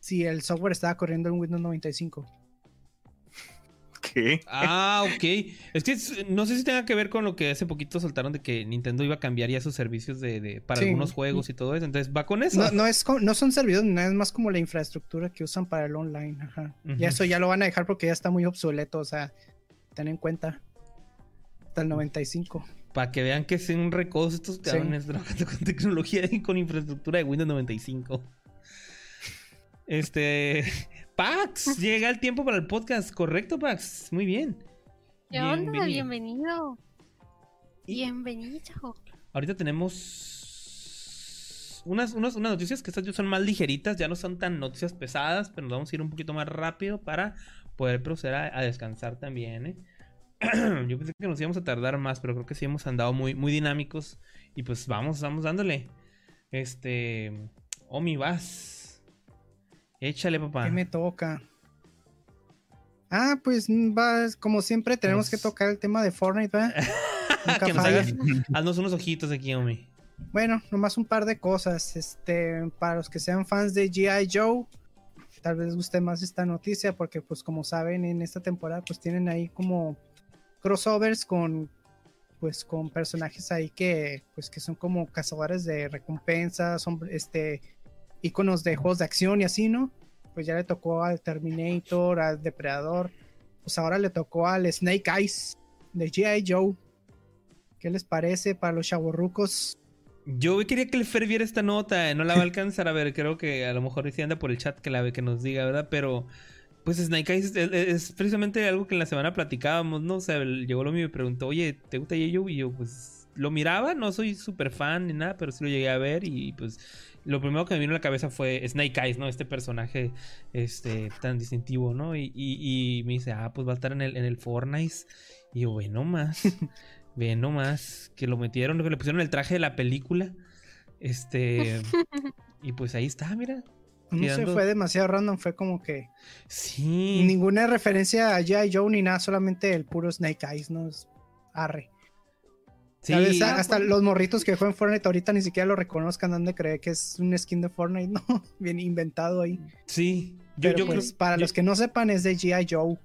si el software estaba corriendo en Windows 95. Ah, ok. Es que no sé si tenga que ver con lo que hace poquito soltaron de que Nintendo iba a cambiar ya sus servicios de, para algunos juegos y todo eso. Entonces va con eso. No, es, no son servidores, no es más como la infraestructura que usan para el online. Ajá. Y eso ya lo van a dejar porque ya está muy obsoleto. O sea, ten en cuenta. hasta el 95. Para que vean que son recodos estos cabrones trabajando con tecnología y con infraestructura de Windows 95. Este. Pax, llega el tiempo para el podcast, ¿correcto, Pax? Muy bien. ¿Qué onda? Bienvenido. Bienvenido. Ahorita tenemos unas, unas, noticias que estas son más ligeritas, ya no son tan noticias pesadas, pero nos vamos a ir un poquito más rápido para poder proceder a, descansar también. ¿eh? Yo pensé que nos íbamos a tardar más, pero creo que sí hemos andado muy, muy dinámicos. Y pues vamos, vamos dándole. Este. Omi, vas. Échale, papá. ¿Qué me toca? Ah, pues vas, como siempre, tenemos que pues tocar el tema de Fortnite, ¿verdad? que nos hagas, haznos unos ojitos aquí, Omi. Bueno, nomás un par de cosas. Este, para los que sean fans de G.I. Joe, tal vez les guste más esta noticia, porque pues como saben, en esta temporada pues tienen ahí como crossovers con pues con personajes ahí que pues que son como cazadores de recompensas, son este iconos de juegos de acción y así, ¿no? Pues ya le tocó al Terminator, al Depredador, pues ahora le tocó al Snake Eyes de G.I. Joe. ¿Qué les parece para los chavorrucos? Yo quería que el Fer viera esta nota, no la va a alcanzar a ver, creo que a lo mejor si anda por el chat que la ve que nos diga, ¿verdad? Pero pues Snake Eyes es, precisamente algo que en la semana platicábamos, ¿no? O sea, llegó lo mío y me preguntó, oye, ¿te gusta Yeyo? Y yo, pues, lo miraba, no soy súper fan ni nada, pero sí lo llegué a ver y pues lo primero que me vino a la cabeza fue Snake Eyes, ¿no? Este personaje este, tan distintivo, ¿no? Y, y, me dice, ah, pues va a estar en el, en el Fortnite. Y yo, bueno, más. Ve nomás que lo metieron, que le pusieron el traje de la película. Este. y pues ahí está, mira. No se fue demasiado random, fue como que. Sí. Ninguna referencia a G.I. Joe ni nada, solamente el puro Snake Eyes, ¿no? Es arre. Sí. hasta los morritos que juegan Fortnite ahorita ni siquiera lo reconozcan, han de creer que es un skin de Fortnite, ¿no? Bien inventado ahí. Sí. Yo, Pero pues, para los que no sepan, es de G.I. Joe.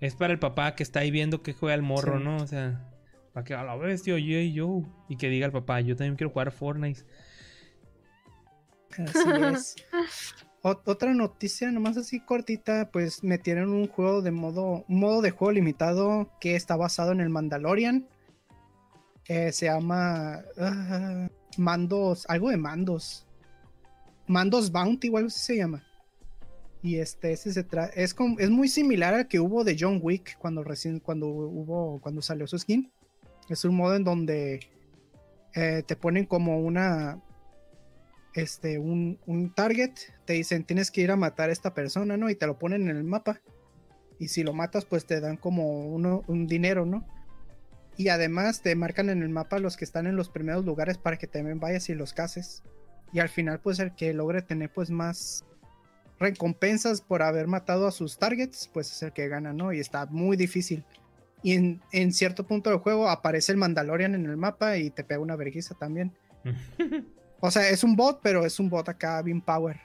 Es para el papá que está ahí viendo que juega el morro, ¿no? O sea. Para que a la bestia, oye, yo. Y que diga el papá, yo también quiero jugar Fortnite. Así es. otra noticia, nomás así cortita, pues metieron un juego de modo, un modo de juego limitado que está basado en el Mandalorian. se llama ah, Mandos, algo de Mandos. Mandos Bounty, igual así se llama. Y este, ese se es, es muy similar al que hubo de John Wick cuando recién, cuando hubo, cuando salió su skin. Es un modo en donde eh, te ponen como una. Este, un, target. Te dicen tienes que ir a matar a esta persona, ¿no? Y te lo ponen en el mapa. Y si lo matas, pues te dan como uno, un dinero, ¿no? Y además te marcan en el mapa los que están en los primeros lugares para que también vayas y los cases. Y al final, pues el que logre tener pues más recompensas por haber matado a sus targets, pues es el que gana, ¿no? Y está muy difícil. Y en, cierto punto del juego aparece el Mandalorian en el mapa y te pega una vergüenza también. o sea, es un bot, pero es un bot acá, bien power.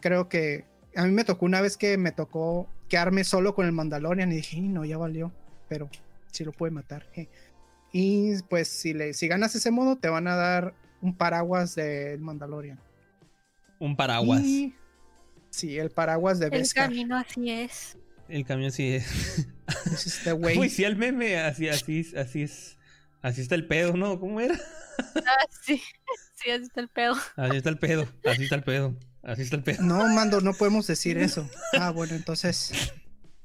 Creo que a mí me tocó una vez que me tocó quedarme solo con el Mandalorian y dije, no, ya valió, pero si lo puede matar. Y pues si, le, si ganas ese modo, te van a dar un paraguas del Mandalorian. Un paraguas. sí, el paraguas de Beskar. El camino así es. El camión sí es. Pues sí, el meme, así, así, así es. Así está el pedo, ¿no? ¿Cómo era? Ah, sí. Sí, así está el pedo. Así está el pedo. Así está el pedo. Así está el pedo. No, Mando, no podemos decir eso. Ah, bueno, entonces.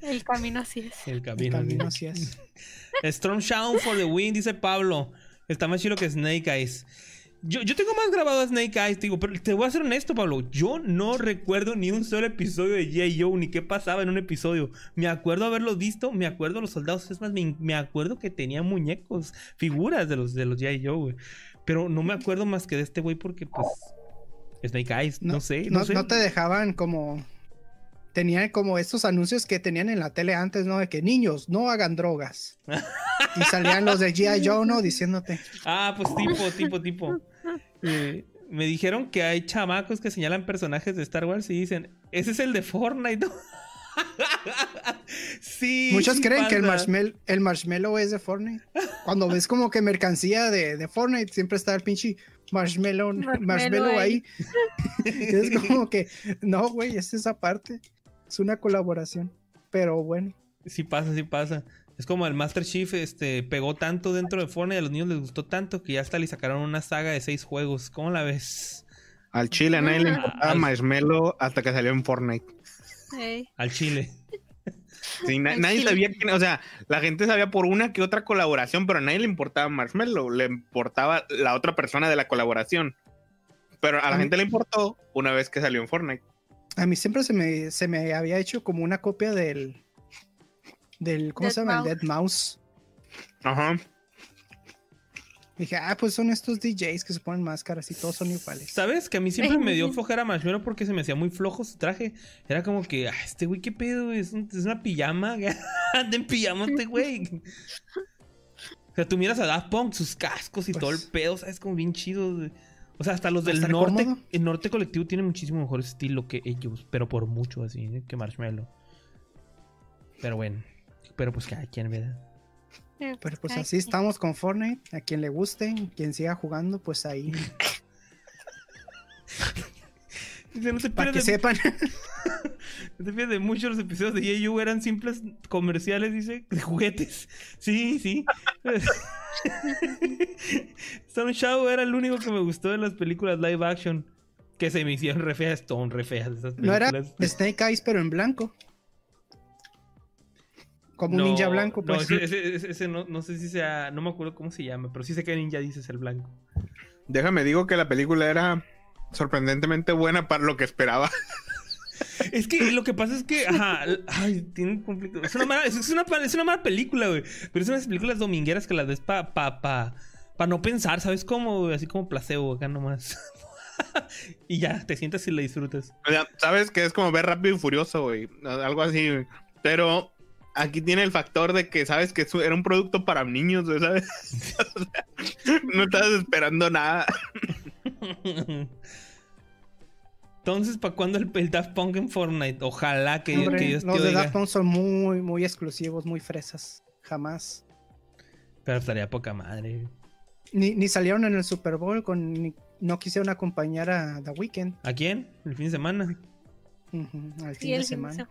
El camino así es. El camino, el camino así es. Storm Shown for the win, dice Pablo. Está más chido que Snake Eyes. Yo, tengo más grabado a Snake Eyes, digo, pero te voy a ser honesto, Pablo. Yo no recuerdo ni un solo episodio de J. Joe, ni qué pasaba en un episodio. Me acuerdo haberlo visto, me acuerdo los soldados. Es más, me, acuerdo que tenía muñecos, figuras de los, de los J. Joe, Pero no me acuerdo más que de este güey porque, pues, Snake Eyes, no, sé, no, sé. No te dejaban como tenían como estos anuncios que tenían en la tele antes, ¿no? De que niños no hagan drogas. y salían los de G.I. Joe, ¿no? Diciéndote. Ah, pues tipo, tipo, tipo. Eh, me dijeron que hay chamacos que señalan personajes de Star Wars y dicen, ese es el de Fortnite, ¿no? sí. Muchos creen que el marshmallow, el marshmallow es de Fortnite. Cuando ves como que mercancía de, de Fortnite, siempre está el pinche marshmallow, marshmallow, ahí. es como que, no, güey, es esa parte. Es una colaboración, pero bueno. Sí pasa, sí pasa. Es como el Master Chief este, pegó tanto dentro de Fortnite y a los niños les gustó tanto que ya hasta le sacaron una saga de seis juegos. ¿Cómo la ves? Al chile a nadie le importaba Marshmello hasta que salió en Fortnite. Al chile. Sí, nadie sabía quién, o sea, la gente sabía por una que otra colaboración, pero a nadie le importaba Marshmello, le importaba la otra persona de la colaboración. Pero a la gente le importó una vez que salió en Fortnite. A mí siempre se me, se me había hecho como una copia del, del ¿cómo se llama? El Dead Mouse. Ajá. Dije, ah, pues son estos DJs que se ponen máscaras y todos son iguales. ¿Sabes? Que a mí siempre me dio flojera Marshmallow porque se me hacía muy flojo su traje. Era como que, ah, este güey, ¿qué pedo? Es, es una pijama. Anda en pijama este güey. o sea, tú miras a Daft Punk, sus cascos y todo el pues pedo, ¿sabes? Como bien chido. O sea, hasta los del norte, el norte colectivo tiene muchísimo mejor estilo que ellos, pero por mucho así, ¿eh? que Marshmallow. Pero bueno, pero pues cada quien, ¿verdad? Pero pues, pues así estamos con Fortnite. A quien le guste, quien siga jugando, pues ahí. Para que sepan. no te de muchos los episodios de Yeyu eran simples comerciales, dice, de juguetes. Sí, sí. Stone Shadow era el único que me gustó de las películas live action. Que se me hicieron re feas, Stone, re feas esas películas. No era Snake Eyes, pero en blanco. Como un ninja blanco, pues. No, ese, no, no, sé si sea. No me acuerdo cómo se llama, pero sí sé que ninja dices el blanco. Déjame digo que la película era sorprendentemente buena para lo que esperaba. Es que lo que pasa es que, ajá, ay, tiene un conflicto. Es una mala, es una, es una mala película, güey. Pero es unas películas domingueras que las ves para pa, pa, pa, no pensar, ¿sabes cómo? Así como placebo acá nomás. y ya, te sientas y la disfrutas. O sea, sabes que es como ver rápido y furioso, güey. Algo así, güey. Pero aquí tiene el factor de que sabes que era un producto para niños, ¿sabes? no estás esperando nada. Entonces, ¿para cuándo el, Daft Punk en Fortnite? Ojalá que, Dios Los de Daft Punk son muy, muy exclusivos, muy fresas. Jamás. Pero estaría poca madre. Ni, salieron en el Super Bowl con. no quisieron acompañar a The Weeknd. ¿A quién? ¿El fin de semana? al fin, de, semana.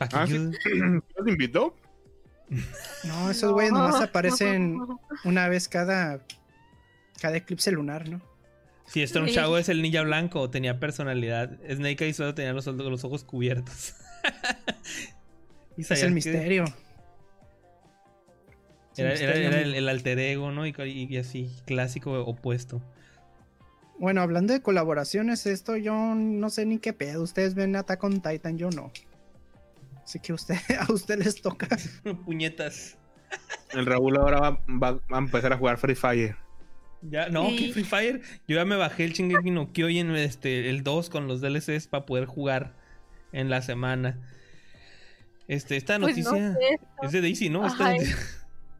¿Ah, ¿Los invitó? No, esos güeyes nomás aparecen una vez cada, cada eclipse lunar, ¿no? Si un Chavo es el ninja blanco, tenía personalidad. Snake Eyes solo tenía los, los ojos cubiertos. es el misterio. Era, el, alter ego, ¿no? Y, así, clásico opuesto. Bueno, hablando de colaboraciones, esto yo no sé ni qué pedo. Ustedes ven Attack on Titan, yo no. Así que usted, a usted les toca. Puñetas. El Raúl ahora va, a empezar a jugar Free Fire. Ya, no, que Free Fire. Yo ya me bajé el Shingeki no Kyojin, este, el 2 con los DLCs para poder jugar en la semana. Este, esta pues noticia es de Daisy, ¿no?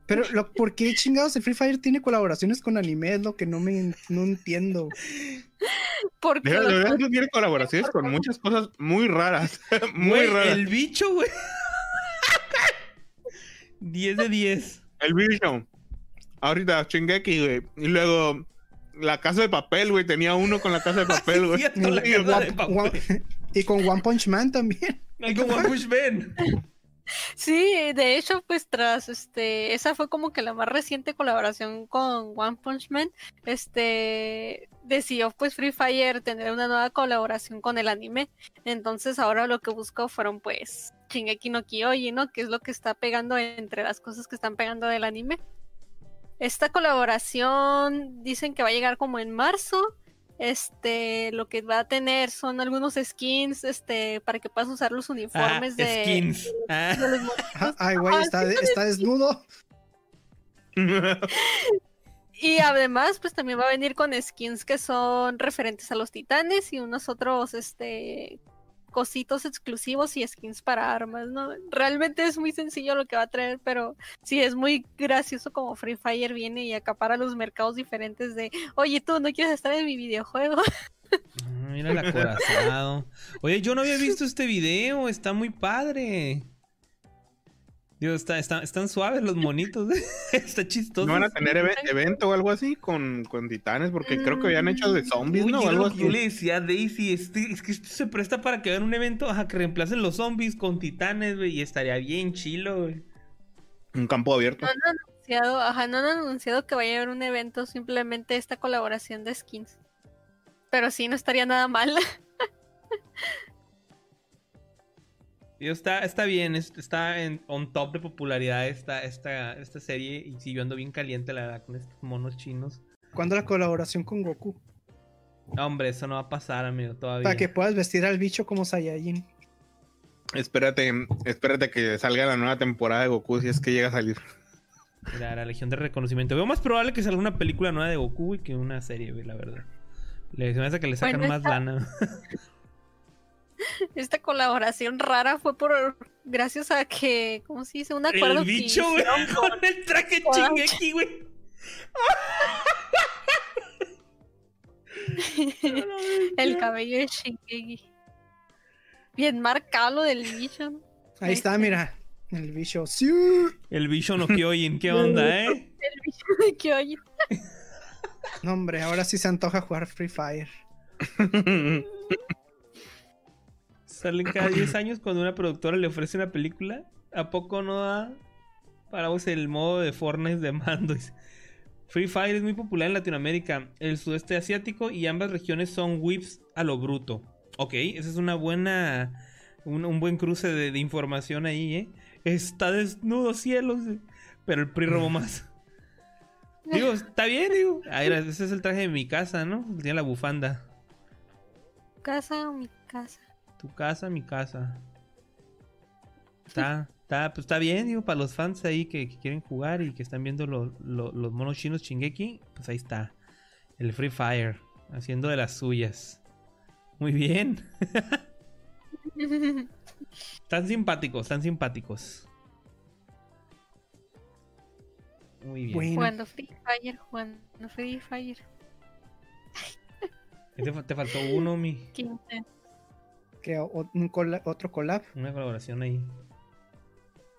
Pero, ¿por qué chingados el Free Fire tiene colaboraciones con anime? Es lo que no me no entiendo. Porque de verdad tiene colaboraciones con muchas cosas muy raras. muy raras. El bicho, güey. 10 de 10. El bicho. Ahorita Shingeki, güey. Y luego la casa de papel, güey. Tenía uno con la casa de papel, güey. y, con One Punch Man también. Y con One Punch Man. Sí, de hecho, pues tras este, esa fue como que la más reciente colaboración con One Punch Man, este, decidió pues Free Fire tener una nueva colaboración con el anime, entonces ahora lo que buscó fueron pues Shingeki no Kyojin, ¿no? Que es lo que está pegando entre las cosas que están pegando del anime. Esta colaboración dicen que va a llegar como en marzo este, lo que va a tener son algunos skins, este, para que puedas usar los uniformes ah, de. Skins. Ah. Ay, güey, ah, está, está desnudo. y además, pues también va a venir con skins que son referentes a los titanes y unos otros, este, cositos exclusivos y skins para armas, ¿no? Realmente es muy sencillo lo que va a traer, pero sí es muy gracioso como Free Fire viene y acapara los mercados diferentes de, oye, tú no quieres estar en mi videojuego. Ah, mira el acorazado. Oye, yo no había visto este video, está muy padre. Dios, está, están suaves los monitos. está chistoso. ¿No van a tener evento o algo así con, con titanes? Porque creo que habían hecho de zombies, ¿no? algo así. Yo le decía a Daisy, este, es que esto se presta para que hagan un evento ajá, que reemplacen los zombies con titanes, güey. Y estaría bien chilo, güey. Un campo abierto. No han anunciado, ajá, no han anunciado que vaya a haber un evento, simplemente esta colaboración de skins. Pero sí, no estaría nada mal. está, está bien, está en on top de popularidad esta, esta, esta serie y siguió ando bien caliente la verdad con estos monos chinos. ¿Cuándo la colaboración con Goku? hombre, eso no va a pasar, amigo, todavía. Para que puedas vestir al bicho como Saiyajin. Espérate, espérate que salga la nueva temporada de Goku si es que llega a salir. La, la Legión de Reconocimiento. Veo más probable que salga una película nueva de Goku y que una serie, la verdad. Le, me hace que le sacan más lana. Esta colaboración rara fue por gracias a que, ¿cómo se dice? Un acuerdo el bicho, güey, con el traje chingeki, güey. el cabello de Shingeki. Bien marcado del bicho. Ahí está, mira. El bicho. El bicho no Kyojin, ¿qué onda, eh? El bicho de Kyojin. No, hombre, ahora sí se antoja jugar Free Fire. Salen cada 10 años cuando una productora le ofrece una película. ¿A poco no da para vos el modo de Fortnite de mando? Free Fire es muy popular en Latinoamérica, el sudeste asiático y ambas regiones son whips a lo bruto. Ok, esa es una buena. Un, buen cruce de, información ahí, ¿eh? Está desnudo cielos, pero el PRI robó más. digo, está bien, digo. ese es el traje de mi casa, ¿no? Tiene la bufanda. Casa o mi casa. Tu casa, mi casa. Está, está, pues está bien, digo, para los fans ahí que, quieren jugar y que están viendo los monos chinos chingeki, pues ahí está. El Free Fire, haciendo de las suyas. Muy bien. tan simpáticos, tan simpáticos. Muy bien. Jugando Free Fire, jugando Free Fire. Te, te faltó uno, mi. Que un otro collab. Una colaboración ahí.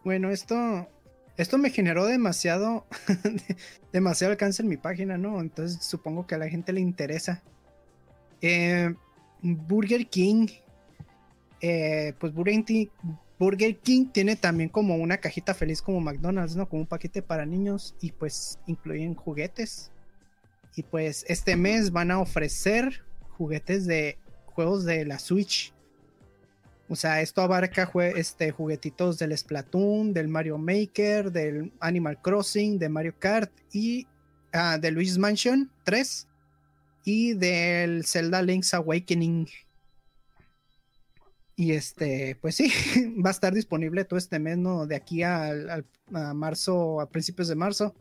Bueno, esto. Esto me generó demasiado. demasiado alcance en mi página, ¿no? Entonces supongo que a la gente le interesa. Eh, Burger King, eh, pues Burger King, tiene también como una cajita feliz como McDonald's, ¿no? Como un paquete para niños y pues incluyen juguetes. Y pues este mes van a ofrecer juguetes de juegos de la Switch. O sea, esto abarca este, juguetitos del Splatoon, del Mario Maker, del Animal Crossing, de Mario Kart y uh, de Luigi's Mansion 3 y del Zelda Link's Awakening. Y este, pues sí, va a estar disponible todo este mes, ¿no? De aquí a, marzo, a principios de marzo.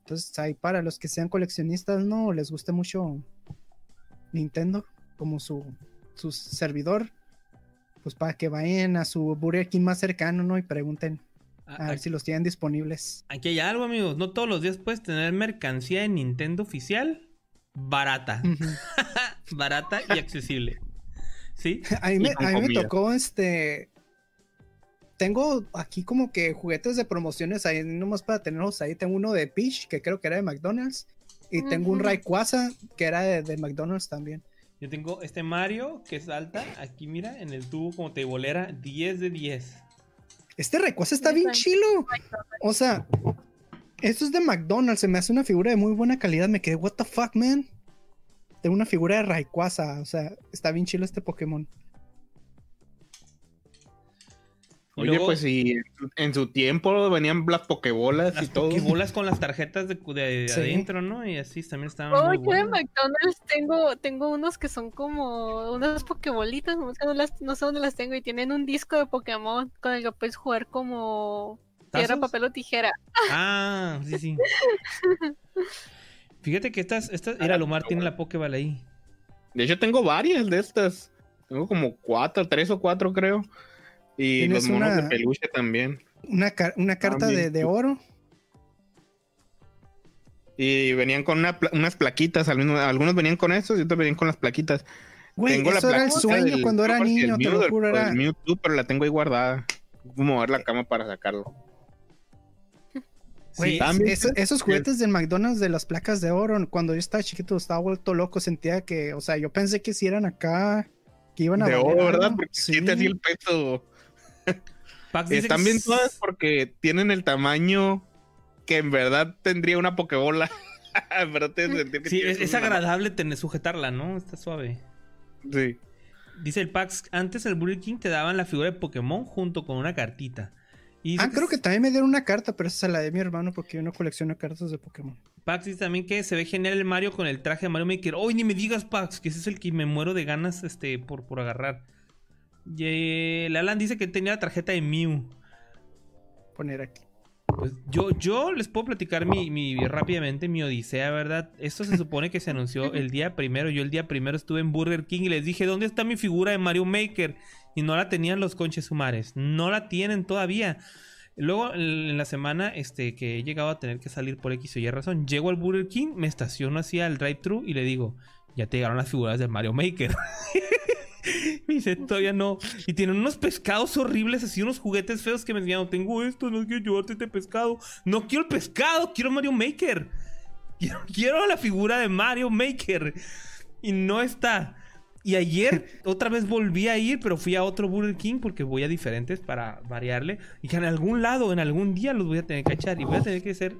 Entonces, ahí para los que sean coleccionistas, ¿no? Les guste mucho Nintendo como su, su servidor, pues para que vayan a su Burger King más cercano, ¿no? Y pregunten a, ver si los tienen disponibles. Aquí hay algo, amigos. No todos los días puedes tener mercancía de Nintendo oficial barata. barata y accesible. ¿Sí? A mí, me, tocó este. Tengo aquí como que juguetes de promociones ahí, nomás para tenerlos ahí. Tengo uno de Peach, que creo que era de McDonald's. Y tengo un Rayquaza, que era de, McDonald's también. Yo tengo este Mario, que es alta. Aquí, mira, en el tubo como te bolera, 10 de 10. Este Rayquaza está bien chilo. O sea, esto es de McDonald's, se me hace una figura de muy buena calidad. Me quedé, what the fuck, man. Tengo una figura de Rayquaza, o sea, está bien chilo este Pokémon. Oye, pues sí, en su tiempo venían las pokebolas y todo. Pokebolas con las tarjetas de, adentro, ¿no? Y así también estaban. Oh, muy yo McDonald's tengo, tengo unos que son como unas pokebolitas, no sé, dónde las tengo, y tienen un disco de Pokémon con el que puedes jugar como Piedra, papel o tijera. Ah, sí, sí. Fíjate que estas, estas, mira, Lumar tiene la Pokéball ahí. De hecho, tengo varias de estas. Tengo como cuatro, tres o cuatro, creo. Y los monos de peluche también. Una, una carta de, oro. Y venían con unas plaquitas. Algunos, venían con estos y otros venían con las plaquitas. Güey, tengo eso era el sueño cuando era niño, te lo juro. Era... Mewtwo, pero la tengo ahí guardada. Voy a mover la cama para sacarlo esos juguetes del McDonald's de las placas de oro, cuando yo estaba chiquito estaba vuelto loco, sentía que, o sea, yo pensé que si eran acá, que iban a... De oro, ¿verdad? Porque sí. te hacía el peso. Están bien todas porque tienen el tamaño que en verdad tendría una pokebola. sí, es, agradable tener, sujetarla, ¿no? Está suave. Sí. Dice el Pax, antes el Burger King te daban la figura de Pokémon junto con una cartita. ah, creo que también me dieron una carta, pero esa es la de mi hermano porque yo no colecciono cartas de Pokémon. Pax dice también que se ve genial el Mario con el traje de Mario Maker. ¡Uy, ni me digas, Pax! Que ese es el que me muero de ganas este, por, por agarrar. Y, eh, Alan dice que tenía la tarjeta de Mew. Poner aquí. Pues yo, yo les puedo platicar mi, rápidamente mi odisea, ¿verdad? Esto se supone que se anunció el día primero. Yo el día primero estuve en Burger King y les dije, ¿dónde está mi figura de Mario Maker? Y no la tenían los conches sumares. No la tienen todavía. Luego, en la semana este, que he llegado a tener que salir por X o Y razón, llego al Burger King, me estaciono así al drive-thru y le digo, ya te llegaron las figuras de Mario Maker. me dice, todavía no. Y tienen unos pescados horribles, así unos juguetes feos que me decían, tengo esto, no quiero llevarte este pescado. No quiero el pescado, quiero Mario Maker. Quiero, quiero la figura de Mario Maker. Y no está. Y ayer otra vez volví a ir, pero fui a otro Burger King porque voy a diferentes para variarle. Y que en algún lado, en algún día los voy a tener que cachar. Y voy a tener que hacer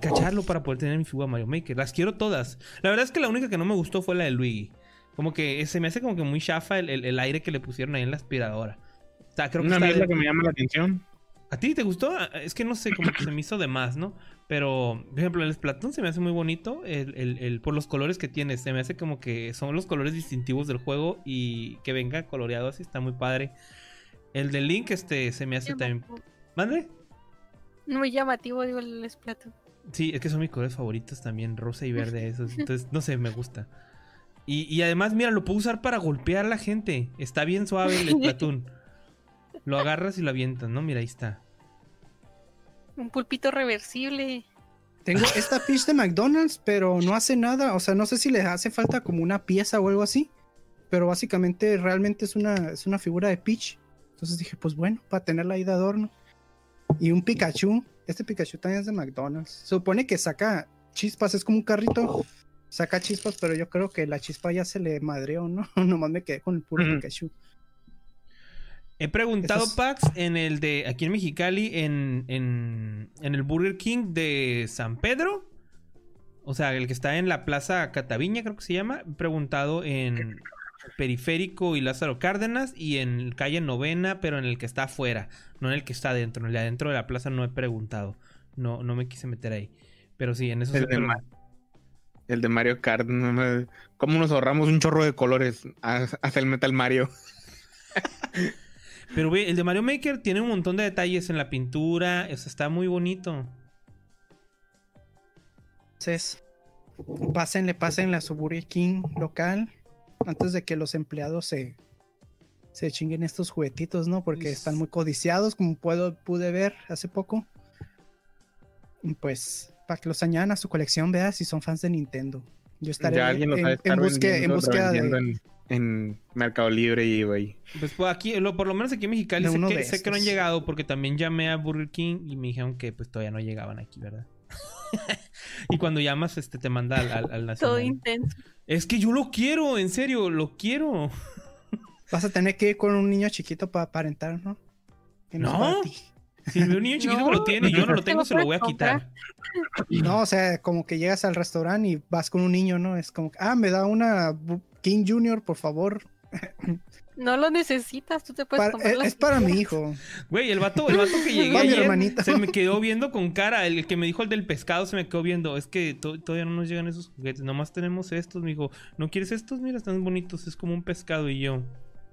cacharlo para poder tener mi figura Mario Maker. Las quiero todas. La verdad es que la única que no me gustó fue la de Luigi. Como que se me hace como que muy chafa el, aire que le pusieron ahí en la aspiradora. O sea, creo que Una mierda que me llama la atención. ¿A ti te gustó? Ah, es que no sé, como que se me hizo de más, ¿no? Pero, por ejemplo, el Splatoon se me hace muy bonito el, por los colores que tiene. Se me hace como que son los colores distintivos del juego y que venga coloreado así está muy padre. El de Link, este, se me hace también. ¿Mande? Muy llamativo, digo, el Splatoon. Sí, es que son mis colores favoritos también, rosa y verde, esos. Entonces, no sé, me gusta. Y, y además, mira, lo puedo usar para golpear a la gente. Está bien suave el Splatoon. Lo agarras y lo avientas, ¿no? Mira, ahí está. Un pulpito reversible. Tengo esta Peach de McDonald's, pero no hace nada. O sea, no sé si le hace falta como una pieza o algo así. Pero básicamente realmente es una, es una figura de Peach. Entonces dije, pues bueno, para tenerla ahí de adorno. Y un Pikachu. Este Pikachu también es de McDonald's. Se supone que saca chispas, es como un carrito. Saca chispas, pero yo creo que la chispa ya se le madreó, ¿no? Nomás me quedé con el puro Pikachu. He preguntado, Pax, en el de aquí en Mexicali, en, en, el Burger King de San Pedro. O sea, el que está en la Plaza Cataviña, creo que se llama. He preguntado en Periférico y Lázaro Cárdenas y en calle Novena, pero en el que está afuera, no en el que está adentro. En el de adentro de la plaza no he preguntado. No, no me quise meter ahí. Pero sí, en eso el, de, el de Mario Kart. ¿Cómo nos ahorramos un chorro de colores hacia el Metal Mario? Pero ve, el de Mario Maker tiene un montón de detalles en la pintura. O sea, está muy bonito. Entonces, pásenle, pásenle a su Burger King local. Antes de que los empleados se, se chinguen estos juguetitos, ¿no? Porque están muy codiciados, como puedo, pude ver hace poco. Pues, para que los añadan a su colección, vea si son fans de Nintendo. Yo estaré en, en, búsqueda de en Mercado Libre y eBay. Pues, pues aquí, lo, por lo menos aquí en Mexicali sé, que, sé que, no han llegado porque también llamé a Burger King y me dijeron que pues todavía no llegaban aquí, ¿verdad? y cuando llamas, este te manda al, al, Todo intenso. Es que yo lo quiero, en serio, lo quiero. Vas a tener que ir con un niño chiquito para aparentar, ¿no? no. Si un niño chiquito lo tiene y yo no lo tengo, se lo voy a quitar. No, o sea, como que llegas al restaurante y vas con un niño, ¿no? Es como, ah, me da una King Junior, por favor. No lo necesitas, tú te puedes es, es, para mi hijo. Güey, el vato, el vato que llegué ayer, se me quedó viendo con cara. El que me dijo el del pescado se me quedó viendo. Es que todavía no nos llegan esos juguetes. Nomás tenemos estos. Me dijo, ¿no quieres estos? Mira, están bonitos. Es como un pescado. Y yo,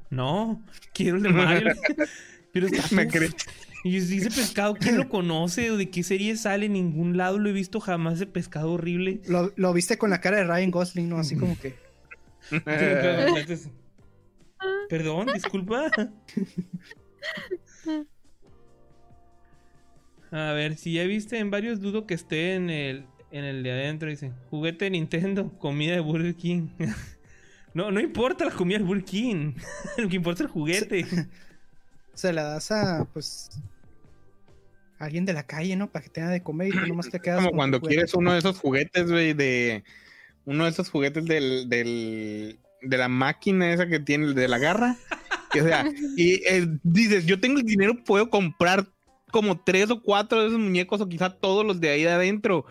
no, quiero el de Mario. Pero está me crees. Y ese pescado, ¿quién lo conoce? ¿O de qué serie sale? En ningún lado lo he visto jamás de pescado horrible. Lo, lo viste con la cara de Ryan Gosling, ¿no? Así como que. Perdón, disculpa. A ver, si ya viste en varios, dudo que esté en el, en el de adentro. Dice, juguete de Nintendo, comida de Burger King. no, no importa la comida de Burger King. Lo que importa es el juguete. Se, la das a, pues, alguien de la calle, ¿no? Para que tenga de comer y tú nomás te quedas. Como cuando quieres uno de esos juguetes, güey, de uno de esos juguetes del, del, de la máquina esa que tiene, de la garra. o sea, y eh, dices, yo tengo el dinero, puedo comprar como tres o cuatro de esos muñecos o quizá todos los de ahí de adentro.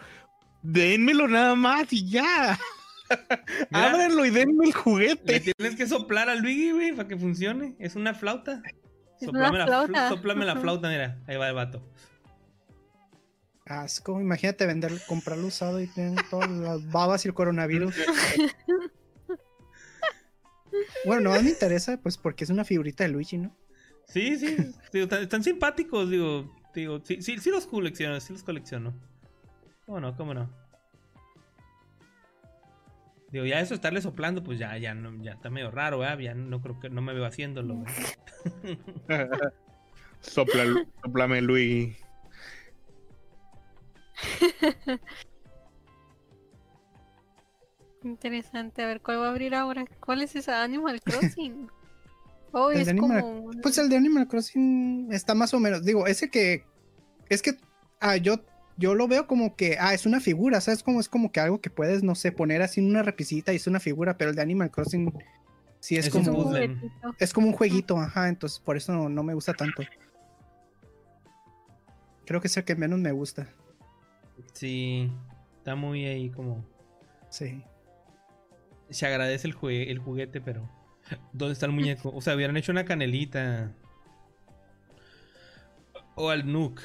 Dénmelo nada más y ya. Ábranlo y denme el juguete. Le tienes que soplar al Luigi, güey, para que funcione. Es una flauta. Soplame, La, la flauta, mira. Ahí va el vato. Asco, imagínate vender, comprarlo usado y tener todas las babas y el coronavirus. bueno, no me interesa, pues porque es una figurita de Luigi, ¿no? Sí, sí, están, simpáticos, digo, digo, sí, sí, sí los colecciono, sí los colecciono. ¿Cómo no? ¿Cómo no? Digo, ya eso estarle soplando, pues ya, ya, no, ya está medio raro, ¿eh? Ya no creo que no me veo haciéndolo. Sopla, soplame, Luis. Interesante, a ver cuál va a abrir ahora. ¿Cuál es esa Animal Crossing? Oh, es como... Pues el de Animal Crossing está más o menos. Digo, ese que. Es que. Ah, yo yo lo veo como que, ah, es una figura, ¿sabes? Como es como que algo que puedes, no sé, poner así en una repisita y es una figura, pero el de Animal Crossing sí es, como un es como un jueguito, ajá, entonces por eso no, me gusta tanto. Creo que es el que menos me gusta. Sí, está muy ahí como. Sí. Se agradece el, el juguete, pero. ¿Dónde está el muñeco? O sea, hubieran hecho una canelita. O al Nook.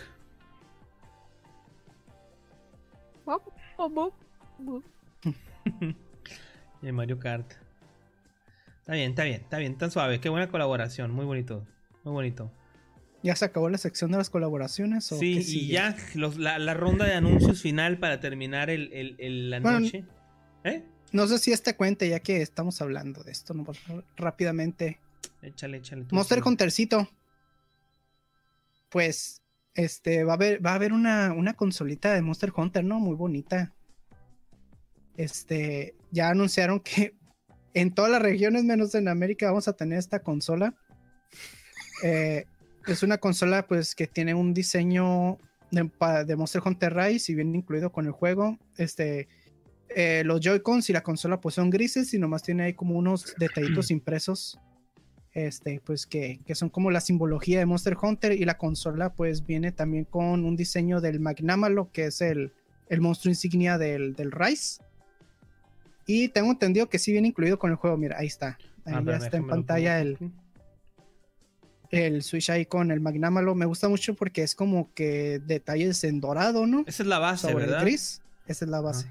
y Mario Kart. Está bien, está bien, está bien, tan suave. Qué buena colaboración, muy bonito, muy bonito. ¿Ya se acabó la sección de las colaboraciones? sí, y ya la, ronda de anuncios final para terminar el, la noche. ¿Eh? No sé si este cuente, ya que estamos hablando de esto, no, rápidamente. Échale, échale. Monster Huntercito. Pues este, va a haber, va a haber una, una consolita de Monster Hunter, ¿no? Muy bonita. Este, ya anunciaron que en todas las regiones, menos en América, vamos a tener esta consola. Eh, es una consola, pues, que tiene un diseño de, Monster Hunter Rise y viene incluido con el juego. Este, eh, los Joy-Cons y la consola, pues, son grises y nomás tiene ahí como unos detallitos impresos este, pues que, son como la simbología de Monster Hunter y la consola pues viene también con un diseño del Magnamalo, que es el, el monstruo insignia del, del Rise. Y tengo entendido que sí viene incluido con el juego, mira, ahí está. Ahí ya está en pantalla el, el Switch ahí con el Magnamalo. Me gusta mucho porque es como que detalles en dorado, ¿no? Esa es la base, ¿verdad? gris. Esa es la base.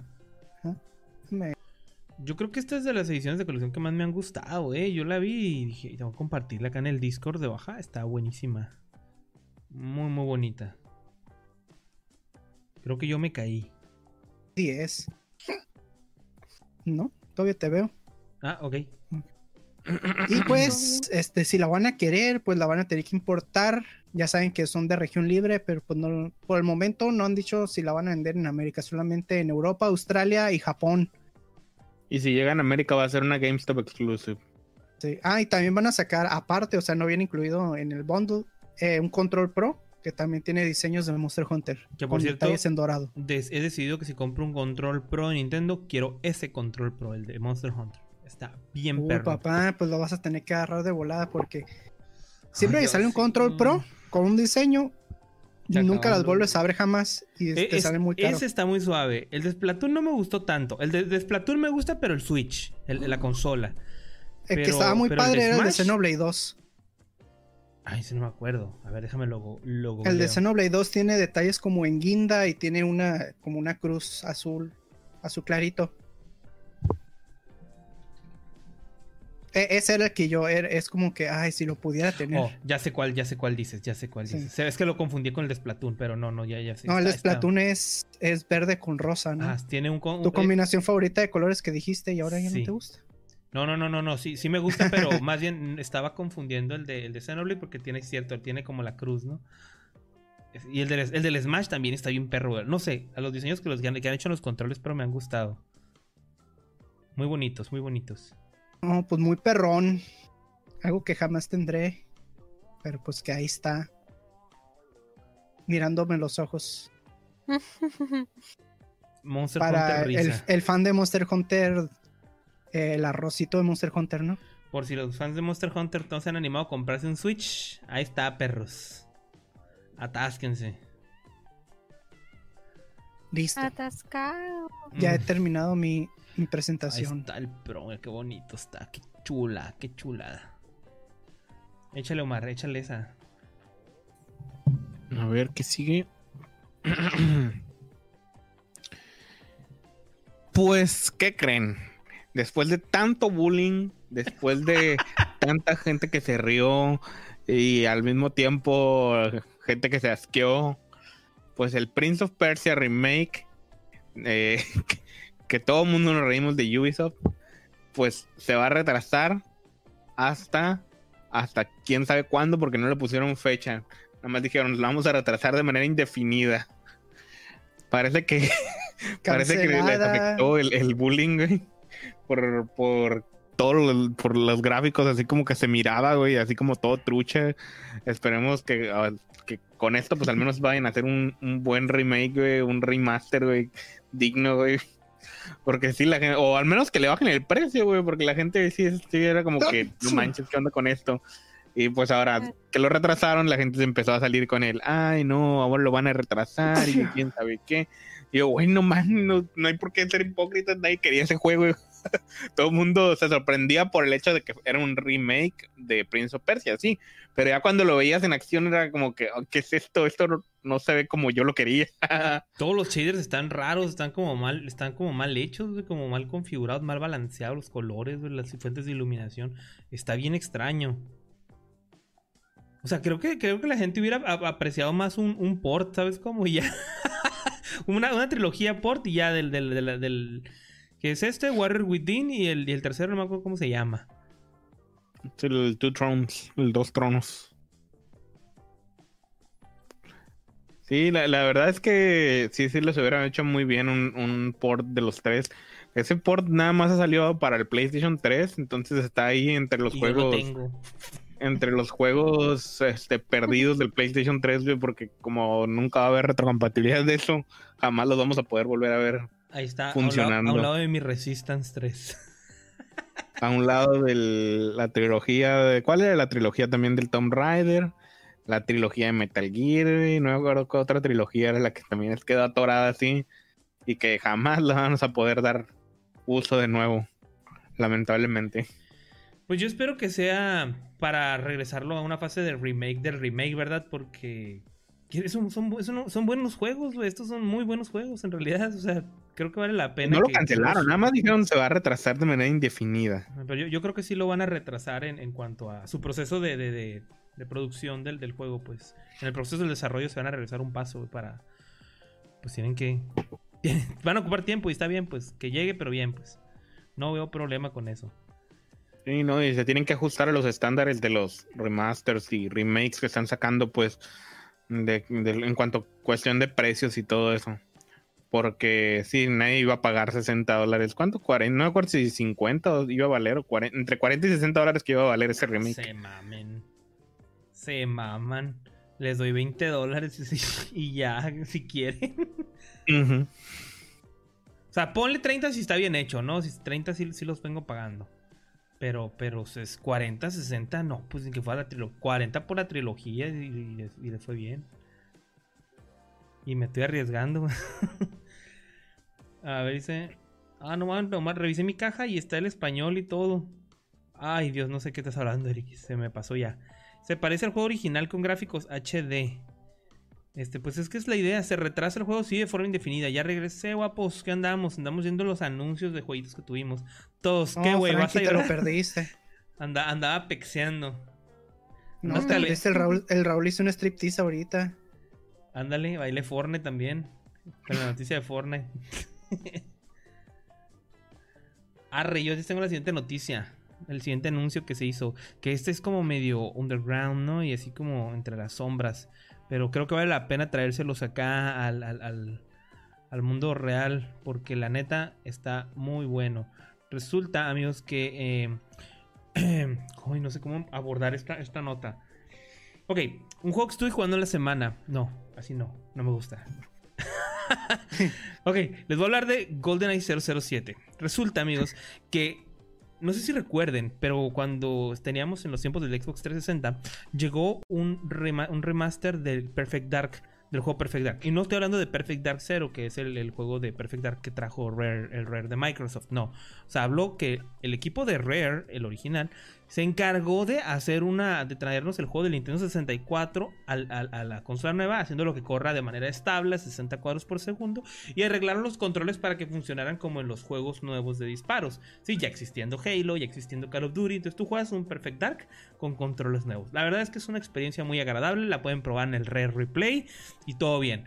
Yo creo que esta es de las ediciones de colección que más me han gustado, eh. Yo la vi y dije, tengo que compartirla acá en el Discord de baja. Está buenísima. Muy, muy bonita. Creo que yo me caí. 10. No, todavía te veo. Ah, ok. Y pues, este, si la van a querer, pues la van a tener que importar. Ya saben que son de región libre, pero pues no, por el momento no han dicho si la van a vender en América, solamente en Europa, Australia y Japón. Y si llega a América va a ser una GameStop exclusive. Sí. Ah, y también van a sacar aparte, o sea, no viene incluido en el bundle, eh, un Control Pro que también tiene diseños de Monster Hunter. Que por cierto, detalles en dorado. he decidido que si compro un Control Pro de Nintendo, quiero ese Control Pro, el de Monster Hunter. Está bien Uy, papá, pues lo vas a tener que agarrar de volada porque siempre que sale un Control Pro con un diseño, Nunca las vuelves a abrir jamás y e, te sale muy caro. Ese está muy suave. El de Splatoon no me gustó tanto. El de, Splatoon me gusta, pero el Switch, el, la consola. El que estaba muy padre era el de Xenoblade 2. Ay, ese no me acuerdo. A ver, déjame logo. el de Xenoblade 2 tiene detalles como en guinda y tiene una como una cruz azul, azul clarito. E, ese era el que yo, er, es como que, ay, si lo pudiera tener. Oh, ya sé cuál, ya sé cuál dices, ya sé cuál dices. Es que lo confundí con el Splatoon, pero no, no, ya, ya sé. No, el Splatoon es, es verde con rosa, ¿no? Ah, tiene un... tu eh, combinación favorita de colores que dijiste y ahora ya no te gusta. No, no, no, no, no, sí, sí me gusta, pero más bien estaba confundiendo el de, el de Xenoblade porque tiene cierto, tiene como la cruz, ¿no? Y el del, el del Smash también está bien perro. No sé, a los diseños que, los, que han hecho los controles, pero me han gustado. Muy bonitos, muy bonitos. No, pues muy perrón. Algo que jamás tendré. Pero pues que ahí está. Mirándome los ojos. Monster Hunter El, el, fan de Monster Hunter. El arrocito de Monster Hunter, ¿no? Por si los fans de Monster Hunter no se han animado a comprarse un Switch, ahí está, perros. Atásquense. Listo. Atascado. Ya he terminado mi, mi presentación. Ahí está el qué bonito está, qué chula, qué chulada. Échale, Omar, échale esa. A ver, ¿qué sigue? pues, ¿qué creen? Después de tanto bullying, después de tanta gente que se rió y al mismo tiempo gente que se asqueó, pues el Prince of Persia remake, eh, que, todo el mundo nos reímos de Ubisoft, pues se va a retrasar hasta, hasta quién sabe cuándo, porque no le pusieron fecha. Nada más dijeron, lo vamos a retrasar de manera indefinida. Parece que, parece que les afectó el, el bullying, güey. Por, por todo por los gráficos, así como que se miraba, güey, así como todo trucha. Esperemos que, ah, que con esto, pues al menos vayan a hacer un, un buen remake, güey, un remaster, güey, digno, güey. Porque sí, la gente, o al menos que le bajen el precio, güey, porque la gente sí, sí era como que, no manches, ¿qué onda con esto? Y pues ahora que lo retrasaron, la gente se empezó a salir con él. Ay, no, ahora lo van a retrasar y quién sabe qué. Y yo, güey, no más, no, no, hay por qué ser hipócritas, nadie quería ese juego. Todo el mundo se sorprendía por el hecho de que era un remake de Prince of Persia, sí. Pero ya cuando lo veías en acción era como que, oh, ¿qué es esto? Esto no, se ve como yo lo quería. Todos los shaders están raros, están como mal, están como mal hechos, como mal configurados, mal balanceados los colores, las fuentes de iluminación. Está bien extraño. O sea, creo que, creo que la gente hubiera apreciado más un, port, ¿sabes cómo? ya. una, trilogía port y ya del, del, del, que es este, Warrior Within y el, y el tercero, no me acuerdo cómo se llama. el Two Thrones, el Dos Tronos. Sí, la, verdad es que sí, sí les hubieran hecho muy bien un, un, port de los tres. Ese port nada más ha salido para el PlayStation 3, entonces está ahí entre los juegos entre los juegos este, perdidos del PlayStation 3, porque como nunca va a haber retrocompatibilidad de eso, jamás los vamos a poder volver a ver Ahí está, funcionando. A un lado, de mi Resistance 3. a un lado de la trilogía de... ¿Cuál era la trilogía también del Tomb Raider? La trilogía de Metal Gear, y no me acuerdo qué otra trilogía era la que también quedó atorada así y que jamás la vamos a poder dar uso de nuevo, lamentablemente. Pues yo espero que sea para regresarlo a una fase de remake del remake, ¿verdad? Porque son, son, buenos juegos, güey. Estos son muy buenos juegos, en realidad. O sea, creo que vale la pena. No lo cancelaron, nada más dijeron se va a retrasar de manera indefinida. Pero yo, creo que sí lo van a retrasar en, cuanto a su proceso de, producción del, del, juego, pues. En el proceso del desarrollo se van a regresar un paso para. Pues tienen que. van a ocupar tiempo y está bien, pues que llegue, pero bien, pues. No veo problema con eso. Sí, no, y se tienen que ajustar a los estándares de los remasters y remakes que están sacando, pues, de, en cuanto a cuestión de precios y todo eso. Porque sí, nadie iba a pagar 60 dólares. ¿Cuánto? 40, no me acuerdo si 50 iba a valer, o entre 40 y 60 dólares que iba a valer ese remake. Se mamen. Se maman. Les doy 20 dólares y ya, si quieren. O sea, ponle 30 si está bien hecho, ¿no? Si 30 sí, sí los vengo pagando. Pero, pero es 40, 60, no, pues que fuera la trilogía. 40 por la trilogía y, le fue bien. Y me estoy arriesgando. a ver, dice. Ah, no, nomás revisé mi caja y está el español y todo. Ay, Dios, no sé qué estás hablando, Eric. Se me pasó ya. Se parece al juego original con gráficos HD. Este, pues es que es la idea, se retrasa el juego sí de forma indefinida. Ya regresé, guapos, ¿qué andamos? Andamos viendo los anuncios de jueguitos que tuvimos. Todos, qué güey, vas a te lo perdiste. andaba pexeando. No, el Raúl, el Raúl hizo un striptease ahorita. Ándale, baile Fortnite también. Con la noticia de Fortnite. Arre, yo sí tengo la siguiente noticia. El siguiente anuncio que se hizo. Que este es como medio underground, ¿no? Y así como entre las sombras. Pero creo que vale la pena traérselos acá al, al, mundo real. Porque la neta está muy bueno. Resulta, amigos, que... Eh, no sé cómo abordar esta, esta nota. Ok, un juego que estoy jugando en la semana. No, así no, no me gusta. ok, les voy a hablar de GoldenEye 007. Resulta, amigos, que no sé si recuerden, pero cuando teníamos en los tiempos del Xbox 360, llegó un, remaster del Perfect Dark del juego Perfect Dark. Y no estoy hablando de Perfect Dark Zero, que es el, juego de Perfect Dark que trajo Rare, el Rare de Microsoft. No. O sea, habló que el equipo de Rare, el original, se encargó de hacer una. de traernos el juego del Nintendo 64 a la consola nueva, haciendo lo que corra de manera estable, 60 cuadros por segundo, y arreglaron los controles para que funcionaran como en los juegos nuevos de disparos. Sí, ya existiendo Halo, ya existiendo Call of Duty, entonces tú juegas un Perfect Dark con controles nuevos. La verdad es que es una experiencia muy agradable, la pueden probar en el Rare Replay y todo bien.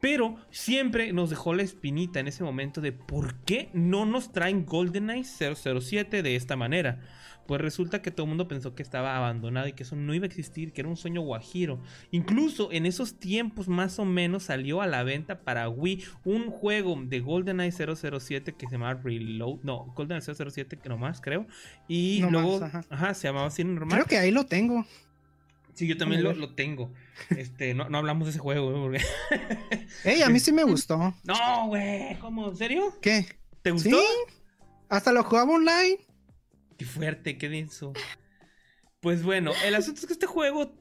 Pero siempre nos dejó la espinita en ese momento de por qué no nos traen GoldenEye 007 de esta manera. Pues resulta que todo el mundo pensó que estaba abandonado y que eso no iba a existir, que era un sueño guajiro. Incluso en esos tiempos más o menos salió a la venta para Wii un juego de GoldenEye 007 que se llamaba Reload. No, GoldenEye 007 que nomás creo. Y luego, ajá. se llamaba así normal. Creo que ahí lo tengo. Sí, yo también lo, tengo. Este, no, hablamos de ese juego, güey. Ey, a mí sí me gustó. No, güey, ¿cómo? ¿En serio? ¿Qué? ¿Te gustó? Sí. Hasta lo jugaba online. Qué fuerte, qué denso. Pues bueno, el asunto es que este juego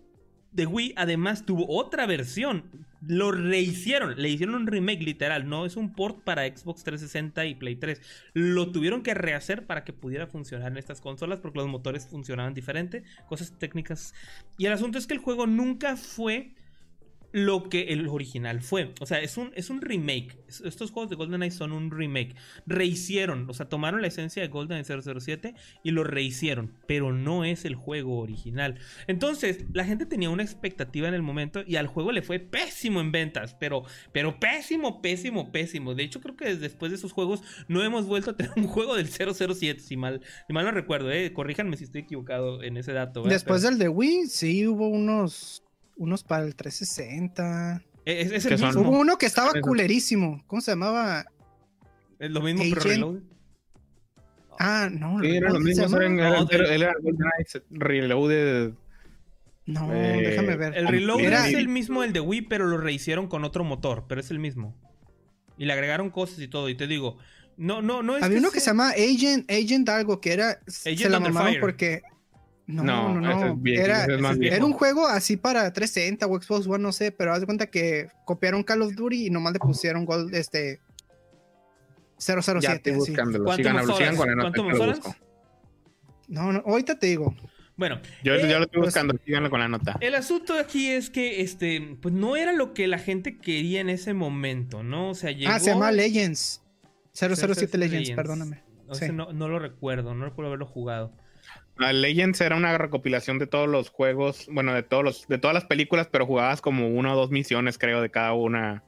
de Wii además tuvo otra versión. Lo rehicieron, le hicieron un remake literal, no es un port para Xbox 360 y Play 3. Lo tuvieron que rehacer para que pudiera funcionar en estas consolas porque los motores funcionaban diferente, cosas técnicas. Y el asunto es que el juego nunca fue lo que el original fue. O sea, es un, es un remake. Estos juegos de GoldenEye son un remake. Rehicieron, o sea, tomaron la esencia de GoldenEye 007 y lo rehicieron, pero no es el juego original. Entonces, la gente tenía una expectativa en el momento y al juego le fue pésimo en ventas, pero, pero pésimo, pésimo, pésimo. De hecho, creo que después de esos juegos no hemos vuelto a tener un juego del 007, si mal, si mal no recuerdo, eh. Corríjanme si estoy equivocado en ese dato. Después del de Wii, sí hubo unos unos para el 360. E, es, el mismo. Hubo uno que estaba culerísimo. ¿Cómo se llamaba? Es lo mismo, pero Reload. Ah, no. Sí, era lo mismo. Era, era, Reloaded. No, eh, déjame ver. El Reload era... es el mismo el de Wii, pero lo rehicieron con otro motor, pero es el mismo. Y le agregaron cosas y todo. Y te digo, no, no, no es. Había uno que se llama Agent, Agent algo, que era. se la mamaron porque no, no, no. era, un juego así para 360 o Xbox One, no sé, pero haz de cuenta que copiaron Call of Duty y nomás le pusieron Gold, este 007. Ya estoy buscándolo. Sigan, horas? No, no, ahorita te digo. Bueno, yo, lo estoy pues, buscando, síganlo con la nota. El asunto aquí es que este, pues no era lo que la gente quería en ese momento, ¿no? O sea, llegó... Ah, se llama Legends. 007 Legends, perdóname. no, no lo recuerdo, no recuerdo haberlo jugado. Legends era una recopilación de todos los juegos, bueno, de todos los, de todas las películas, pero jugabas como una o dos misiones, creo, de cada una.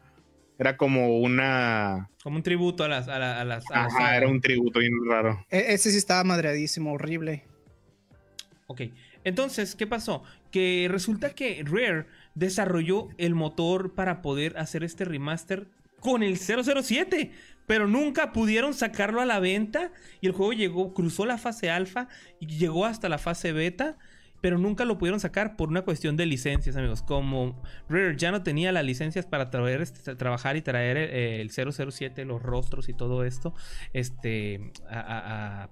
Era como una. Como un tributo a las. A, las Ajá, era un tributo bien raro. E, ese sí estaba madreadísimo, horrible. Ok. Entonces, ¿qué pasó? Que resulta que Rare desarrolló el motor para poder hacer este remaster con el 007 pero nunca pudieron sacarlo a la venta y el juego llegó, cruzó la fase alfa y llegó hasta la fase beta, pero nunca lo pudieron sacar por una cuestión de licencias, amigos. Como Rare ya no tenía las licencias para traer, este, trabajar y traer eh, el, 007, los rostros y todo esto, este,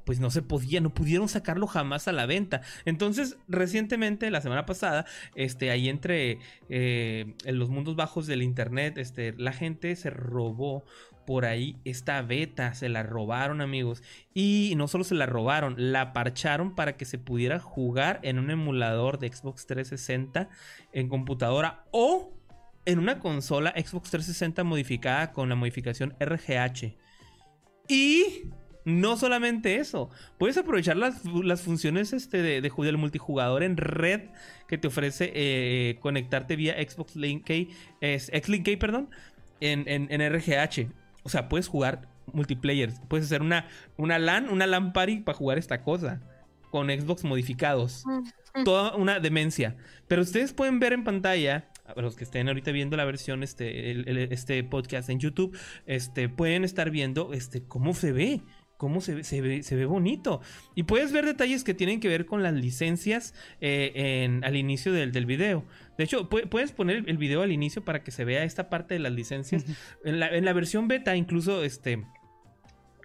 pues no se podía, no pudieron sacarlo jamás a la venta. Entonces, recientemente, la semana pasada, este, ahí entre eh, en los mundos bajos del internet, este, la gente se robó por ahí esta beta, se la robaron amigos. Y no solo se la robaron, la parcharon para que se pudiera jugar en un emulador de Xbox 360 en computadora o en una consola Xbox 360 modificada con la modificación RGH. Y no solamente eso, puedes aprovechar las, funciones este, de, del multijugador en red que te ofrece eh, conectarte vía Xbox Link X-Link perdón, en, en RGH. O sea, puedes jugar multiplayer. Puedes hacer una, una LAN, una LAN party para jugar esta cosa. Con Xbox modificados. Toda una demencia. Pero ustedes pueden ver en pantalla. A los que estén ahorita viendo la versión, este, este podcast en YouTube, este, pueden estar viendo este, cómo se ve cómo se, se, ve, se ve bonito. Y puedes ver detalles que tienen que ver con las licencias eh, en, al inicio del, del, video. De hecho, puedes poner el video al inicio para que se vea esta parte de las licencias. en, la, en, la, versión beta, incluso este.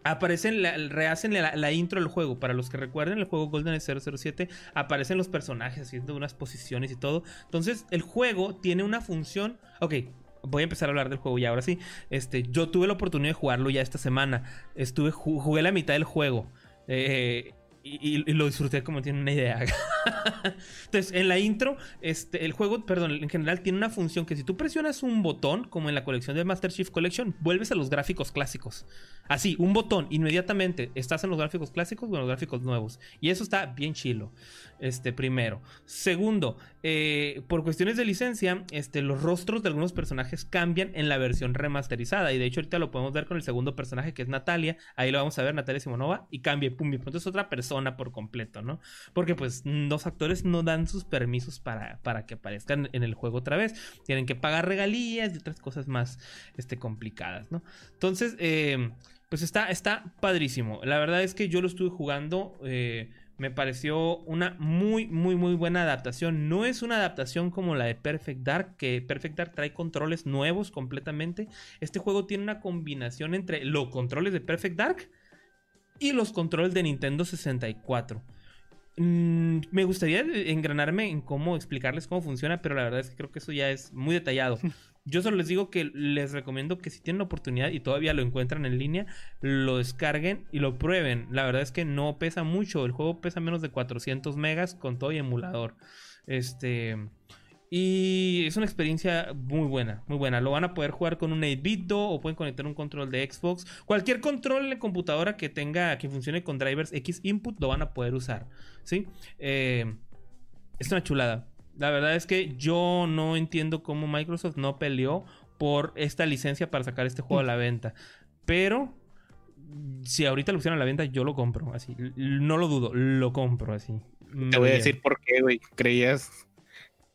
Aparecen, rehacen la, intro del juego. Para los que recuerden, el juego Golden 007 aparecen los personajes haciendo unas posiciones y todo. Entonces, el juego tiene una función. Ok, voy a empezar a hablar del juego ya. Ahora sí, este, yo tuve la oportunidad de jugarlo ya esta semana. Estuve, jugué la mitad del juego. Eh, y, lo disfruté como tiene una idea. Entonces, en la intro, este, el juego, perdón, en general tiene una función que si tú presionas un botón, como en la colección de Master Chief Collection, vuelves a los gráficos clásicos. Así, un botón, inmediatamente estás en los gráficos clásicos o en los gráficos nuevos. Y eso está bien chilo. Este, primero. Segundo, eh, por cuestiones de licencia, este, los rostros de algunos personajes cambian en la versión remasterizada. Y de hecho, ahorita lo podemos ver con el segundo personaje que es Natalia. Ahí lo vamos a ver, Natalia Simonova. Y cambia, pum, y es otra persona por completo, ¿no? Porque pues los actores no dan sus permisos para, que aparezcan en el juego otra vez. Tienen que pagar regalías y otras cosas más este, complicadas, ¿no? Entonces, eh, pues está, está padrísimo. La verdad es que yo lo estuve jugando. Eh, me pareció una muy, muy, muy buena adaptación. No es una adaptación como la de Perfect Dark, que Perfect Dark trae controles nuevos completamente. Este juego tiene una combinación entre los controles de Perfect Dark y los controles de Nintendo 64. Mm, me gustaría engranarme en cómo explicarles cómo funciona, pero la verdad es que creo que eso ya es muy detallado. Yo solo les digo que les recomiendo que si tienen la oportunidad y todavía lo encuentran en línea, lo descarguen y lo prueben. La verdad es que no pesa mucho. El juego pesa menos de 400 megas con todo y emulador. Este. Y es una experiencia muy buena, muy buena. Lo van a poder jugar con un 8-bit o pueden conectar un control de Xbox. Cualquier control de computadora que tenga, que funcione con drivers X input, lo van a poder usar. ¿Sí? Eh, es una chulada. La verdad es que yo no entiendo cómo Microsoft no peleó por esta licencia para sacar este juego a la venta. Pero si ahorita lo pusieron a la venta, yo lo compro. Así, no lo dudo, lo compro así. Te voy a decir por qué, güey. Creías.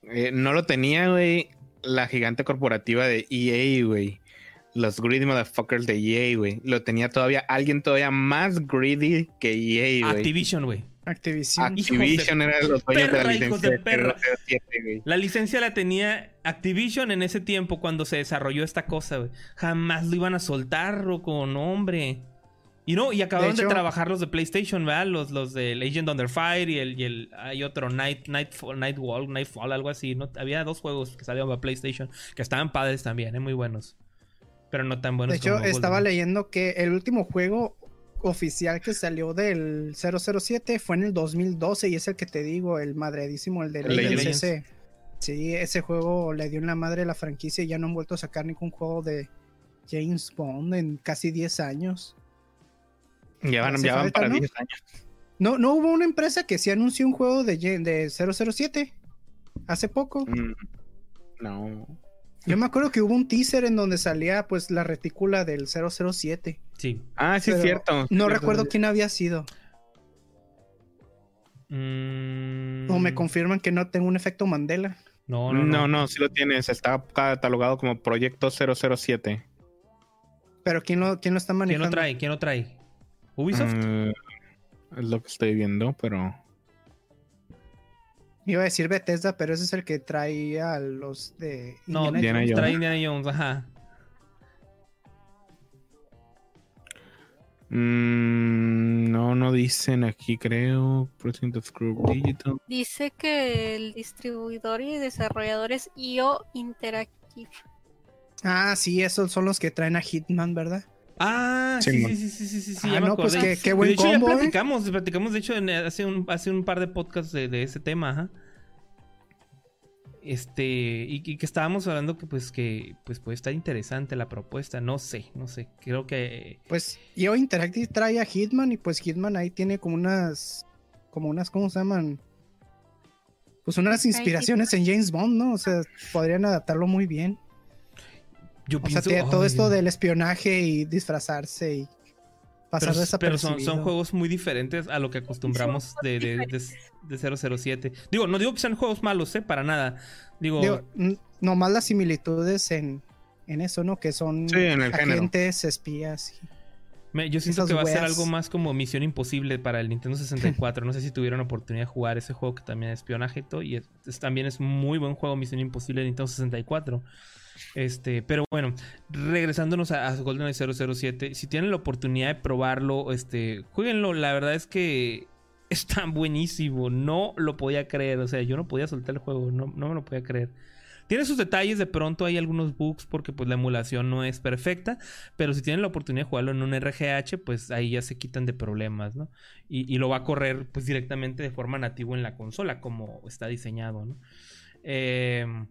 Eh, no lo tenía, güey. La gigante corporativa de EA, güey. Los greedy motherfuckers de EA, güey. Lo tenía todavía alguien todavía más greedy que EA, güey. Activision, güey. Activision. Activision era los dueños de la licencia. la licencia la tenía Activision en ese tiempo cuando se desarrolló esta cosa, güey. Jamás lo iban a soltar, con hombre. Y no, y acabaron de, trabajar los de PlayStation, ¿verdad? Los, los de Legend Under Fire y el, y el hay otro Night, Nightfall, Nightwall, Nightfall, algo así. ¿no? Había dos juegos que salieron para PlayStation que estaban padres también, ¿eh? muy buenos. Pero no tan buenos. De hecho, estaba leyendo que el último juego oficial que salió del 007 fue en el 2012 y es el que te digo, el madredísimo, el de Legends. Sí, ese juego le dio en la madre la franquicia y ya no han vuelto a sacar ningún juego de James Bond en casi 10 años. Ya van, para 10 años. No, no hubo una empresa que sí anunció un juego de, de 007 hace poco. Mm, no. Yo me acuerdo que hubo un teaser en donde salía pues la retícula del 007. Sí. Ah, sí, es cierto. No recuerdo quién había sido. Mm. O me confirman que no tengo un efecto Mandela. No, no, no, no, sí lo tienes. Está catalogado como Proyecto 007. Pero ¿quién lo, quién lo está manejando? ¿Quién lo trae? ¿Quién lo trae? ¿Ubisoft? Mm, es lo que estoy viendo, pero... Iba a decir Bethesda, pero ese es el que trae a los de. No, Indiana Jones. trae Indiana Jones, ajá. Mm, no, no dicen aquí, creo. Digital. Dice que el distribuidor y desarrollador es IO Interactive. Ah, sí, esos son los que traen a Hitman, ¿verdad? Ah, sí, sí, sí, sí, sí, sí, ah, no, pues qué, qué buen de hecho, ya ¿eh? platicamos, platicamos, de hecho, hace, un, hace un par de podcasts de, ese tema, ajá. Este, y, que estábamos hablando que pues que pues puede estar interesante la propuesta, no sé, no sé, creo que... Pues yo Interactive trae a Hitman y pues Hitman ahí tiene como unas, como unas, ¿cómo se llaman? Pues unas inspiraciones en James Bond, ¿no? O sea, podrían adaptarlo muy bien. Yo o sea, todo esto del espionaje y disfrazarse y pasar pero, desapercibido. Pero son, juegos muy diferentes a lo que acostumbramos de, de, 007. Digo, no digo que sean juegos malos, ¿eh? Para nada. Digo, nomás las similitudes en, en eso, ¿no? Que son agentes, espías. yo siento que va a ser algo más como Misión Imposible para el Nintendo 64. no sé si tuvieron oportunidad de jugar ese juego que también es espionaje y todo. Y también es muy buen juego Misión Imposible de Nintendo 64. Este, pero bueno, regresándonos a, a GoldenEye 007, si tienen la oportunidad de probarlo, este, jueguenlo. La verdad es que está buenísimo. No lo podía creer. O sea, yo no podía soltar el juego. No, no me lo podía creer. Tiene sus detalles, de pronto hay algunos bugs porque pues la emulación no es perfecta, pero si tienen la oportunidad de jugarlo en un RGH, pues ahí ya se quitan de problemas, ¿no? Y, lo va a correr pues directamente de forma nativa en la consola, como está diseñado, ¿no? Em,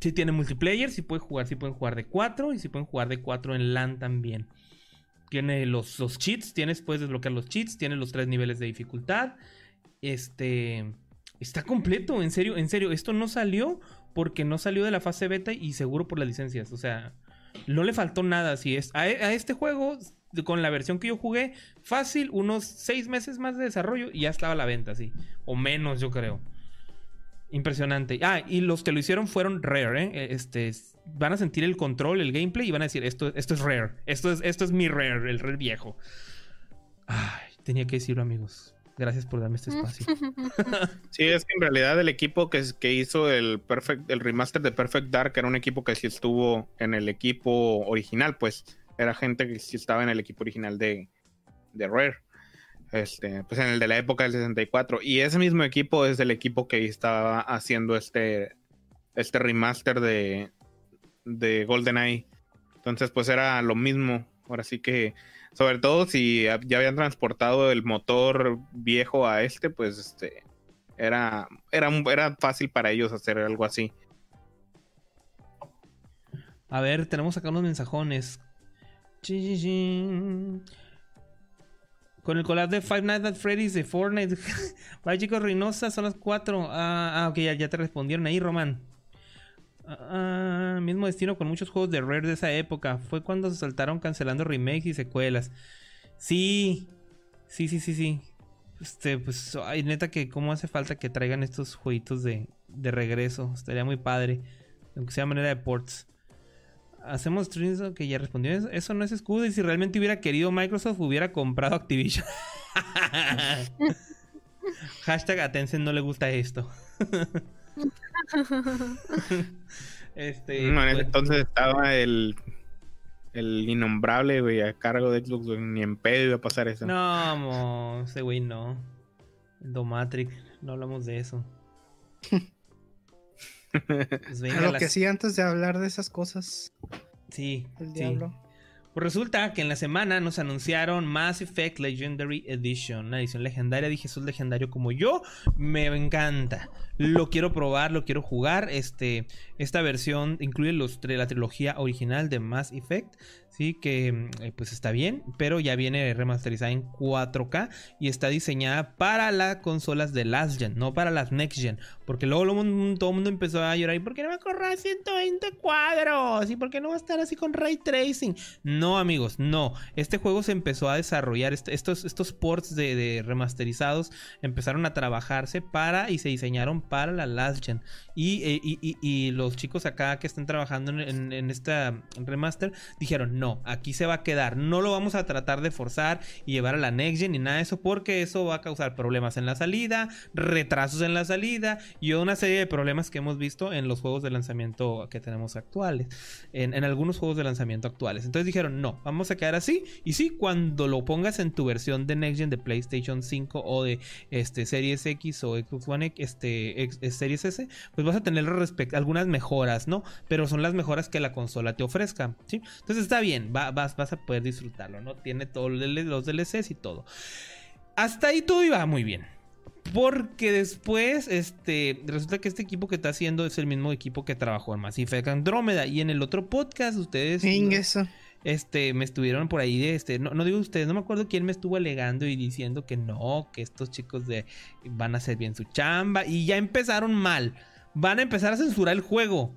si tiene multiplayer, si puede jugar, si pueden jugar de 4 y si pueden jugar de 4 en LAN también. Tiene los, los cheats, tienes, puedes desbloquear los cheats, tiene los tres niveles de dificultad. Este. Está completo, en serio, en serio. Esto no salió porque no salió de la fase beta y seguro por las licencias. O sea, no le faltó nada. Si es a, este juego, con la versión que yo jugué, fácil, unos seis meses más de desarrollo y ya estaba a la venta, sí. O menos, yo creo. Impresionante. Ah, y los que lo hicieron fueron Rare, ¿eh? E, este, van a sentir el control, el gameplay y van a decir, esto, esto es Rare. Esto es, esto es mi Rare, el Rare viejo. Ay, tenía que decirlo, amigos. Gracias por darme este espacio. sí, es que en realidad el equipo que, que hizo el Perfect, el remaster de Perfect Dark era un equipo que sí estuvo en el equipo original, pues era gente que sí estaba en el equipo original de, de Rare. Este, pues en el de la época del 64. Y ese mismo equipo es el equipo que estaba haciendo este, este remaster de, de GoldenEye. Entonces, pues era lo mismo. Ahora sí que sobre todo si ya habían transportado el motor viejo a este, pues este era, era, era fácil para ellos hacer algo así. A ver, tenemos acá unos mensajones. Con el collab de Five Nights at Freddy's de Fortnite. Vaya chicos, Reynosa, son las 4. Ah, ah, ok, ya, te respondieron ahí, Román. Ah, mismo destino con muchos juegos de Rare de esa época. Fue cuando se saltaron cancelando remakes y secuelas. Sí, sí, sí, sí, sí. Este, pues, ay, neta que cómo hace falta que traigan estos jueguitos de, de regreso. Estaría muy padre. Aunque sea manera de ports. Hacemos streams que ya respondió. Eso, no es escudo. Y si realmente hubiera querido Microsoft, hubiera comprado Activision. Hashtag a no le gusta esto. este, no, pues entonces estaba el, el innombrable, güey, a cargo de Xbox, ni en pedo iba a pasar eso. No, ese güey no. El Domatrix, no hablamos de eso. pues lo que sí, antes de hablar de esas cosas. Sí, el diablo. Pues resulta que en la semana nos anunciaron Mass Effect Legendary Edition, una edición legendaria. Dije, eso es legendario como yo. Me encanta. Lo quiero probar, lo quiero jugar. Este, esta versión incluye los, la trilogía original de Mass Effect. Sí, que eh, pues está bien, pero ya viene remasterizada en 4K y está diseñada para las consolas de last gen, no para las next gen. Porque luego, todo el mundo empezó a llorar, ¿y por qué no va a correr 120 cuadros? ¿Y por qué no va a estar así con ray tracing? No, amigos, no. Este juego se empezó a desarrollar, estos, estos ports de, remasterizados empezaron a trabajarse para y se diseñaron para la last gen. Y, eh, los chicos acá que están trabajando en, en esta remaster dijeron, no, aquí se va a quedar. No lo vamos a tratar de forzar y llevar a la next gen ni nada de eso, porque eso va a causar problemas en la salida, retrasos en la salida y una serie de problemas que hemos visto en los juegos de lanzamiento que tenemos actuales, en, algunos juegos de lanzamiento actuales. Entonces dijeron, no, vamos a quedar así. Y sí, cuando lo pongas en tu versión de next gen de PlayStation 5 o de este, Series X o Xbox One este, Series S, pues vas a tener algunas mejoras, ¿no? Pero son las mejoras que la consola te ofrezca, ¿sí? Entonces está bien vas, vas a poder disfrutarlo, ¿no? Tiene todos los DLCs y todo. Hasta ahí todo iba muy bien. Porque después, este, resulta que este equipo que está haciendo es el mismo equipo que trabajó en Mass Effect Andrómeda. Y en el otro podcast, ustedes. eso. Este, me estuvieron por ahí, este, no, no digo ustedes, no me acuerdo quién me estuvo alegando y diciendo que no, que estos chicos de, van a hacer bien su chamba. Y ya empezaron mal. Van a empezar a censurar el juego.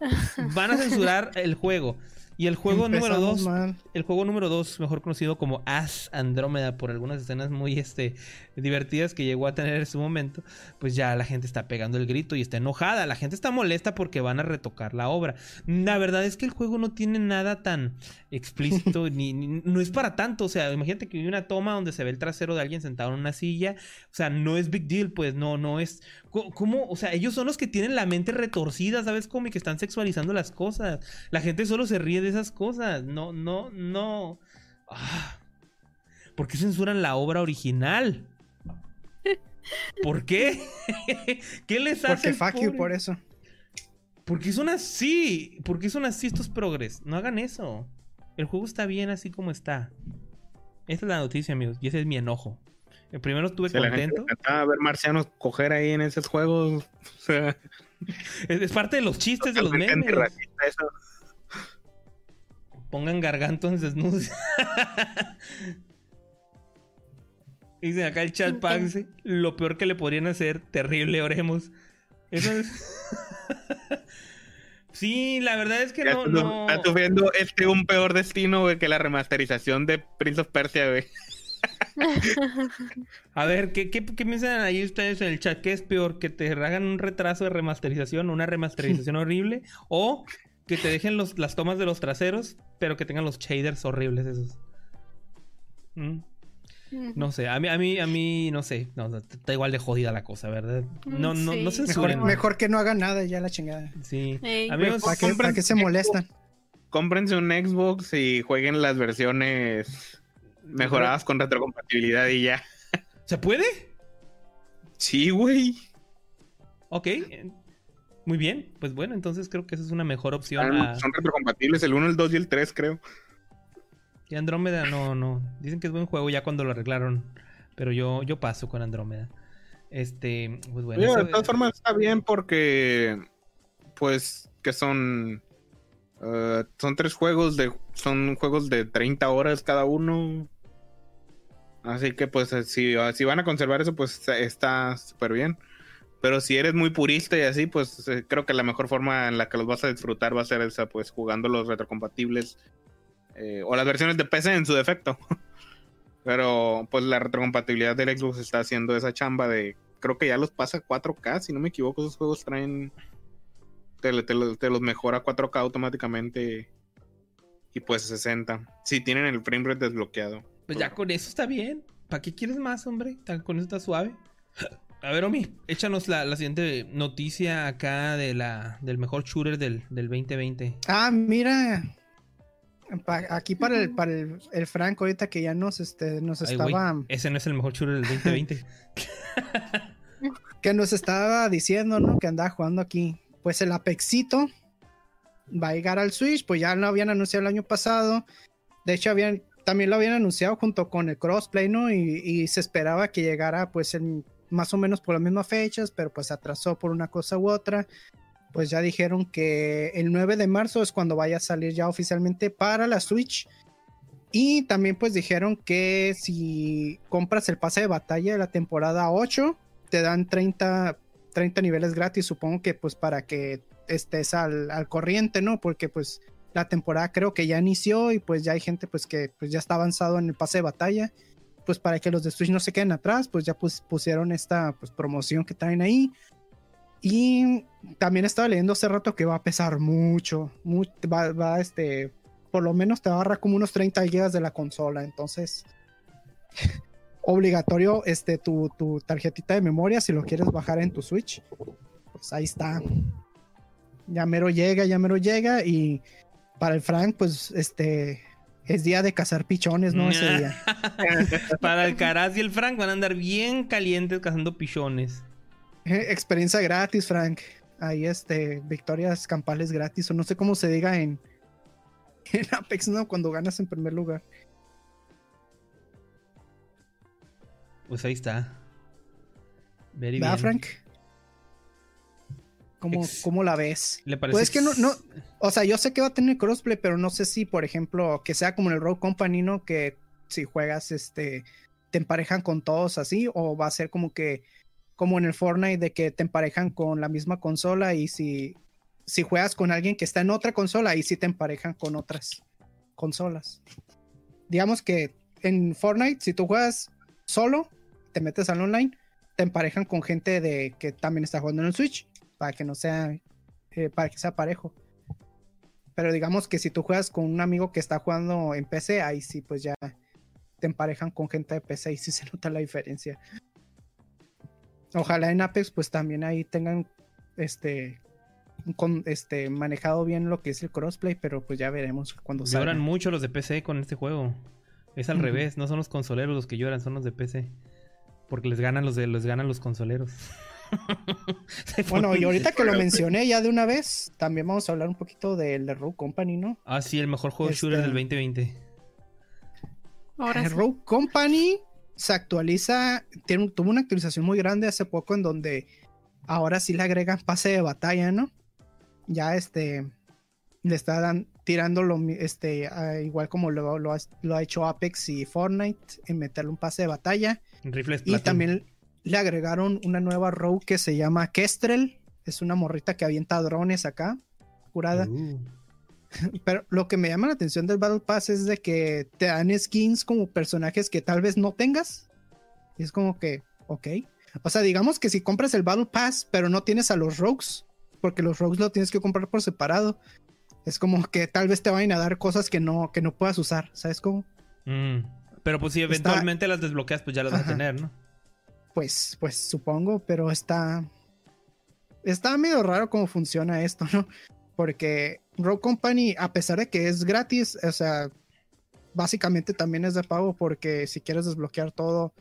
Van a censurar el juego. Y el juego número 2, el juego número 2, mejor conocido como As Andrómeda por algunas escenas muy este divertidas que llegó a tener en su momento, pues ya la gente está pegando el grito y está enojada, la gente está molesta porque van a retocar la obra. La verdad es que el juego no tiene nada tan explícito ni, no es para tanto, o sea, imagínate que hay una toma donde se ve el trasero de alguien sentado en una silla, o sea, no es big deal, pues no no es ¿Cómo? O sea, ellos son los que tienen la mente retorcida, ¿sabes cómo? Y que están sexualizando las cosas. La gente solo se ríe de esas cosas. No, no, no. Ah. ¿Por qué censuran la obra original? ¿Por qué? ¿Qué les hace? Porque fuck you por eso. Porque son así. Porque son así estos progres. No hagan eso. El juego está bien así como está. Esa es la noticia, amigos. Y ese es mi enojo. El primero estuve contento. A ver marcianos coger ahí en esos juegos. es, parte de los chistes de los memes. Pongan gargantos desnudos. Dicen acá el chat pack, lo peor que le podrían hacer, terrible, oremos. Eso es... sí, la verdad es que no, no... Está sufriendo este un peor destino, que la remasterización de Prince of Persia, güey. A ver, ¿qué, qué, piensan ahí ustedes en el chat? ¿Qué es peor? ¿Que te hagan un retraso de remasterización, una remasterización horrible? ¿O que te dejen los, las tomas de los traseros, pero que tengan los shaders horribles esos? ¿Mm? No sé, a mí, a mí, a mí, no sé, no, está igual de jodida la cosa, ¿verdad? No, no, no Mejor, mejor, que no hagan nada ya la chingada. Sí. Amigos, ¿Para qué, se molestan? Cómprense un Xbox y jueguen las versiones mejoradas con retrocompatibilidad y ya. ¿Se puede? Sí, güey. Ok. Muy bien. Pues bueno, entonces creo que esa es una mejor opción. Son retrocompatibles el 1, el 2 y el 3, creo. Y Andrómeda no, no. Dicen que es buen juego ya cuando lo arreglaron. Pero yo, yo paso con Andrómeda. Este, pues bueno. de todas formas está bien porque, pues, que son eh, son tres juegos de. Son juegos de 30 horas cada uno. Así que pues eh, si, si van a conservar eso, pues está súper bien. Pero si eres muy purista y así, pues eh, creo que la mejor forma en la que los vas a disfrutar va a ser esa, pues jugando los retrocompatibles. o las versiones de PC en su defecto. Pero pues la retrocompatibilidad del Xbox está haciendo esa chamba de... Creo que ya los pasa 4K, si no me equivoco, esos juegos traen te, los mejora 4K automáticamente y pues 60. Si tienen el frame rate desbloqueado. Pues ya con eso está bien. ¿Para qué quieres más, hombre? Con eso está suave. A ver, Omi, échanos la, siguiente noticia acá de la, del mejor shooter del, 2020. Ah, mira. aquí para el, para el, Franco, ahorita que ya nos, este, nos estaba. ese no es el mejor shooter del 2020. que nos estaba diciendo, ¿no? Que andaba jugando aquí pues el Apexito va a llegar al Switch, pues ya lo habían anunciado el año pasado. De hecho, habían, también lo habían anunciado junto con el crossplay, ¿no? Y, se esperaba que llegara pues en, más o menos por las mismas fechas, pero pues atrasó por una cosa u otra. Pues ya dijeron que el 9 de marzo es cuando vaya a salir ya oficialmente para la Switch. Y también pues dijeron que si compras el pase de batalla de la temporada 8, te dan 30 30 niveles gratis, supongo que pues para que estés al, corriente, ¿no? Porque pues la temporada creo que ya inició y pues ya hay gente pues que pues ya está avanzado en el pase de batalla. Pues para que los de Switch no se queden atrás, pues ya pues pusieron esta pues promoción que traen ahí. Y también estaba leyendo hace rato que va a pesar mucho, va, va, este, por lo menos te va a agarrar como unos 30 gigas de la consola, entonces obligatorio este, tu, tu, tarjetita de memoria si lo quieres bajar en tu Switch. Pues ahí está. Ya mero llega, ya mero llega. Y para el Frank, pues este es día de cazar pichones, ¿no? Ese día. para el Caraz y el Frank van a andar bien calientes cazando pichones. Eh, experiencia gratis, Frank. Ahí este, victorias campales gratis, o no sé cómo se diga en, en Apex, ¿no? Cuando ganas en primer lugar. Pues ahí está. Very Frank? ¿Cómo, la ves? ¿Le parece pues que no, no, o sea, yo sé que va a tener crossplay, pero no sé si, por ejemplo, que sea como en el Rogue Company, ¿no? Que si juegas, este, te emparejan con todos así, o va a ser como que, como en el Fortnite, de que te emparejan con la misma consola y si, si juegas con alguien que está en otra consola, ahí sí te emparejan con otras consolas. Digamos que en Fortnite, si tú juegas solo, te metes al online, te emparejan con gente de que también está jugando en el Switch, para que no sea, eh, para que sea parejo. Pero digamos que si tú juegas con un amigo que está jugando en PC, ahí sí, pues ya te emparejan con gente de PC y sí se nota la diferencia. Ojalá en Apex, pues también ahí tengan este con este manejado bien lo que es el crossplay, pero pues ya veremos cuando salga. Lloran mucho los de PC con este juego. Es al revés, no son los consoleros los que lloran, son los de PC. Porque les ganan los de les ganan los consoleros. bueno, y ahorita que lo mencioné ya de una vez, también vamos a hablar un poquito del de Rogue Company, ¿no? Ah, sí, el mejor juego shooter del 2020. Ahora Rogue Company se actualiza, tiene, tuvo una actualización muy grande hace poco en donde ahora sí le agregan pase de batalla, ¿no? Ya este le está tirando lo, este, igual como lo, lo, ha, hecho Apex y Fortnite en meterle un pase de batalla. y también le agregaron una nueva row que se llama Kestrel. Es una morrita que avienta drones acá, curada. Uh. Pero lo que me llama la atención del Battle Pass es de que te dan skins como personajes que tal vez no tengas. Y es como que, ok. O sea, digamos que si compras el Battle Pass, pero no tienes a los Rogues, porque los Rogues lo tienes que comprar por separado. Es como que tal vez te vayan a dar cosas que no, que no puedas usar, ¿sabes cómo? Mm. Pero pues si eventualmente las desbloqueas, pues ya las vas a tener, ¿no? Pues, pues supongo, pero está. Está medio raro cómo funciona esto, ¿no? Porque Rogue Company, a pesar de que es gratis, o sea, básicamente también es de pago porque si quieres desbloquear todo,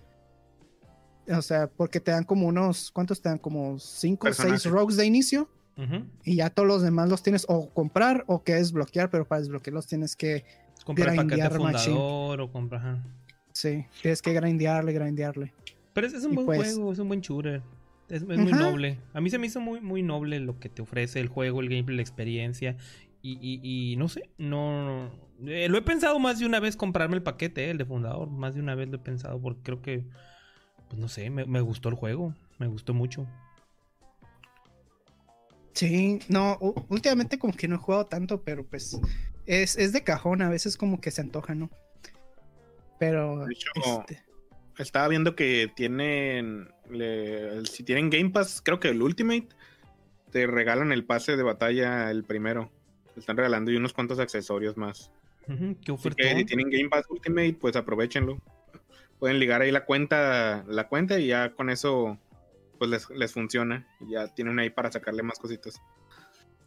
o sea, porque te dan como unos, ¿cuántos te dan? Como 5 o 6 rogues de inicio. Y ya todos los demás los tienes o comprar o que desbloquear, pero para desbloquearlos tienes que comprar paquete fundador o comprar. Sí, tienes que grindearle, grindearle. Pero es, un buen pues juego, es un buen shooter. Es, muy noble. A mí se me hizo muy, muy noble lo que te ofrece el juego, el gameplay, la experiencia. Y, no sé, no. Eh, lo he pensado más de una vez comprarme el paquete, eh, el de fundador. Más de una vez lo he pensado porque creo que. Pues no sé, me gustó el juego. Me gustó mucho. Sí, no, últimamente como que no he jugado tanto, pero pues es, es de cajón, a veces como que se antoja, ¿no? Pero... este... estaba viendo que tienen, si tienen Game Pass, creo que el Ultimate, te regalan el pase de batalla el primero. Te están regalando y unos cuantos accesorios más. qué oferta. Si tienen Game Pass Ultimate, pues aprovechenlo. Pueden ligar ahí la cuenta, la cuenta y ya con eso pues les, les funciona. Y ya tienen ahí para sacarle más cositas.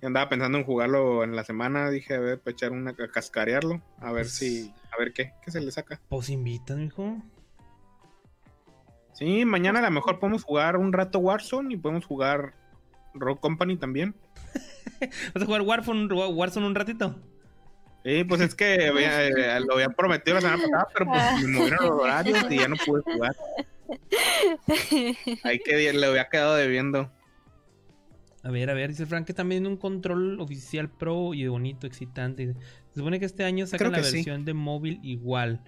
Y andaba pensando en jugarlo en la semana, dije, a ver, para echar una, a cascarearlo, a ver si, a ver qué, qué se le saca. Pues invitan, hijo. Sí, mañana a lo mejor podemos jugar un rato Warzone y podemos jugar Rock Company también. ¿Vas a jugar Warzone, Warzone un ratito? Sí, pues es que eh, lo había prometido la semana pasada, pero pues me movieron los horarios y ya no pude jugar. Ahí que le había quedado debiendo. A ver, a ver, dice Frank que también un control oficial pro y bonito, excitante. Se supone que este año sacan la versión de móvil igual.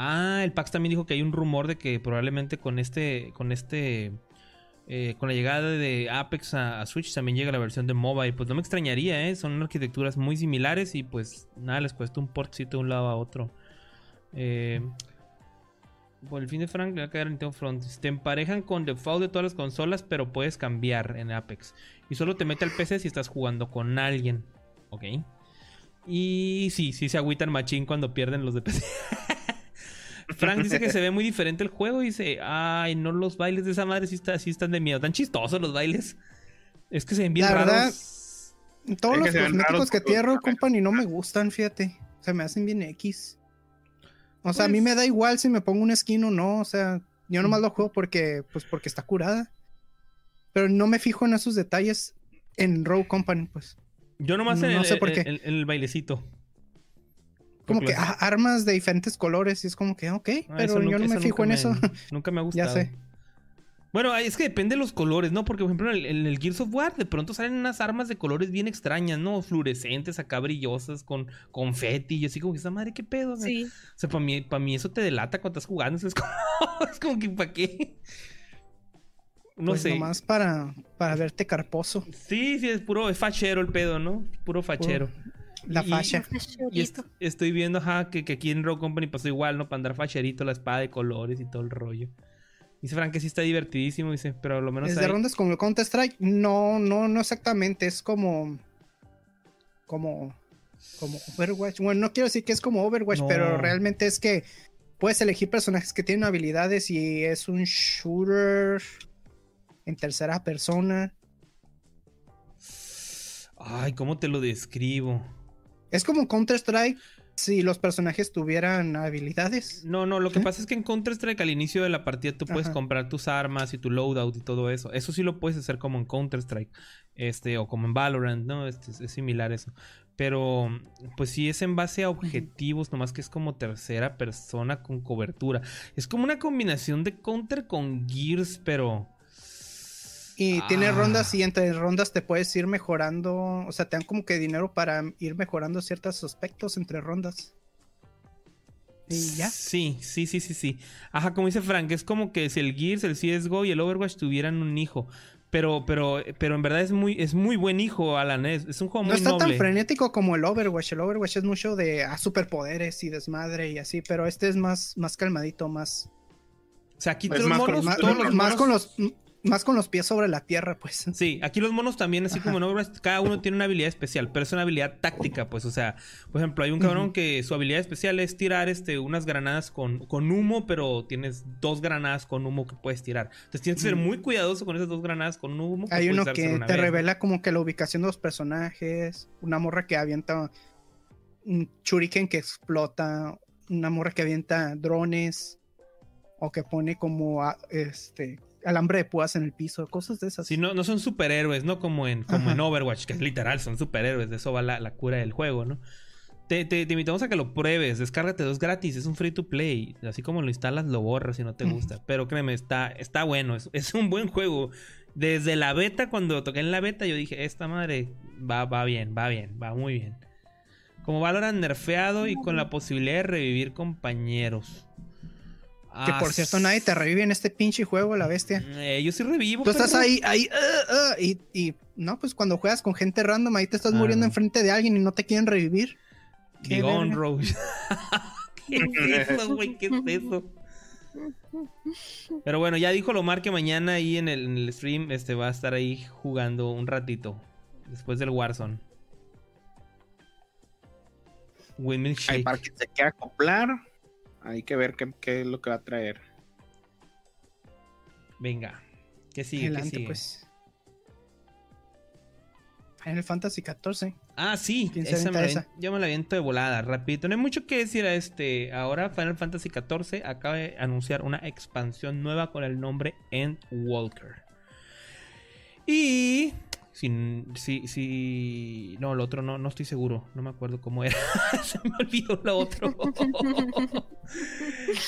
Ah, el Pax también dijo que hay un rumor de que probablemente con este, con este, eh, con la llegada de Apex a, Switch también llega la versión de mobile. Pues no me extrañaría, ¿eh? Son arquitecturas muy similares y pues nada, les cuesta un portcito de un lado a otro. Eh, por el fin de Frank le va a quedar Nintendo Front. Te emparejan con default de todas las consolas, pero puedes cambiar en Apex. Y solo te mete al PC si estás jugando con alguien. Ok. Y sí, sí se agüitan machín cuando pierden los de PC. Frank dice que se ve muy diferente el juego. Y dice, ay, no los bailes de esa madre sí, están de miedo. Tan chistosos los bailes. Es que se ven bien La Verdad, todos los cosméticos que tiene Rogue Company no me gustan, fíjate. Se me hacen bien X. O sea, a mí me da igual si me pongo un skin o no. O sea, yo nomás lo juego porque, pues, porque está curada. Pero no me fijo en esos detalles en Rogue Company, pues. Yo nomás no, sé por qué. El, el, bailecito. Como que armas de diferentes colores y es como que, ok, ah, pero yo no me fijo en eso. Nunca me ha gustado. ya sé. Bueno, es que depende de los colores, ¿no? Porque, por ejemplo, en el, Gears of War de pronto salen unas armas de colores bien extrañas, ¿no? Fluorescentes, acá brillosas, con confeti y así como que esa madre, ¿qué pedo? Sí. O sea, para mí, para mí eso te delata cuando estás jugando. Es como, es como que, ¿para qué? No pues sé. Nomás para, para verte carposo. Sí, sí, es puro, es fachero el pedo, ¿no? Puro fachero. La facha. Y, estoy viendo, ajá, que, que, aquí en Rogue Company pasó igual, ¿no? Para andar facherito, la espada de colores y todo el rollo. Dice Frank que sí está divertidísimo, dice, pero lo menos. ¿Es de rondas como el Counter Strike? No, no, no exactamente. Es como. Como. Como Overwatch. Bueno, no quiero decir que es como Overwatch, pero realmente es que puedes elegir personajes que tienen habilidades y es un shooter en tercera persona. Ay, ¿cómo te lo describo? Es como Counter Strike si los personajes tuvieran habilidades. No, no, lo que pasa es que en Counter Strike al inicio de la partida tú puedes comprar tus armas y tu loadout y todo eso. Eso sí lo puedes hacer como en Counter Strike, este, o como en Valorant, ¿no? Este, es similar eso. Pero, pues sí es en base a objetivos, nomás que es como tercera persona con cobertura. Es como una combinación de Counter con Gears, pero y tiene rondas y entre rondas te puedes ir mejorando, o sea, te dan como que dinero para ir mejorando ciertos aspectos entre rondas. Y ya. Sí, sí, sí, sí, sí. Ajá, como dice Frank, es como que si el Gears, el CSGO y el Overwatch tuvieran un hijo. Pero, pero, pero en verdad es muy, es muy buen hijo, Alan. Es, un juego muy No está tan frenético como el Overwatch. El Overwatch es mucho de ah, superpoderes y desmadre y así, pero este es más, más calmadito, más. O sea, aquí todos, los monos, más con los más con los pies sobre la tierra, pues. Sí, aquí los monos también, así como en Overwatch, cada uno tiene una habilidad especial, pero es una habilidad táctica, pues. O sea, por ejemplo, hay un cabrón que su habilidad especial es tirar este, unas granadas con, con humo, pero tienes dos granadas con humo que puedes tirar. Entonces tienes que ser muy cuidadoso con esas dos granadas con humo. hay uno que te revela como que la ubicación de los personajes, una morra que avienta un shuriken que explota, una morra que avienta drones o que pone como este alambre de púas en el piso, cosas de esas. Sí, no, no son superhéroes, no como en, como en Overwatch, que es literal, son superhéroes, de eso va la, cura del juego, ¿no? Te, te, invitamos a que lo pruebes, descárgate dos gratis, es un free to play. Así como lo instalas, lo borras si no te gusta. Pero créeme, está, está bueno, es, es, un buen juego. Desde la beta, cuando toqué en la beta, yo dije, esta madre va, va bien, va bien, va muy bien. Como Valorant nerfeado y con la posibilidad de revivir compañeros. Que por cierto, nadie te revive en este pinche juego, la bestia. Eh, yo sí revivo. Tú estás ahí, ahí, uh, uh, y, y, no, pues cuando juegas con gente random, ahí te estás muriendo ah. enfrente de alguien y no te quieren revivir. ¿Qué Rose. ¿Qué es eso, güey? ¿Qué es eso? Pero bueno, ya dijo Lomar que mañana ahí en el, stream este, va a estar ahí jugando un ratito. Después del Warzone. Windmill Shake. para que se quede acoplar. Hay que ver qué, es lo que va a traer. Venga. ¿Qué sigue? ¿Qué sigue? pues. Final Fantasy XIV. Ah, sí. Esa me yo me la viento de volada, rápido. No hay mucho que decir a este. Ahora Final Fantasy XIV acaba de anunciar una expansión nueva con el nombre Endwalker. Y si, si, si, no, el otro no, no estoy seguro. No me acuerdo cómo era. Se me olvidó lo otro.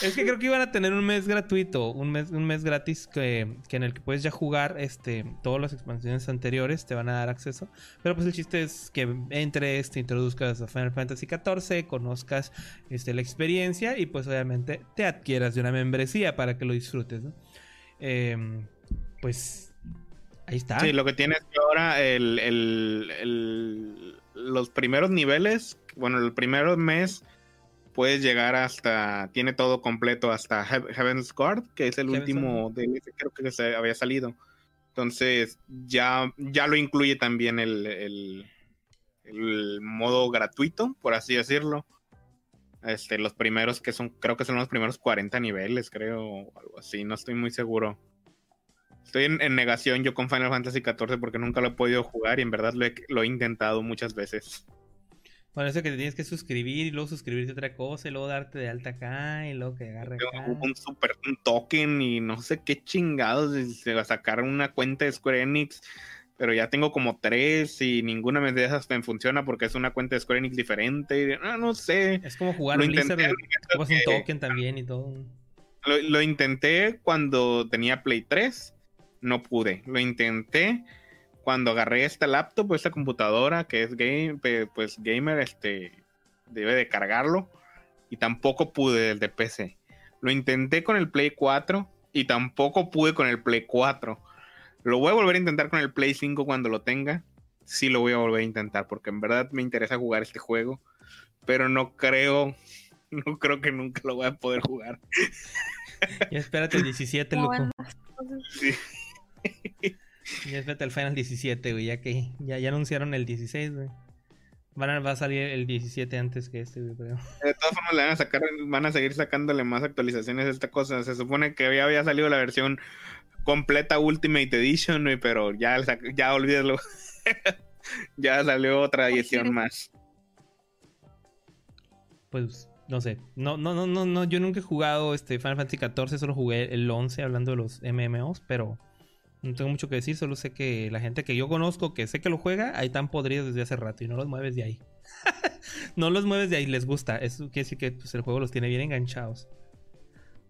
es que creo que iban a tener un mes gratuito, un mes, un mes gratis que, en el que puedes ya jugar este, todas las expansiones anteriores, te van a dar acceso. Pero pues el chiste es que entres, te introduzcas a Final Fantasy XIV, conozcas este, la experiencia y pues obviamente te adquieras de una membresía para que lo disfrutes. Em, pues Ahí está. Sí, lo que tiene es que ahora el, los primeros niveles, bueno, el primer mes puedes llegar hasta, tiene todo completo hasta Heaven's Guard, que es el último DLC creo que se había salido. Entonces ya, ya lo incluye también el, el, el, modo gratuito, por así decirlo. Este, los primeros que son, creo que son los primeros 40 niveles, creo, o algo así, no estoy muy seguro. Estoy en, negación yo con Final Fantasy XIV porque nunca lo he podido jugar y en verdad lo he, intentado muchas veces. Bueno, eso que te tienes que suscribir y luego suscribirte a otra cosa y luego darte de alta acá y luego que agarre acá. Un super un token y no sé qué chingados se va a sacar una cuenta de Square Enix. Pero ya tengo como tres y ninguna de esas me funciona porque es una cuenta de Square Enix diferente. No, no sé. Es como jugar lo Blizzard, un token también y todo. Lo, lo intenté cuando tenía Play 3 no pude. Lo intenté cuando agarré esta laptop, esta computadora que es game, pues gamer, este debe de cargarlo y tampoco pude el de PC. Lo intenté con el Play 4 y tampoco pude con el Play 4. Lo voy a volver a intentar con el Play 5 cuando lo tenga. Sí lo voy a volver a intentar porque en verdad me interesa jugar este juego. Pero no creo, no creo que nunca lo voy a poder jugar. Ya espérate el 17, loco. Sí. Ya espérate el Final 17, güey, ya que ya, ya anunciaron el 16, güey. Van a, va a salir el 17 antes que este, güey, creo. De todas formas, le van a sacar, van a seguir sacándole más actualizaciones a esta cosa. Se supone que ya había salido la versión completa Ultimate Edition, pero ya, ya olvídalo. ya salió otra edición más. Pues no sé. No, no, no, no, no. Yo nunca he jugado este Final Fantasy XIV, solo jugué el 11 hablando de los MMOs, pero no tengo mucho que decir, solo sé que la gente que yo conozco, que sé que lo juega, ahí están podridos desde hace rato y no los mueves de ahí. no los mueves de ahí, les gusta. Eso quiere decir que pues, el juego los tiene bien enganchados.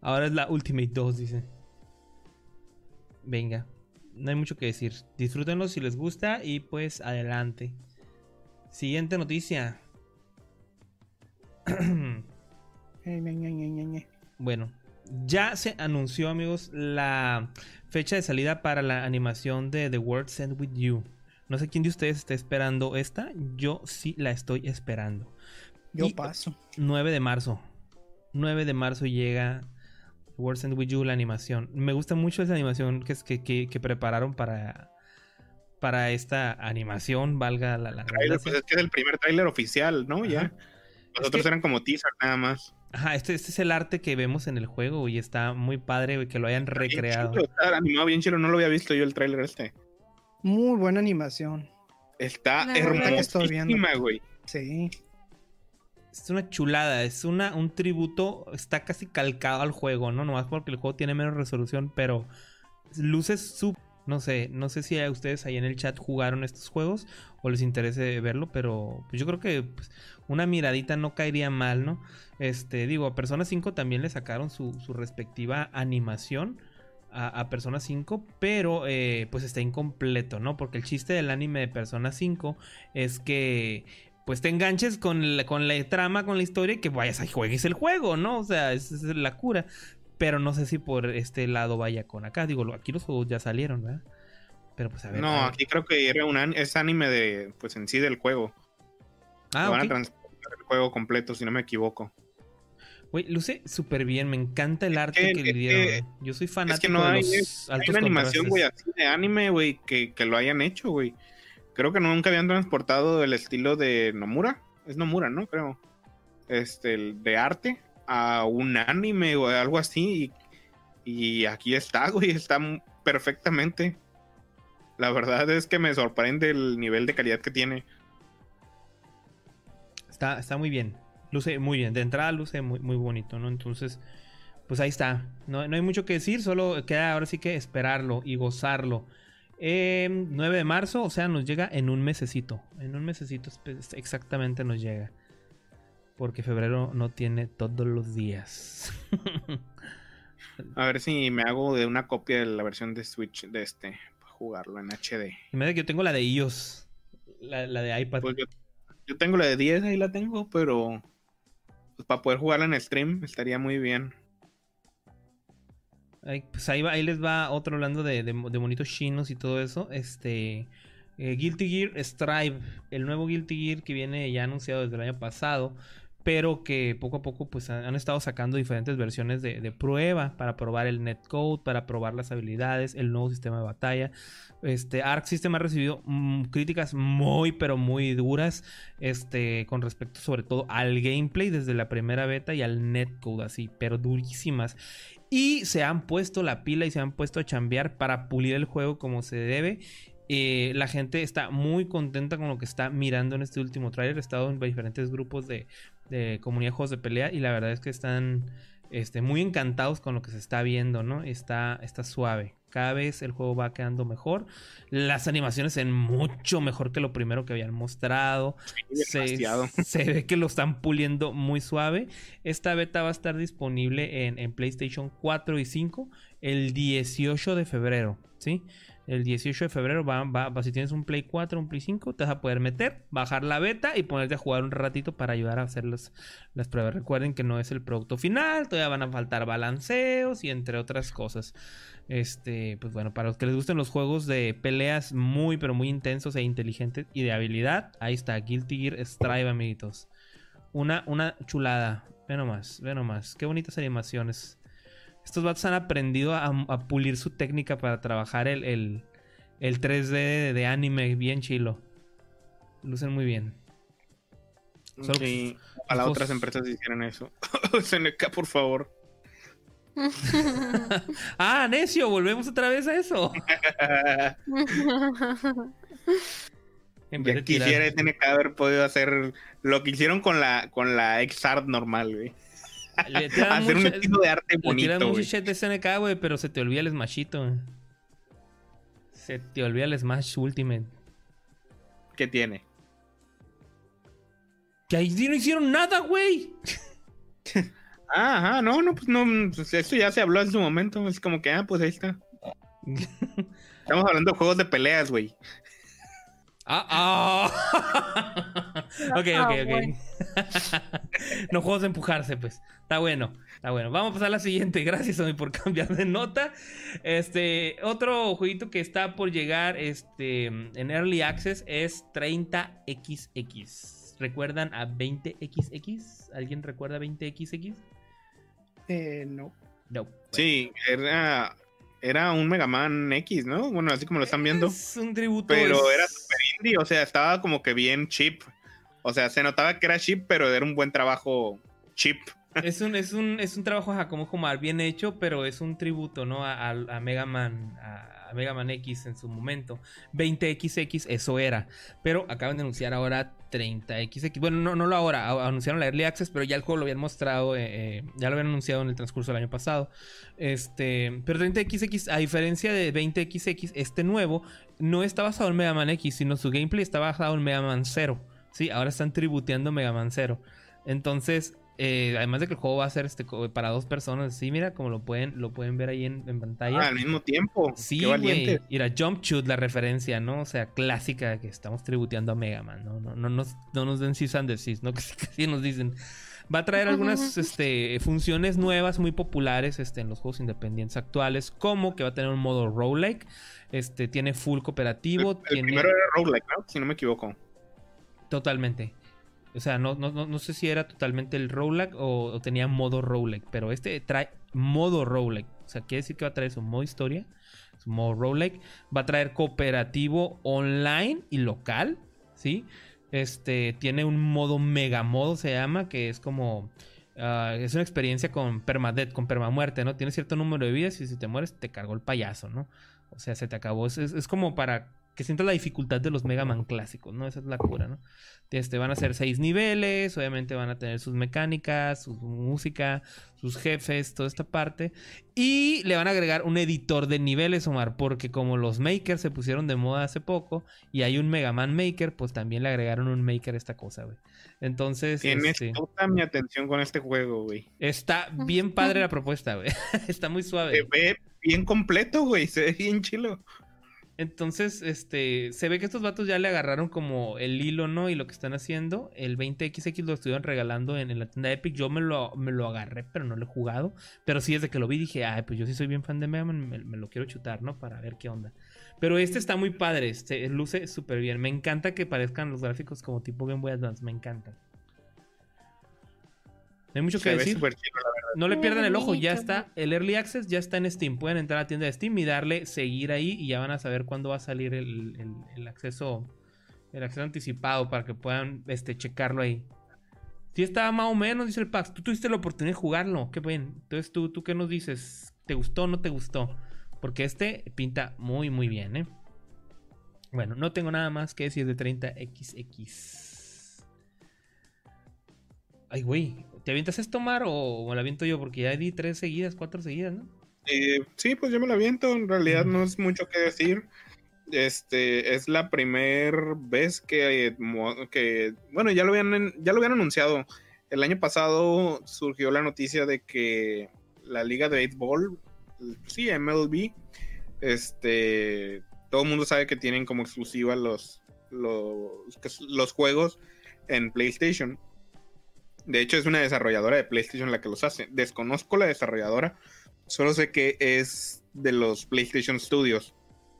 Ahora es la Ultimate 2, dice. Venga, no hay mucho que decir. Disfrútenlo si les gusta y pues adelante. Siguiente noticia. bueno, ya se anunció, amigos, la fecha de salida para la animación de The World End With You. No sé quién de ustedes está esperando esta. Yo sí la estoy esperando. Yo paso. 9 de marzo. 9 de marzo llega Words and With You, la animación. Me gusta mucho esa animación que, que, que, prepararon para, para esta animación, valga la, la Pues es que es el primer tráiler oficial, ¿no? Ya. Los otros eran como teaser nada más. Ajá, este, este, es el arte que vemos en el juego y está muy padre que lo hayan recreado. está animado bien chido, no lo había visto yo el tráiler este. Muy buena animación. Está hermosísima, güey. Sí es una chulada, es una, un tributo, está casi calcado al juego, ¿no? Nomás porque el juego tiene menos resolución, pero luces sub... No sé, no sé si a ustedes ahí en el chat jugaron estos juegos o les interese verlo, pero pues yo creo que pues, una miradita no caería mal, ¿no? Este, digo, a Persona 5 también le sacaron su, respectiva animación a, Persona 5, pero eh, pues está incompleto, ¿no? Porque el chiste del anime de Persona 5 es que pues te enganches con la, con la trama, con la historia y que vayas a juegues el juego, ¿no? O sea, esa es la cura. Pero no sé si por este lado vaya con acá. Digo, aquí los juegos ya salieron, ¿verdad? Pero pues a ver. No, aquí creo que era un es anime de, pues en sí del juego. Ah, van a transportar el juego completo, si no me equivoco. Güey, luce súper bien, me encanta el arte que, le dieron. ¿eh? Yo soy fanático es que no hay, una animación, güey, así de anime, güey, que, que, lo hayan hecho, güey. Creo que nunca habían transportado el estilo de Nomura. Es Nomura, ¿no? Creo. Este, de arte a un anime o algo así. Y, aquí está, güey. Está perfectamente. La verdad es que me sorprende el nivel de calidad que tiene. Está, está muy bien. Luce muy bien. De entrada luce muy, muy bonito, ¿no? Entonces, pues ahí está. No, no hay mucho que decir. Solo queda ahora sí que esperarlo y gozarlo. 9 em, de marzo, o sea, nos llega en un mesecito. En un mesecito exactamente nos llega. Porque febrero no tiene todos los días. A ver si me hago de una copia de la versión de Switch de este. Para jugarlo en HD. Y me da que yo tengo la de iOS. La, de iPad. Pues yo, tengo la de 10, ahí la tengo, pero. Pues para poder jugarla en stream estaría muy bien. Pues ahí, ahí les va otro hablando de, de, monitos chinos y todo eso. Este. Eh, Guilty Gear Strive, el nuevo Guilty Gear que viene ya anunciado desde el año pasado, pero que poco a poco pues han, estado sacando diferentes versiones de, prueba para probar el netcode, para probar las habilidades, el nuevo sistema de batalla. Este Arc System ha recibido mm, críticas muy pero muy duras este con respecto sobre todo al gameplay desde la primera beta y al netcode así, pero durísimas. Y se han puesto la pila y se han puesto a chambear para pulir el juego como se debe. Eh, la gente está muy contenta con lo que está mirando en este último trailer. He estado en diferentes grupos de, de comunidad de juegos de pelea y la verdad es que están este, muy encantados con lo que se está viendo, ¿no? Está, está suave. Cada vez el juego va quedando mejor. Las animaciones en mucho mejor que lo primero que habían mostrado. se, se, ve que lo están puliendo muy suave. Esta beta va a estar disponible en, PlayStation 4 y 5 el 18 de febrero, ¿sí? El 18 de febrero va, va, si tienes un Play 4, un Play 5, te vas a poder meter, bajar la beta y ponerte a jugar un ratito para ayudar a hacer las, las pruebas. Recuerden que no es el producto final, todavía van a faltar balanceos y entre otras cosas. Este, pues bueno, para los que les gusten los juegos de peleas muy, pero muy intensos e inteligentes y de habilidad, ahí está, Guilty Gear Strive, amiguitos. Una, una chulada. Ve nomás, ve nomás. Qué bonitas animaciones. Estos vatos han aprendido a, pulir su técnica para trabajar el, el, 3D de, anime bien chilo. Lucen muy bien. sí, a las otras empresas hicieran eso. SNK, por favor. ah, necio, volvemos otra vez a eso. en vez de quisiera SNK haber podido hacer lo que hicieron con la con la XArt normal, güey. Hacer un estilo de arte bonito. Le mucho shit de SNK, güey, pero se te olvida el Smashito. Se te olvida el Smash Ultimate. ¿Qué tiene? Que ahí no hicieron nada, güey. Ajá, no, no, pues no, pues esto ya se habló en su momento, es como que, ah, pues ahí está. Estamos hablando de juegos de peleas, güey. Ah, ah. ok, ok, ok. no juegos de empujarse, pues. Está bueno, está bueno. Vamos a pasar a la siguiente. Gracias, a mí por cambiar de nota. Este, otro jueguito que está por llegar este, en Early Access es 30XX. ¿Recuerdan a 20XX? ¿Alguien recuerda 20XX? Eh, no. No. Sí, era era un Mega Man X, ¿no? Bueno, así como lo están viendo. Es un tributo. Pero era super indie, o sea, estaba como que bien cheap. O sea, se notaba que era cheap, pero era un buen trabajo cheap. Es un, es un, es un trabajo como Jomar bien hecho, pero es un tributo, ¿no? A, a Mega Man, a, Mega Man X en su momento. 20XX, eso era. Pero acaban de anunciar ahora 30XX. Bueno, no, no lo ahora, anunciaron la Early Access, pero ya el juego lo habían mostrado, eh, eh, ya lo habían anunciado en el transcurso del año pasado. Este, pero 30XX, a diferencia de 20XX, este nuevo no está basado en Mega Man X, sino su gameplay está basado en Mega Man 0. Sí, ahora están tributeando Mega Man 0. Entonces, eh, además de que el juego va a ser este, para dos personas, sí, mira, como lo pueden, lo pueden ver ahí en, pantalla. Ah, al mismo tiempo. Sí, güey. Mira, Jump Shoot, la referencia, ¿no? O sea, clásica que estamos tributeando a Mega Man, ¿no? No, no, nos, no nos den cis and ¿no? Que casi nos dicen. Va a traer algunas este, funciones nuevas muy populares este, en los juegos independientes actuales, como que va a tener un modo roguelike, este, tiene full cooperativo. El, primero era roguelike, ¿no? Si no me equivoco. Totalmente. O sea, no, no, no sé si era totalmente el roguelike o, tenía modo roguelike, pero este trae modo roguelike. O sea, quiere decir que va a traer su modo historia, su modo roguelike. Va a traer cooperativo online y local, ¿sí? Este, tiene un modo mega modo, se llama, que es como... Ah, es una experiencia con permadeath, con permamuerte, ¿no? Tiene cierto número de vidas y si te mueres te cargó el payaso, ¿no? O sea, se te acabó. es como para que sienta la dificultad de los Mega Man clásicos, ¿no? Esa es la cura, ¿no? Este, van a ser seis niveles, obviamente van a tener sus mecánicas, su música, sus jefes, toda esta parte. Y le van a agregar un editor de niveles, Omar, porque como los makers se pusieron de moda hace poco y hay un Mega Man Maker, pues también le agregaron un maker a esta cosa, güey. Entonces. Tiene este, toda mi atención con este juego, güey. Está bien padre la propuesta, güey. Está muy suave. Se ve bien completo, güey. Se ve bien chilo. Entonces, este, se ve que estos vatos ya le agarraron como el hilo, ¿no? Y lo que están haciendo. El 20XX lo estuvieron regalando en, la tienda Epic. Yo me lo, me lo agarré, pero no lo he jugado. Pero sí, desde que lo vi dije, ay, pues yo sí soy bien fan de Mega Man, me, lo quiero chutar, ¿no? Para ver qué onda. Pero este está muy padre, este, luce súper bien. Me encanta que parezcan los gráficos como tipo Game Boy Advance, me encanta. No hay mucho que decir. no le pierdan el ojo, ya está. El Early Access ya está en Steam. Pueden entrar a la tienda de Steam y darle seguir ahí y ya van a saber cuándo va a salir el, acceso el acceso anticipado para que puedan este, checarlo ahí. Si estaba más o menos, dice el Pax. Tú tuviste la oportunidad de jugarlo. Qué bien. Entonces, ¿tú, ¿tú qué nos dices? ¿Te gustó o no te gustó? Porque este pinta muy, muy bien, ¿eh? Bueno, no tengo nada más que decir de 30XX. Ay, güey. ¿Te avientas esto, Mar, o me la aviento yo? Porque ya di tres seguidas, cuatro seguidas, ¿no? Eh, sí, pues yo me la aviento. En realidad no es mucho que decir. Este es la primera vez que, que, bueno, ya lo habían, ya lo habían anunciado. El año pasado surgió la noticia de que la liga de béisbol, sí, MLB, este, todo el mundo sabe que tienen como exclusiva los, los, los juegos en PlayStation. De hecho, es una desarrolladora de PlayStation la que los hace. Desconozco la desarrolladora, solo sé que es de los PlayStation Studios,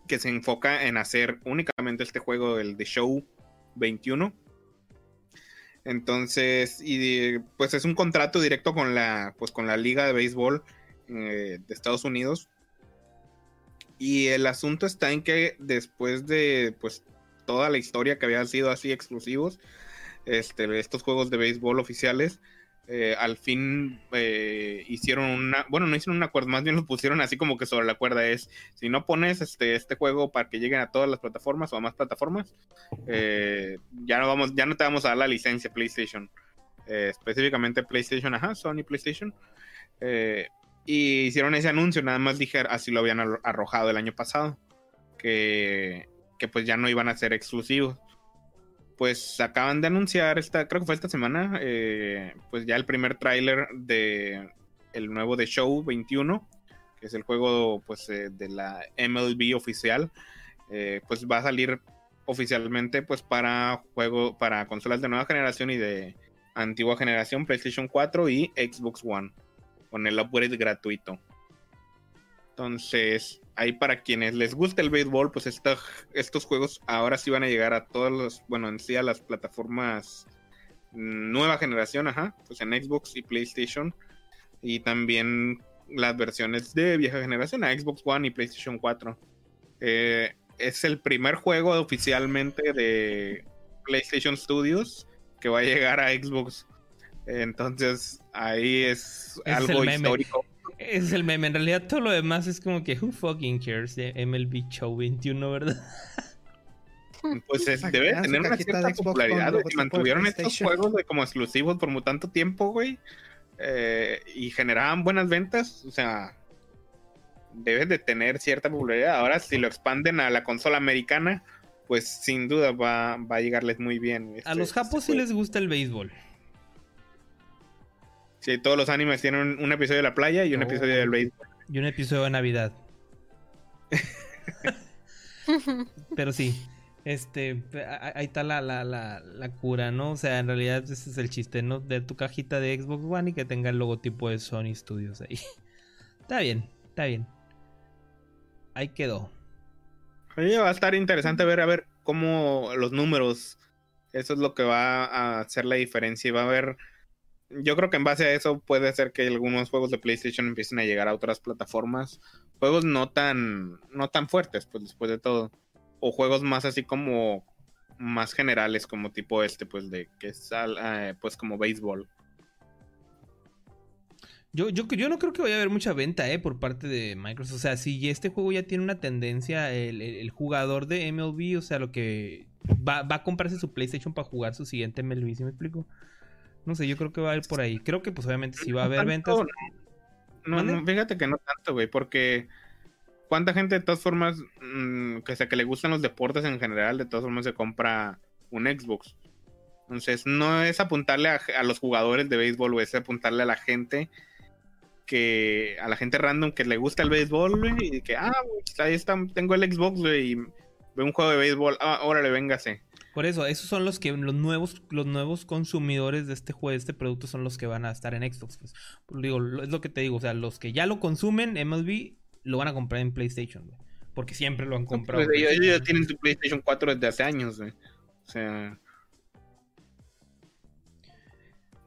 que se enfoca en hacer únicamente este juego, el de Show 21. Entonces, y pues es un contrato directo con la, pues con la Liga de Béisbol eh, de Estados Unidos. Y el asunto está en que después de pues toda la historia que había sido así exclusivos, este, estos juegos de béisbol oficiales, eh, al fin eh, hicieron una, bueno, no hicieron un acuerdo, más bien lo pusieron así como que sobre la cuerda es, si no pones este, este juego para que lleguen a todas las plataformas o a más plataformas, eh, ya no vamos, ya no te vamos a dar la licencia PlayStation, específicamente PlayStation, ajá, Sony PlayStation, y hicieron ese anuncio, nada más dije, así lo habían arrojado el año pasado, que, que pues ya no iban a ser exclusivos pues acaban de anunciar esta, creo que fue esta semana, eh, pues ya el primer tráiler de el nuevo de Show 21, que es el juego pues eh, de la MLB oficial, eh, pues va a salir oficialmente pues para juego para consolas de nueva generación y de antigua generación, PlayStation 4 y Xbox One, con el upgrade gratuito. Entonces, ahí para quienes les gusta el béisbol, pues estos juegos ahora sí van a llegar a todos los, bueno, en sí a las plataformas nueva generación, ajá, pues en Xbox y PlayStation y también las versiones de vieja generación a Xbox One y PlayStation 4. Eh, es el primer juego oficialmente de PlayStation Studios que va a llegar a Xbox. Entonces ahí es, algo histórico. Es el meme. En realidad, todo lo demás es como que, who fucking cares de MLB Show 21, ¿verdad? Pues debe tener una cierta popularidad. Y mantuvieron estos juegos de como exclusivos por tanto tiempo, güey. Eh, y generaban buenas ventas. O sea, debe de tener cierta popularidad. Ahora, si lo expanden a la consola americana, pues sin duda va, va a llegarles muy bien. a los este, japos sí les gusta el béisbol. Sí, todos los animes tienen un, episodio de la playa y un episodio del béisbol. Y un episodio de Navidad. Pero sí, este, ahí está la, la, la, cura, ¿no? O sea, en realidad ese es el chiste, ¿no? De tu cajita de Xbox One y que tenga el logotipo de Sony Studios ahí. está bien, está bien. Ahí quedó. Oye, va a estar interesante ver a ver cómo los números, eso es lo que va a hacer la diferencia y va a haber yo creo que en base a eso puede ser que algunos juegos de PlayStation empiecen a llegar a otras plataformas. Juegos no tan, no tan fuertes, pues después de todo. O juegos más así como más generales, como tipo este, pues de que sal, eh, pues como béisbol. Yo, yo, yo no creo que vaya a haber mucha venta eh, por parte de Microsoft. O sea, si este juego ya tiene una tendencia, el, jugador de MLB, o sea, lo que va, va, a comprarse su PlayStation para jugar su siguiente MLB, ¿sí me explico? No sé, yo creo que va a ir por ahí. Creo que pues obviamente si va a haber ventas. No, no, fíjate que no tanto, güey, porque cuánta gente de todas formas, mm, que sea que le gustan los deportes en general, de todas formas se compra un Xbox. Entonces, no es apuntarle a, los jugadores de béisbol, o es apuntarle a la gente que, a la gente random que le gusta el béisbol, güey, y que, ah, ahí está, tengo el Xbox, güey, y veo un juego de béisbol, ah, órale, véngase. Por eso, esos son los que los nuevos, los nuevos consumidores de este juego, de este producto, son los que van a estar en Xbox. Pues. Digo, es lo que te digo, o sea, los que ya lo consumen MLB lo van a comprar en PlayStation, Porque siempre lo han comprado. ellos, ya tienen su PlayStation 4 desde hace años, O sea.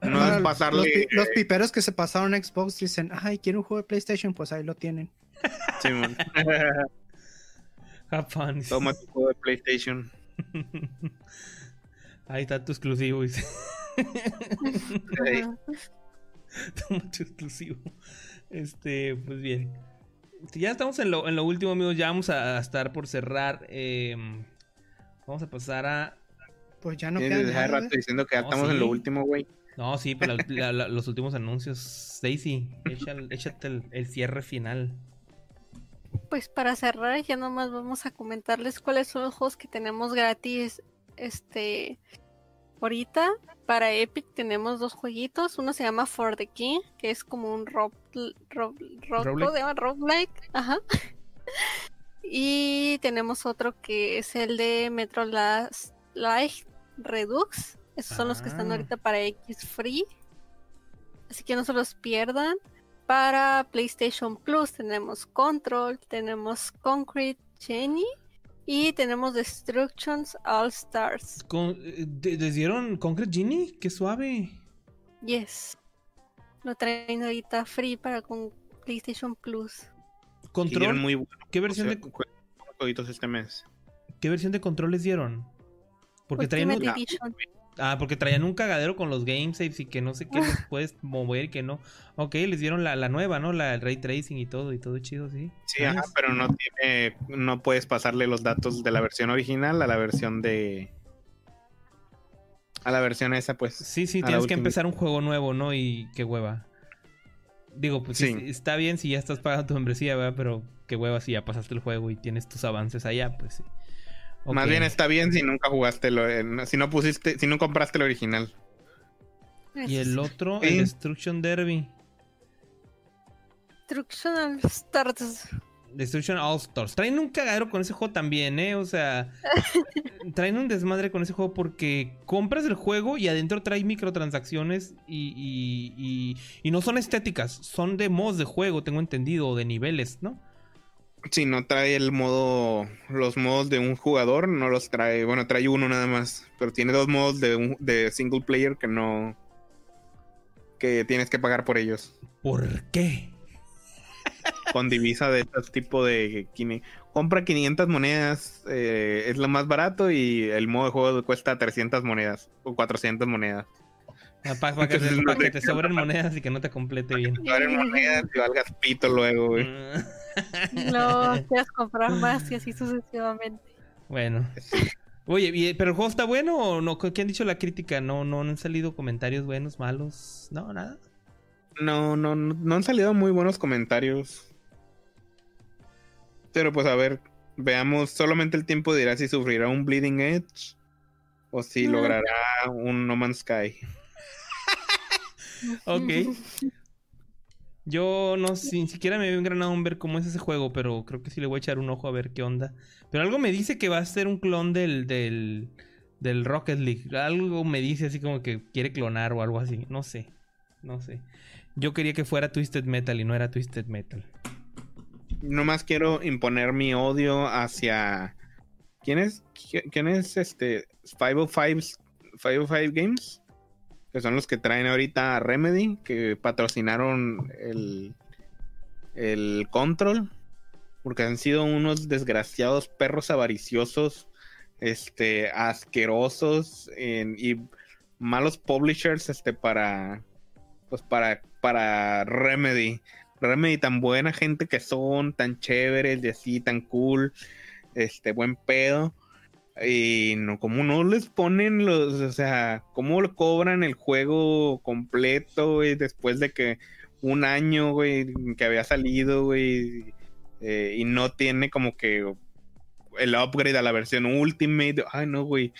No es pasarle... los, piperos que se pasaron a Xbox dicen, ay, quiero un juego de PlayStation, pues ahí lo tienen. Sí, man. Toma tu juego de PlayStation. Ahí está tu exclusivo. Toma tu exclusivo. Este, pues bien. Ya estamos en lo, en lo último, amigos. Ya vamos a estar por cerrar. Em, vamos a pasar a. Pues ya no queda rato diciendo que ya estamos en lo último, güey. No, sí, pero los últimos anuncios. Stacy, échate el, el cierre final pues para cerrar ya nomás vamos a comentarles cuáles son los juegos que tenemos gratis. Este, ahorita para Epic tenemos dos jueguitos. Uno se llama For the King, que es como un rob, rob, rob, roguelike. Ajá. Y tenemos otro que es el de Metro Last Light Redux. Esos son los que están ah. ahorita para X Free. Así que no se los pierdan. Para PlayStation Plus tenemos Control, tenemos Concrete Genie y tenemos Destructions All Stars. Eh, ¿Les dieron Concrete Genie? ¡Qué suave! Yes. Lo traen ahorita free para con PlayStation Plus. Control. Muy ¿Qué versión de este mes? ¿Qué versión de control les dieron? Porque traen un... Ah, porque traían un cagadero con los game saves y que no sé qué puedes mover que no. Ok, les dieron la, nueva, ¿no? La el ray tracing y todo, y todo chido, sí. Sí, ajá, pero no tiene, no puedes pasarle los datos de la versión original a la versión de. A la versión esa, pues. Sí, sí, tienes que empezar un juego nuevo, ¿no? Y qué hueva. Digo, pues sí. está bien si ya estás pagando tu membresía, ¿verdad? Pero qué hueva si ya pasaste el juego y tienes tus avances allá, pues sí. Más bien está bien si nunca jugaste, lo, si no pusiste, si no compraste el original. Y el otro, el Destruction Derby. Destruction All Stars. Destruction All Stars. Traen un cagadero con ese juego también, ¿eh? O sea, traen un desmadre con ese juego porque compras el juego y adentro trae microtransacciones y, y, y no son estéticas, son de mods de juego, tengo entendido, o de niveles, ¿no? Si no trae el modo, los modos de un jugador, no los trae. Bueno, trae uno nada más, pero tiene dos modos de, de single player que no. que tienes que pagar por ellos. ¿Por qué? Con divisa de este tipo de. Compra 500 monedas, eh, es lo más barato y el modo de juego cuesta 300 monedas o 400 monedas. Para, que, te, sobren monedas y que no te complete bien. Sobren monedas y valgas pito luego, güey. Mm. No, quieras comprar más y así sucesivamente. Bueno. Oye, ¿pero el juego está bueno o no? ¿Qué han dicho la crítica? ¿No, no han salido comentarios buenos, malos? No, nada. No, no, no han salido muy buenos comentarios. Pero pues a ver, veamos, solamente el tiempo dirá si sufrirá un Bleeding Edge o si logrará un No Man's Sky. Ok. Yo no ni siquiera me veo engranado en ver cómo es ese juego, pero creo que sí le voy a echar un ojo a ver qué onda. Pero algo me dice que va a ser un clon del, del, del Rocket League. Algo me dice así como que quiere clonar o algo así. No sé. No sé. Yo quería que fuera Twisted Metal y no era Twisted Metal. Nomás quiero imponer mi odio hacia. ¿Quién es? ¿Quién es este? 505, 505 Games que son los que traen ahorita a Remedy, que patrocinaron el, el Control, porque han sido unos desgraciados perros avariciosos, este, asquerosos y malos publishers, este, para, pues para, para Remedy. Remedy tan buena gente que son, tan chéveres y así, tan cool, este, buen pedo y no, como no les ponen los, o sea, cómo lo cobran el juego completo, güey, después de que un año, güey, que había salido, güey, eh, y no tiene como que el upgrade a la versión Ultimate. Ay, no, güey.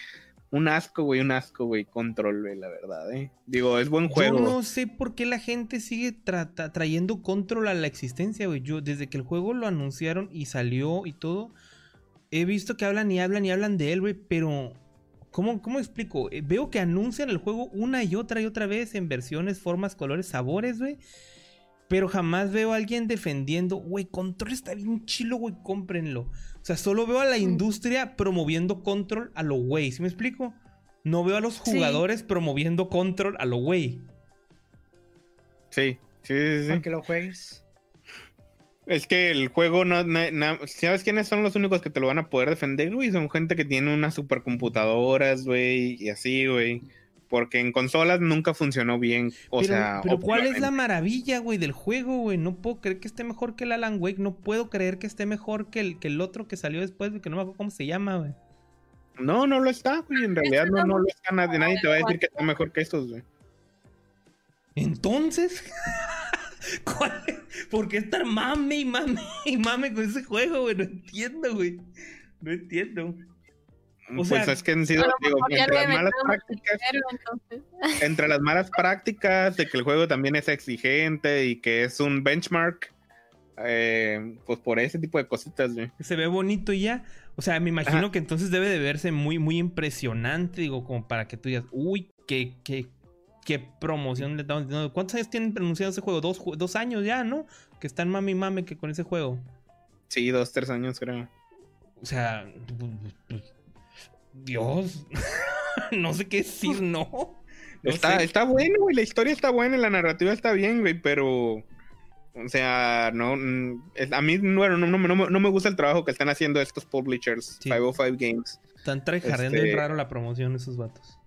Un asco, güey, un asco, güey. Control, güey, la verdad, ¿eh? Digo, es buen juego. Yo no sé por qué la gente sigue trayendo control a la existencia, güey. Yo, desde que el juego lo anunciaron y salió y todo, he visto que hablan y hablan y hablan de él, güey, pero ¿cómo, ¿cómo explico? Eh, veo que anuncian el juego una y otra y otra vez en versiones, formas, colores, sabores, güey. Pero jamás veo a alguien defendiendo, güey, Control está bien chilo, güey, cómprenlo. O sea, solo veo a la industria promoviendo Control a lo güey, ¿sí me explico? No veo a los jugadores promoviendo Control a lo güey. Sí, sí, sí, sí. que lo juegues. Es que el juego no, ¿Sabes quiénes son los únicos que te lo van a poder defender, güey? Son gente que tiene unas supercomputadoras, güey, y así, güey. Porque en consolas nunca funcionó bien. O sea. Pero ¿cuál es la maravilla, güey, del juego, güey? No puedo creer que esté mejor que el Alan Wake. No puedo creer que esté mejor que el, que el otro que salió después, que no me acuerdo cómo se llama, güey. No, no lo está, güey. En realidad no, no lo está. Nadie, nadie te va a decir que está mejor que estos, güey. Entonces. ¿Por qué estar mame y mame y mame con ese juego, güey? No entiendo, güey. No entiendo. O pues es que han sido, digo, entre las malas prácticas. entre las malas prácticas de que el juego también es exigente y que es un benchmark eh, pues por ese tipo de cositas, güey. Se ve bonito ya. O sea, me imagino que entonces debe de verse muy, muy impresionante, digo, como para que tú digas, uy, qué, qué, qué promoción le estamos dando. ¿Cuántos años tienen pronunciado ese juego? Dos, dos años ya, ¿no? Que están mami mame que con ese juego. Sí, dos, tres años creo. O sea, Dios, no sé qué decir, no. está, está bueno, güey, la historia está buena, la narrativa está bien, güey, pero o sea, no, a mí no, no, me gusta el trabajo que están haciendo estos publishers, 505 Games. Están tryhardeando este... raro la promoción esos vatos.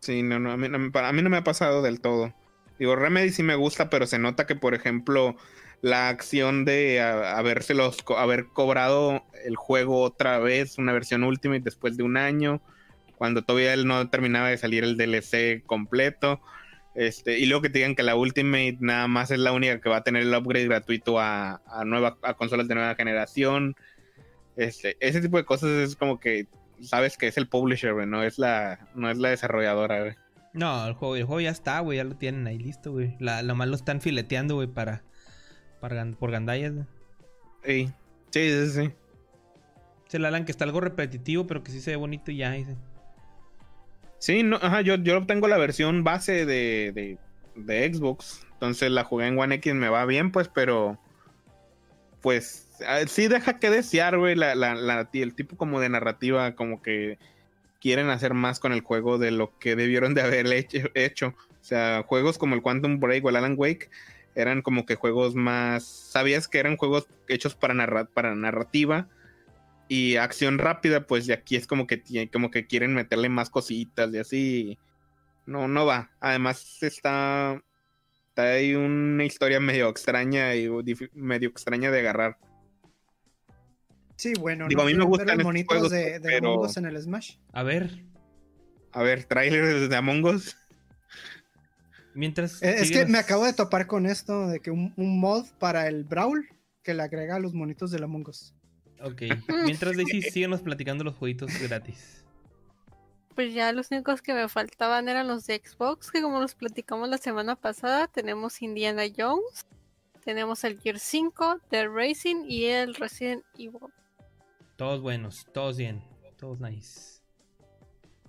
Sí, no, no, a mí, para mí no me ha pasado del todo. Digo, Remedy sí me gusta, pero se nota que, por ejemplo, la acción de habérselos, haber cobrado el juego otra vez, una versión Ultimate después de un año, cuando todavía él no terminaba de salir el DLC completo este, y luego que te digan que la Ultimate nada más es la única que va a tener el upgrade gratuito a, nueva, a consolas de nueva generación. Este, ese tipo de cosas es como que sabes que es el publisher, no es la, no es la desarrolladora, No, el juego, el juego ya está, güey, ya lo tienen ahí listo, güey. La, lo más lo están fileteando, güey, para, para, por gandallas, Sí, sí, sí, sí. Se la dan que está algo repetitivo, pero que sí se ve bonito y ya, dice. Sí, no, ajá, yo, yo tengo la versión base de, de, Xbox. Entonces la jugué en One X, me va bien, pues, pero. Pues sí deja que desear, güey, la, la, el tipo como de narrativa, como que quieren hacer más con el juego de lo que debieron de haber hecho. O sea, juegos como el Quantum Break o el Alan Wake eran como que juegos más. Sabías que eran juegos hechos para, para narrativa y acción rápida, pues de aquí es como que, como que quieren meterle más cositas y así. No, no va. Además está, está ahí una historia medio extraña y medio extraña de agarrar. Sí, bueno, Digo, a mí me gustan los juegos de, de Among Us en el Smash. A ver. A ver, trailers de Among Us. Mientras. Eh, es, que me acabo de topar con esto de que un, un, mod para el Brawl que le agrega a los monitos de Among Us. Ok. Mientras Daisy, síguenos platicando los jueguitos gratis. Pues ya los únicos que me faltaban eran los de Xbox, que como los platicamos la semana pasada, tenemos Indiana Jones, tenemos el Gear 5, The Racing y el Resident Evil. Todos buenos, todos bien, todos nice.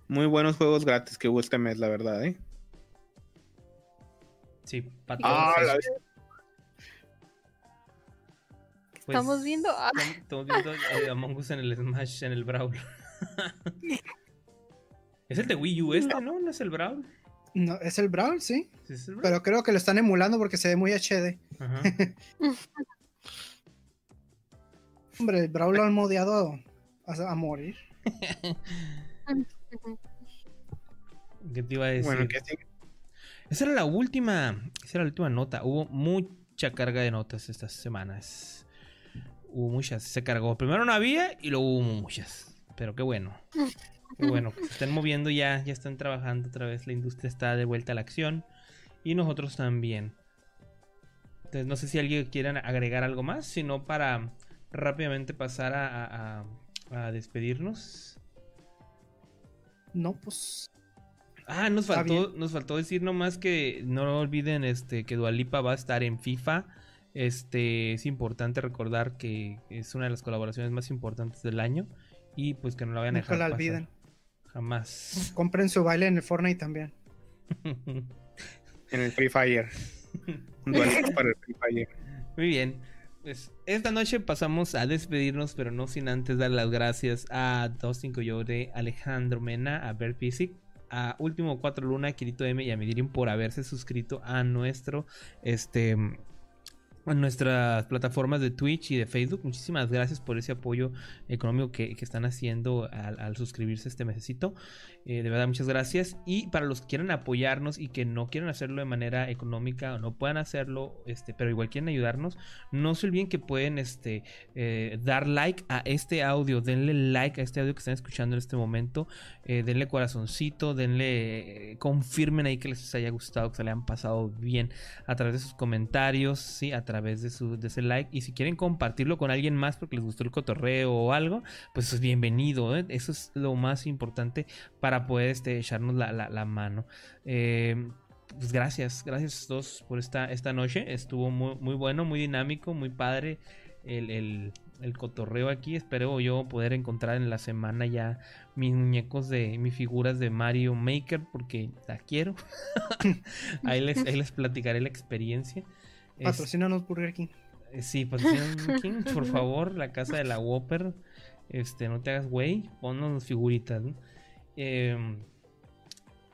Muy buenos juegos gratis que hubo este mes, la verdad, ¿eh? Sí, para ah, pues, estamos viendo. Ah. Estamos viendo eh, Among Us en el Smash, en el Brawl. es el de Wii U este, ¿no? ¿no? es el Brawl? No, es el Brawl, sí. Pero creo que lo están emulando porque se ve muy HD. Hombre, el Brawl lo han modeado a, morir. ¿Qué te iba a decir? Bueno, ¿qué Esa era la última. Esa era la última nota. Hubo mucha carga de notas estas semanas hubo muchas. Se cargó. Primero no había y luego hubo muchas. Pero qué bueno. Qué bueno. se están moviendo ya. Ya están trabajando otra vez. La industria está de vuelta a la acción. Y nosotros también. Entonces no sé si alguien quiere agregar algo más. Sino para rápidamente pasar a, a, despedirnos. No, pues. Ah, nos faltó, nos faltó decir nomás que no olviden este que Dualipa va a estar en FIFA este es importante recordar que es una de las colaboraciones más importantes del año y pues que no la vayan a dejar. la olviden. Jamás. Compren su baile en el Fortnite también. en el Free Fire. para el Free Fire. Muy bien. Pues esta noche pasamos a despedirnos, pero no sin antes dar las gracias a 25 Yo de Alejandro Mena, a Bert Physic, a Último 4 Luna, a Kirito M y a Medirim por haberse suscrito a nuestro este nuestras plataformas de Twitch y de Facebook. Muchísimas gracias por ese apoyo económico que, están haciendo al, suscribirse este mesecito. Eh, de verdad, muchas gracias. Y para los que quieran apoyarnos y que no quieran hacerlo de manera económica o no puedan hacerlo, este, pero igual quieren ayudarnos, no se olviden que pueden este, eh, dar like a este audio. Denle like a este audio que están escuchando en este momento. Eh, denle corazoncito, denle, confirmen ahí que les haya gustado, que se le han pasado bien a través de sus comentarios, ¿sí? a través de, su, de ese like. Y si quieren compartirlo con alguien más porque les gustó el cotorreo o algo, pues es bienvenido. Eso es lo más importante para poder este, echarnos la, mano. Eh, pues gracias, gracias a todos por esta, esta noche. Estuvo muy, muy bueno, muy dinámico, muy padre el, el, cotorreo aquí. Espero yo poder encontrar en la semana ya mis muñecos de mis figuras de Mario Maker porque la quiero. ahí, les, ahí les platicaré la experiencia. Patrocínanos Burger King. Eh, sí, patrocínanos King, por favor, la casa de la Whopper. Este, no te hagas güey, ponnos figuritas. Eh,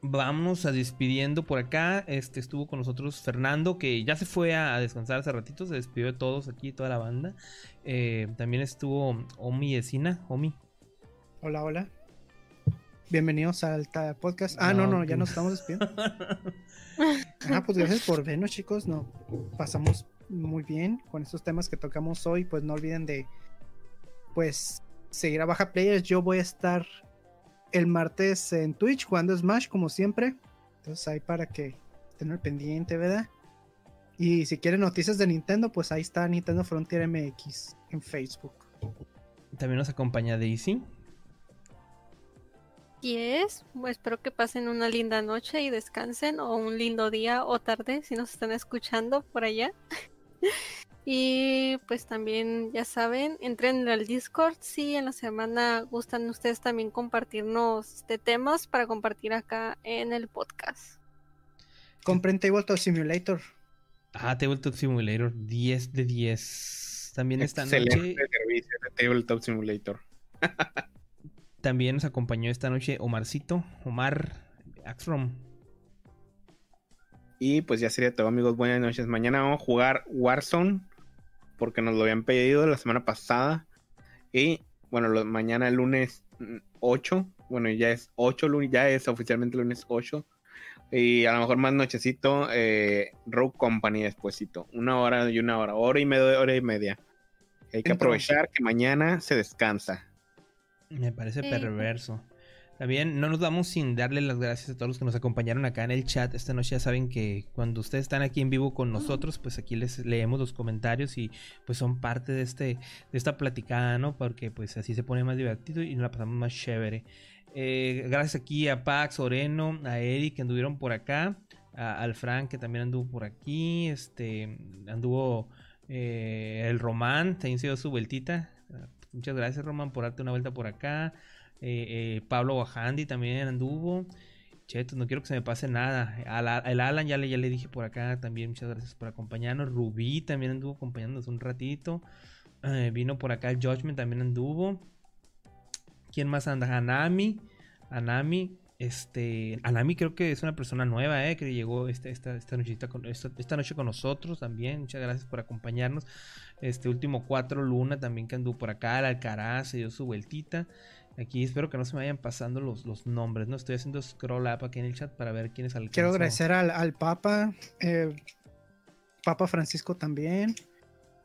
vamos a despidiendo por acá. Este estuvo con nosotros Fernando, que ya se fue a, descansar hace ratito. Se despidió de todos aquí, toda la banda. Eh, también estuvo Omi Esina. Omi. Hola, hola. Bienvenidos al podcast. Ah, no, no, ya nos estamos despidiendo. ah, pues gracias por vernos, chicos. No, pasamos muy bien con estos temas que tocamos hoy. Pues no olviden de, pues, seguir a Baja Players. Yo voy a estar el martes en Twitch jugando Smash como siempre. Entonces ahí para que estén al pendiente, ¿verdad? Y si quieren noticias de Nintendo, pues ahí está Nintendo Frontier MX en Facebook. También nos acompaña Daisy. Y es, pues espero que pasen una linda noche y descansen, o un lindo día o tarde si nos están escuchando por allá. Y pues también, ya saben, entren al Discord si en la semana gustan ustedes también compartirnos de temas para compartir acá en el podcast. Compren Tabletop Simulator. Ah, Tabletop Simulator, 10 de 10. También esta Excelente servicio de Tabletop Simulator. también nos acompañó esta noche Omarcito, Omar Axrom. Y pues ya sería todo, amigos. Buenas noches. Mañana vamos a jugar Warzone porque nos lo habían pedido la semana pasada. Y bueno, mañana lunes 8, mm, bueno, ya es 8, ya es oficialmente lunes 8. Y a lo mejor más nochecito, eh, Rogue Company despuesito. Una hora y una hora, hora y media, hora y media. Hay que aprovechar que mañana se descansa. Me parece perverso. También no nos damos sin darle las gracias a todos los que nos acompañaron acá en el chat esta noche. Ya saben que cuando ustedes están aquí en vivo con nosotros, pues aquí les leemos los comentarios y pues son parte de este de esta platicada, ¿no? Porque pues así se pone más divertido y nos la pasamos más chévere. Eh, gracias aquí a Pax, Oreno, a Eric que anduvieron por acá, a, al Frank que también anduvo por aquí, este anduvo eh, el Román, también se dio su vueltita. Muchas gracias Román por darte una vuelta por acá. Eh, eh, Pablo Guajandi también anduvo. Cheto, no quiero que se me pase nada. el Alan ya le, ya le dije por acá también. Muchas gracias por acompañarnos. Rubí también anduvo acompañándonos un ratito. Eh, vino por acá el Judgment también anduvo. ¿Quién más anda? Anami. Anami. Este, Anami creo que es una persona nueva, eh, que llegó este, esta, esta, con, esta, noche con nosotros también. Muchas gracias por acompañarnos. Este último 4 Luna también que anduvo por acá. El Alcaraz se dio su vueltita. Aquí espero que no se me vayan pasando los, los nombres, ¿no? Estoy haciendo scroll up aquí en el chat para ver quién es al Quiero agradecer al, al Papa, eh, Papa Francisco también.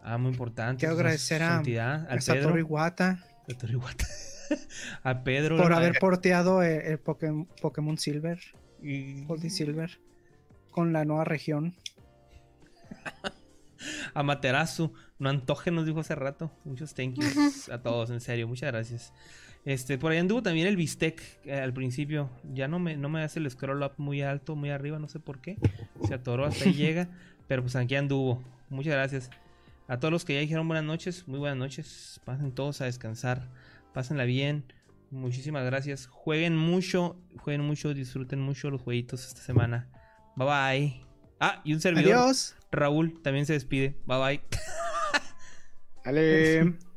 Ah, muy importante. Quiero agradecer a, al Satoru Iwata. a Pedro. Por haber porteado el, Pokémon, Silver. Y... Gold Silver. Con la nueva región. a Materazu. No antoje, nos dijo hace rato. Muchos thank yous a todos, en serio. Muchas gracias. Este, por ahí anduvo también el bistec eh, al principio. Ya no me, no me hace el scroll up muy alto, muy arriba, no sé por qué. Se atoró hasta ahí llega. Pero pues aquí anduvo. Muchas gracias. A todos los que ya dijeron buenas noches, muy buenas noches. Pasen todos a descansar. Pásenla bien. Muchísimas gracias. Jueguen mucho, jueguen mucho, disfruten mucho los jueguitos esta semana. Bye bye. Ah, y un servidor. Adiós. Raúl también se despide. Bye bye. Ale.